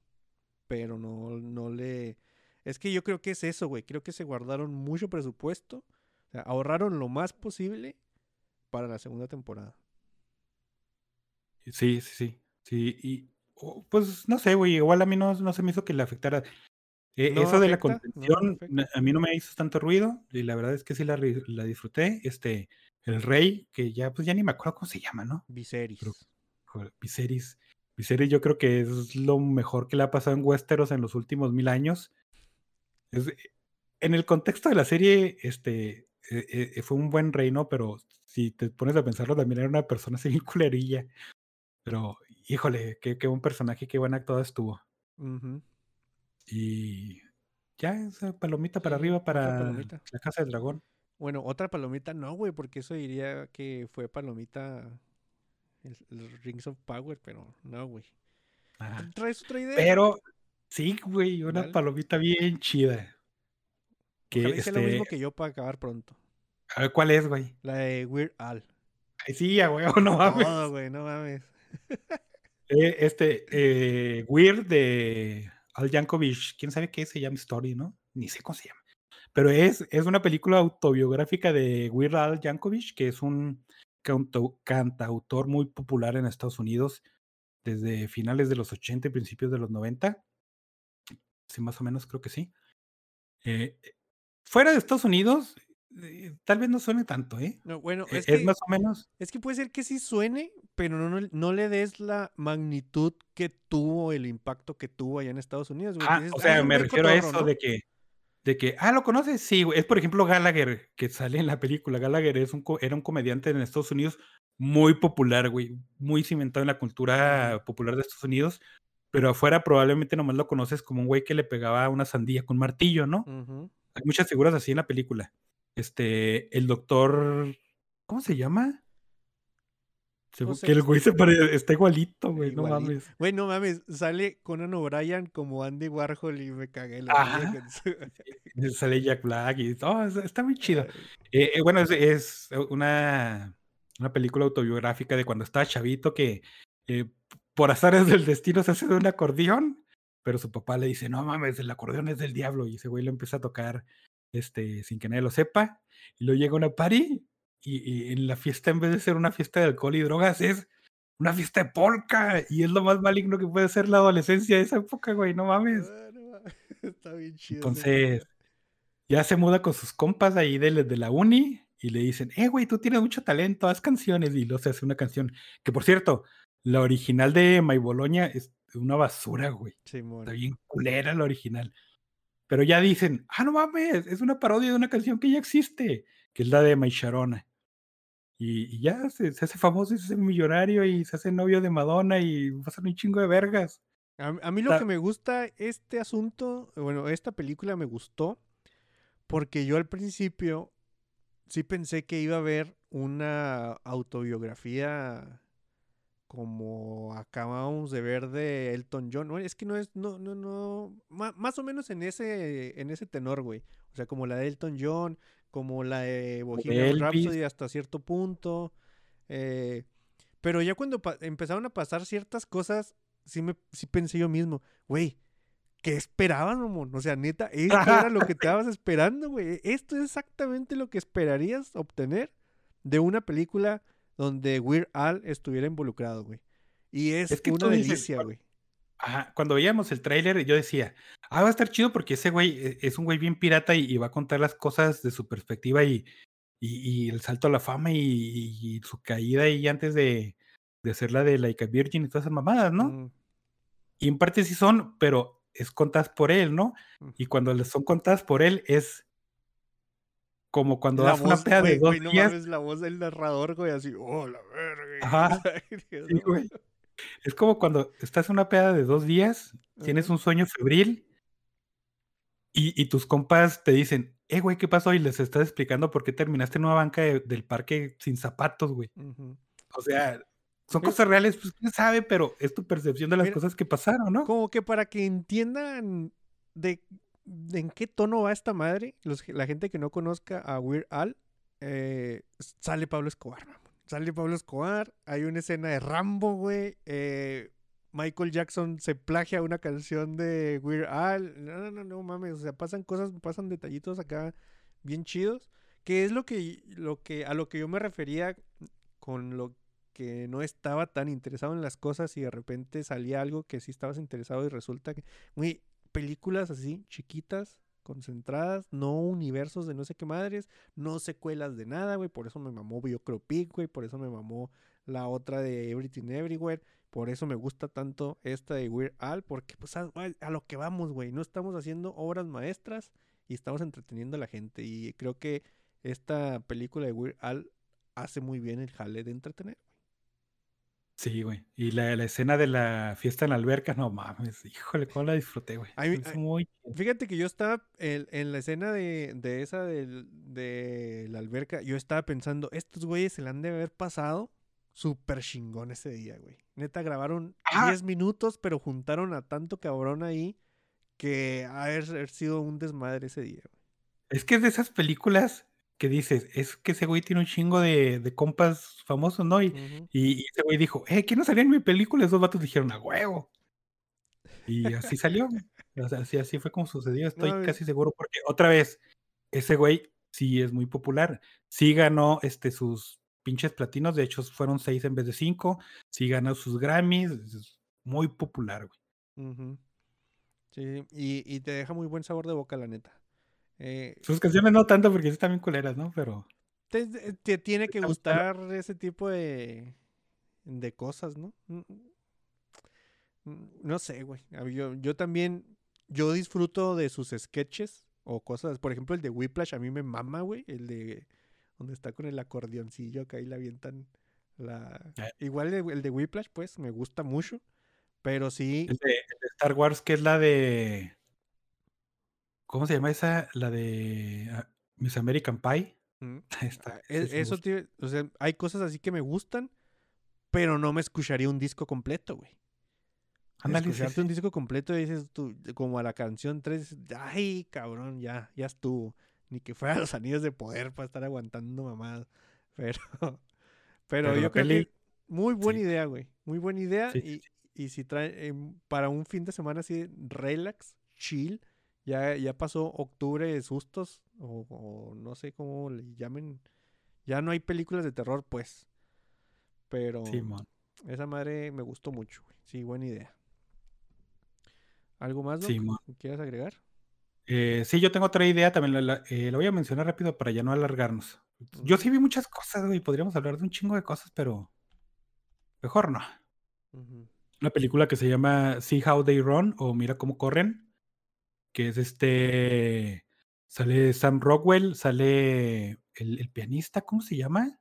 Pero no, no le. Es que yo creo que es eso, güey. Creo que se guardaron mucho presupuesto. O sea, ahorraron lo más posible para la segunda temporada. Sí, sí, sí. Sí, y oh, pues no sé, güey, igual a mí no, no se me hizo que le afectara. Eh, No eso de la no, contención, a mí no me hizo tanto ruido, y la verdad es que sí la, la disfruté. Este, el rey, que ya, pues ya ni me acuerdo cómo se llama, ¿no? Viserys. Pero- Viserys. Viserys yo creo que es lo mejor que le ha pasado en Westeros en los últimos mil años. Es- en el contexto de la serie, este, eh, eh, fue un buen reino, pero si te pones a pensarlo, también era una persona así culerilla. Pero, híjole, qué, qué buen personaje, qué buen actuado estuvo. Y ya, esa palomita para arriba para palomita. la Casa del Dragón. Bueno, otra palomita no, güey, porque eso diría que fue palomita el, el Rings of Power, pero no, güey. ¿Traes otra idea? Pero, sí, güey, una palomita bien chida. Que, Ojalá sea lo mismo este, que yo para acabar pronto. a ver, ¿cuál es, güey? La de Weird Al. Ay, sí, a huevo, no mames. Todo, güey, no mames. Eh, este, eh, Weird de Al Yankovic, quién sabe qué se llama Story, ¿no? Ni sé cómo se llama. Pero es, es una película autobiográfica de Weird Al Yankovic, que es un cantautor muy popular en Estados Unidos desde finales de los 80 y principios de los 90. Sí, más o menos creo que sí. Eh, fuera de Estados Unidos, eh, tal vez no suene tanto, ¿eh? No, bueno, Eh, es Es, que, más o menos. es que puede ser que sí suene, pero no, no, no le des la magnitud que tuvo, el impacto que tuvo allá en Estados Unidos, güey. Ah, dices, o "Ah, sea, un me refiero a cotorro", eso de que, de que, ah, ¿lo conoces? Sí, güey. Es por ejemplo Gallagher, que sale en la película. Gallagher es un, era un comediante en Estados Unidos muy popular, güey. Muy cimentado en la cultura popular de Estados Unidos. Pero afuera probablemente nomás lo conoces como un güey que le pegaba una sandía con martillo, ¿no? Hay muchas figuras así en la película. Este, el doctor, ¿cómo se llama? Pues que el güey se pare- está igualito, güey, no mames. Güey, no mames, sale Conan O'Brien como Andy Warhol y me cagué la Ajá. su- Sale Jack Black y todo, está- muy chido. Eh, eh, bueno, es, es una, una película autobiográfica de cuando estaba chavito que eh, por azares del destino se hace de un acordeón, pero su papá le dice, no mames, el acordeón es del diablo, y ese güey lo empieza a tocar este, sin que nadie lo sepa, y luego llega una party, y, y en la fiesta, en vez de ser una fiesta de alcohol y drogas, es una fiesta de polka, y es lo más maligno que puede ser la adolescencia de esa época, güey, no mames. ah, Está bien chido. Entonces, ya se muda con sus compas ahí de, la- de la uni y le dicen, eh, güey, tú tienes mucho talento, haz canciones. Y luego se hace una canción. Que por cierto, la original de My Bologna es una basura, güey. Simón. Está bien culera la original. Pero ya dicen, ah, no mames, es una parodia de una canción que ya existe, que es la de My Sharona. Y, y ya se, se hace famoso y se hace millonario y se hace novio de Madonna y pasan un chingo de vergas. A, a mí lo que me gusta este asunto, bueno, esta película me gustó porque yo al principio sí pensé que iba a haber una autobiografía como acabamos de ver de Elton John. Es que no es, no, no, no, más o menos en ese, en ese tenor, güey. O sea, como la de Elton John, como la de Bohemian. Rhapsody hasta cierto punto. eh, pero ya cuando empezaron a pasar ciertas cosas, sí, me, sí pensé yo mismo, güey, ¿qué esperaban, mamón? O sea, neta, esto era lo que te estabas esperando, güey. Esto es exactamente lo que esperarías obtener de una película donde Weird Al estuviera involucrado, güey. Y es, Es que una delicia, "Cu- güey. Ajá, cuando veíamos el tráiler, yo decía, ah, va a estar chido porque ese güey eh, es un güey bien pirata y, y va a contar las cosas de su perspectiva y, y, y el salto a la fama y, su caída y antes de, de hacer la de Like a Virgin y todas esas mamadas, ¿no? Mm, Y en parte sí son, pero es contadas por él, ¿no? Mm. Y cuando son contadas por él es como cuando La das una voz, peda de dos no días. mames, la voz del narrador, güey, así, oh, la verga. Ajá, Sí, güey. Es como cuando estás en una peda de dos días, tienes un sueño febril y, y tus compas te dicen, eh, güey, ¿qué pasó? Y les estás explicando por qué terminaste en una banca de- del parque sin zapatos, güey. O sea, son Mira- cosas reales, pues quién sabe, pero es tu percepción de las Mira, cosas que pasaron, ¿no? Como que para que entiendan de en qué tono va esta madre, los, la gente que no conozca a Weird Al, eh, sale Pablo Escobar. Sale Pablo Escobar, hay una escena de Rambo, güey. eh, Michael Jackson se plagia una canción de Weird Al. No, no, no, no mames. O sea, pasan cosas, pasan detallitos acá bien chidos. Que es lo que, lo que, a lo que yo me refería con lo que no estaba tan interesado en las cosas y de repente salía algo que sí estabas interesado y resulta que, güey, películas así, chiquitas, concentradas, no universos de no sé qué madres, no secuelas de nada, güey, por eso me mamó Biocropic, güey, por eso me mamó la otra de Everything Everywhere, por eso me gusta tanto esta de Weird Al, porque pues a, a lo que vamos, güey, no estamos haciendo obras maestras y estamos entreteniendo a la gente y creo que esta película de Weird Al hace muy bien el jale de entretener. Sí, güey. Y la, la escena de la fiesta en la alberca, no mames, híjole, cómo la disfruté, güey. A mí- Es a- muy. Fíjate que yo estaba en, en la escena de, de esa del- de, la alberca, yo estaba pensando, estos güeyes se la han de haber pasado súper chingón ese día, güey. Neta, grabaron Ah. 10 minutos, pero juntaron a tanto cabrón ahí que ha de haber sido un desmadre ese día, güey. Es que es de esas películas que dices, es que ese güey tiene un chingo de, de compas famosos, ¿no? Y, y, y ese güey dijo, eh, ¿quién no salía en mi película? Esos vatos dijeron, a huevo. Y así salió. O sea, así, así fue como sucedió, estoy No, casi seguro, porque otra vez, ese güey sí es muy popular. Sí ganó este, sus pinches platinos, de hecho fueron seis en vez de cinco. Sí ganó sus Grammys, es muy popular, güey. Sí, y, y te deja muy buen sabor de boca, la neta. Eh, Sus canciones no tanto porque están bien culeras, ¿no? Pero te, te tiene que gustar ese tipo de, de cosas, ¿no? Mm, mm, No sé, güey. Yo, yo también, yo disfruto de sus sketches o cosas. Por ejemplo, el de Whiplash a mí me mama, güey. El de donde está con el acordeoncillo que ahí le avientan la... Eh. Igual el, el de Whiplash, pues, me gusta mucho. Pero sí, el de, el de Star Wars, que es la de. ¿Cómo se llama esa? La de ah, Miss American Pie. mm, Está- ah, e- eso, tiene- o sea, hay cosas así que me gustan, pero no me escucharía un disco completo, güey. Escucharte sí. un disco completo y dices tú, como a la canción 3, ay, cabrón, ya, ya estuvo. Ni que fuera los anillos de poder para estar aguantando mamadas. Pero, pero, Pero yo creo peli- que muy buena sí. idea, güey. Muy buena idea. Y, y si trae, em, para un fin de semana así, relax, chill, ya, ya pasó octubre de sustos, o, o no sé cómo le llamen. Ya no hay películas de terror, pues. Pero Simón. esa madre me gustó mucho, güey. Sí, buena idea. ¿Algo más, Doc? Simón. ¿Quieres agregar? Eh, sí, yo tengo otra idea, también la, la- eh, la voy a mencionar rápido para ya no alargarnos. Yo sí vi muchas cosas, güey, podríamos hablar de un chingo de cosas, pero mejor no. Una película que se llama See How They Run o Mira cómo corren, que es este, sale Sam Rockwell, sale el, el pianista, ¿cómo se llama?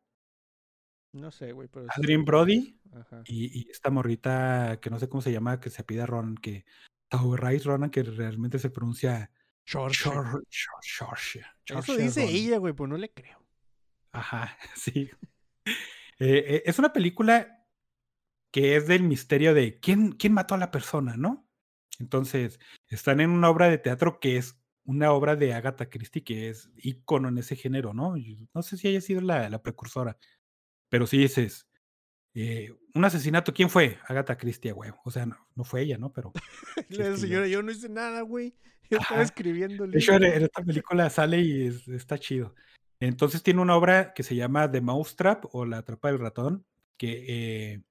No sé, güey, pero... sí- Adrien Brody Ajá. y, y esta morrita que no sé cómo se llama, que se pide Ron, que Rice Ronan, que realmente se pronuncia Chor- Chorche, Eso dice Ronan. ella, güey, pues no le creo. Ajá, sí. Eh, eh, es una película que es del misterio de quién, quién mató a la persona, ¿no? Entonces, están en una obra de teatro que es una obra de Agatha Christie, que es ícono en ese género, ¿no? Yo no sé si haya sido la, la precursora, pero sí dices, eh, un asesinato, ¿quién fue? Agatha Christie, güey. O sea, no, no fue ella, ¿no? Pero señora, yo no hice nada, güey. Yo estaba escribiendo De hecho, en, libro". en esta película sale y es- está chido. Entonces tiene una obra que se llama The Mousetrap o La Trapa del Ratón, que eh,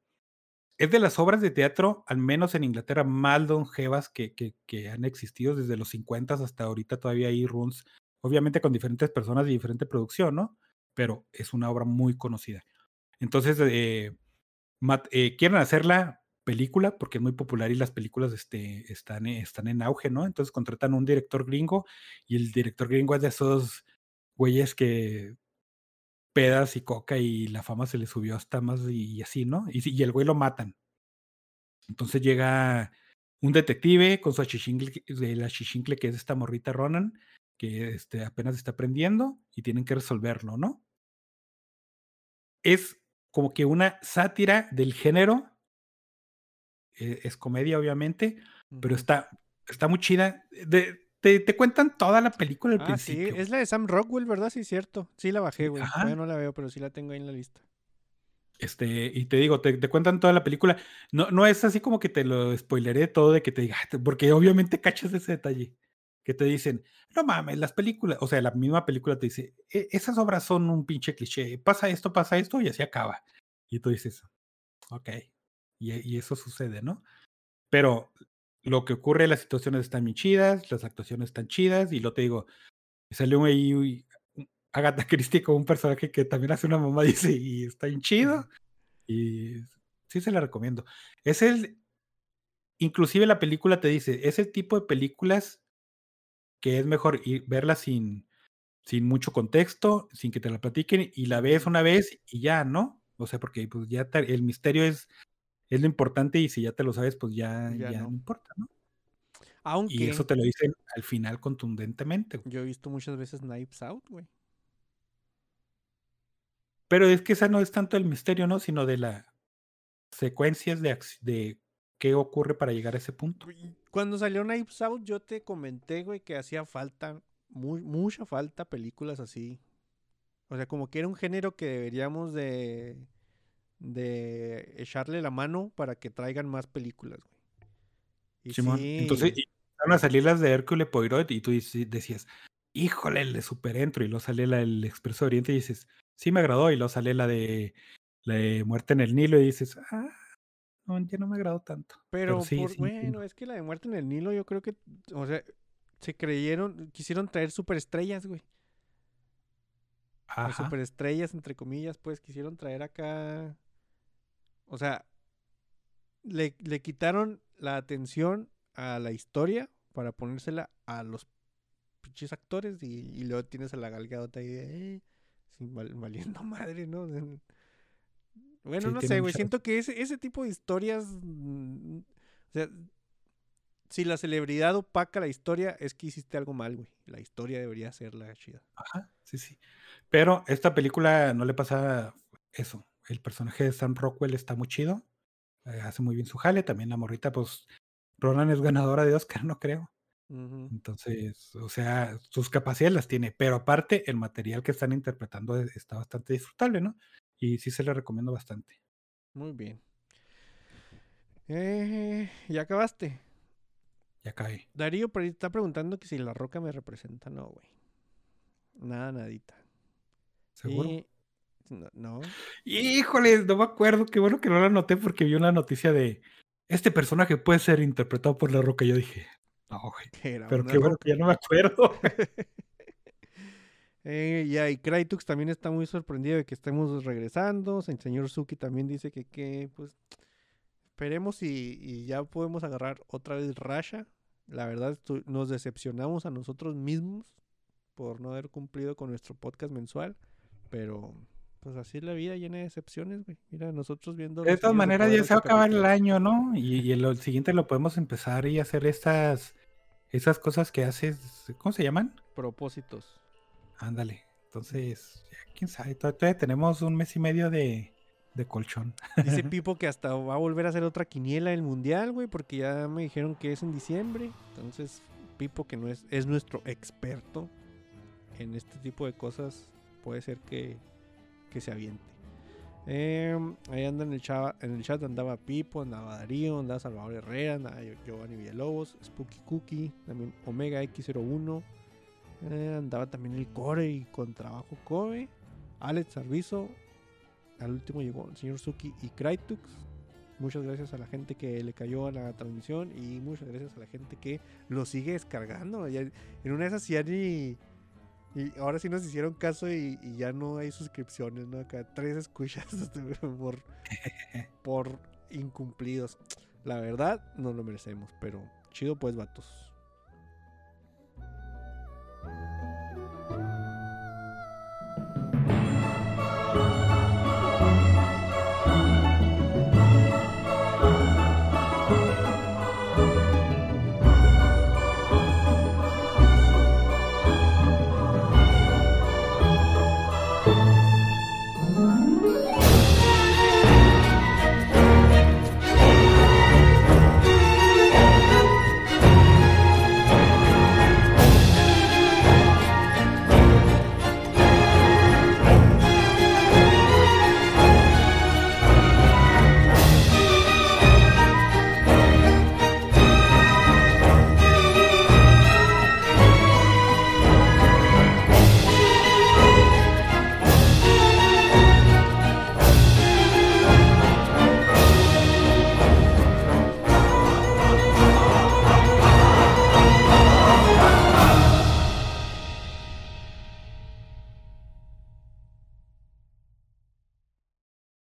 es de las obras de teatro, al menos en Inglaterra, más longevas que, que, que han existido desde los 50 hasta ahorita. Todavía hay runs, obviamente con diferentes personas y diferente producción, ¿no? Pero es una obra muy conocida. Entonces, eh, mat- eh, quieren hacerla película porque es muy popular y las películas este, están, eh, están en auge, ¿no? Entonces contratan un director gringo y el director gringo es de esos güeyes que pedas y coca y la fama se le subió hasta más y, y así, ¿no? Y, y el güey lo matan. Entonces llega un detective con su achichincle, de la achichincle que es esta morrita Ronan, que este, apenas está aprendiendo y tienen que resolverlo, ¿no? Es como que una sátira del género. eh, es comedia, obviamente, pero está, está muy chida. De- te, te cuentan toda la película al Ah, principio. sí, es la de Sam Rockwell, ¿verdad? Sí, cierto. Sí la bajé, güey. Todavía no la veo, pero sí la tengo ahí en la lista. Este, y te digo, te, te cuentan toda la película. No, no es así como que te lo spoileré todo de que te diga, porque obviamente cachas ese detalle. Que te dicen, no mames, las películas, o sea, la misma película te dice, "E- esas obras son un pinche cliché, pasa esto, pasa esto y así acaba. Y tú dices, ok, y, y eso sucede, ¿no? Pero lo que ocurre, las situaciones están bien chidas, las actuaciones están chidas, y lo te digo, sale un ahí Agatha Christie con un personaje que también hace una mamá, dice, y está bien chido. Y sí se la recomiendo. Es el, inclusive la película te dice, es el tipo de películas que es mejor ir, verla sin, sin mucho contexto, sin que te la platiquen, y la ves una vez y ya, ¿no? O sea, porque pues ya te- el misterio es, es lo importante y si ya te lo sabes, pues ya, Ya ya no. no. importa, ¿no? Y Aunque eso te lo dicen al final contundentemente. güey. yo he visto muchas veces Knives Out, güey. Pero es que esa no es tanto el misterio, ¿no? Sino de las secuencias de, de qué ocurre para llegar a ese punto. Cuando salió Knives Out, yo te comenté, güey, que hacía falta, mu- mucha falta películas así. O sea, como que era un género que deberíamos de, de echarle la mano para que traigan más películas, güey. Y Simón. sí, Entonces, y empezaron a salir las de Hércules Poirot y tú decías, híjole, el de Super Entro. Y luego sale la del Expreso Oriente y dices, sí me agradó. Y luego sale la de, la de Muerte en el Nilo y dices, ah, no, ya no me agradó tanto. pero, sí, por- sí entiendo. bueno, es que la de Muerte en el Nilo, yo creo que, o sea, se creyeron, quisieron traer superestrellas, güey. Las Ajá. superestrellas, entre comillas, pues quisieron traer acá. O sea, le, le quitaron la atención a la historia para ponérsela a los pinches actores y, y luego tienes a la galgadota ahí de, eh, sin val- valiendo madre, ¿no? Bueno, Sí, no sé, güey. Siento que ese, ese tipo de historias. mm, O sea, si la celebridad opaca la historia, es que hiciste algo mal, güey. La historia debería ser la chida. Ajá, sí, sí. Pero esta película no le pasa eso. El personaje de Sam Rockwell está muy chido. eh, hace muy bien su jale. También la morrita, pues, Ronan es ganadora de Oscar, no creo. Entonces, o sea, sus capacidades las tiene. Pero aparte, el material que están interpretando e- está bastante disfrutable, ¿no? Y sí se le recomiendo bastante. Muy bien. Eh, ¿Ya acabaste? Ya cae. Darío está preguntando que si la roca me representa. No, güey. Nada, nadita. ¿Seguro? Y- No, no. Híjole, no me acuerdo. Qué bueno que no la noté porque vi una noticia de este personaje puede ser interpretado por La Roca. Y yo dije, no, güey. Pero qué bueno que ya no me acuerdo. Eh, y Kraitux también está muy sorprendido de que estemos regresando. El señor Suki también dice que, que pues, esperemos y, y ya podemos agarrar otra vez Rasha. La verdad, nos decepcionamos a nosotros mismos por no haber cumplido con nuestro podcast mensual. Pero, pues así es la vida llena de decepciones, güey. Mira, nosotros viendo. De todas maneras, ya se va a acabar el año, ¿no? Y, y el, el siguiente lo podemos empezar y hacer estas, esas cosas que haces, ¿cómo se llaman? Propósitos. Ándale. Entonces, ya, quién sabe, todavía, todavía tenemos un mes y medio de, de colchón. Dice Pipo que hasta va a volver a hacer otra quiniela del mundial, güey, porque ya me dijeron que es en diciembre. Entonces, Pipo, que no es, es nuestro experto en este tipo de cosas, puede ser que, que se aviente. Em, ahí anda en el, chat, en el chat andaba Pipo, andaba Darío, andaba Salvador Herrera, andaba Giovanni Villalobos, Spooky Cookie, también Omega X01, eh, andaba también el Core y con trabajo Kobe, Alex Arvizo, al último llegó el señor Suki y Kraitux. Muchas gracias a la gente que le cayó a la transmisión y muchas gracias a la gente que lo sigue descargando. Ya- en una de esas ya ni... Y ahora sí nos hicieron caso y, y ya no hay suscripciones, ¿no? Acá tres escuchas por, por incumplidos. La verdad, no lo merecemos, pero chido pues, vatos.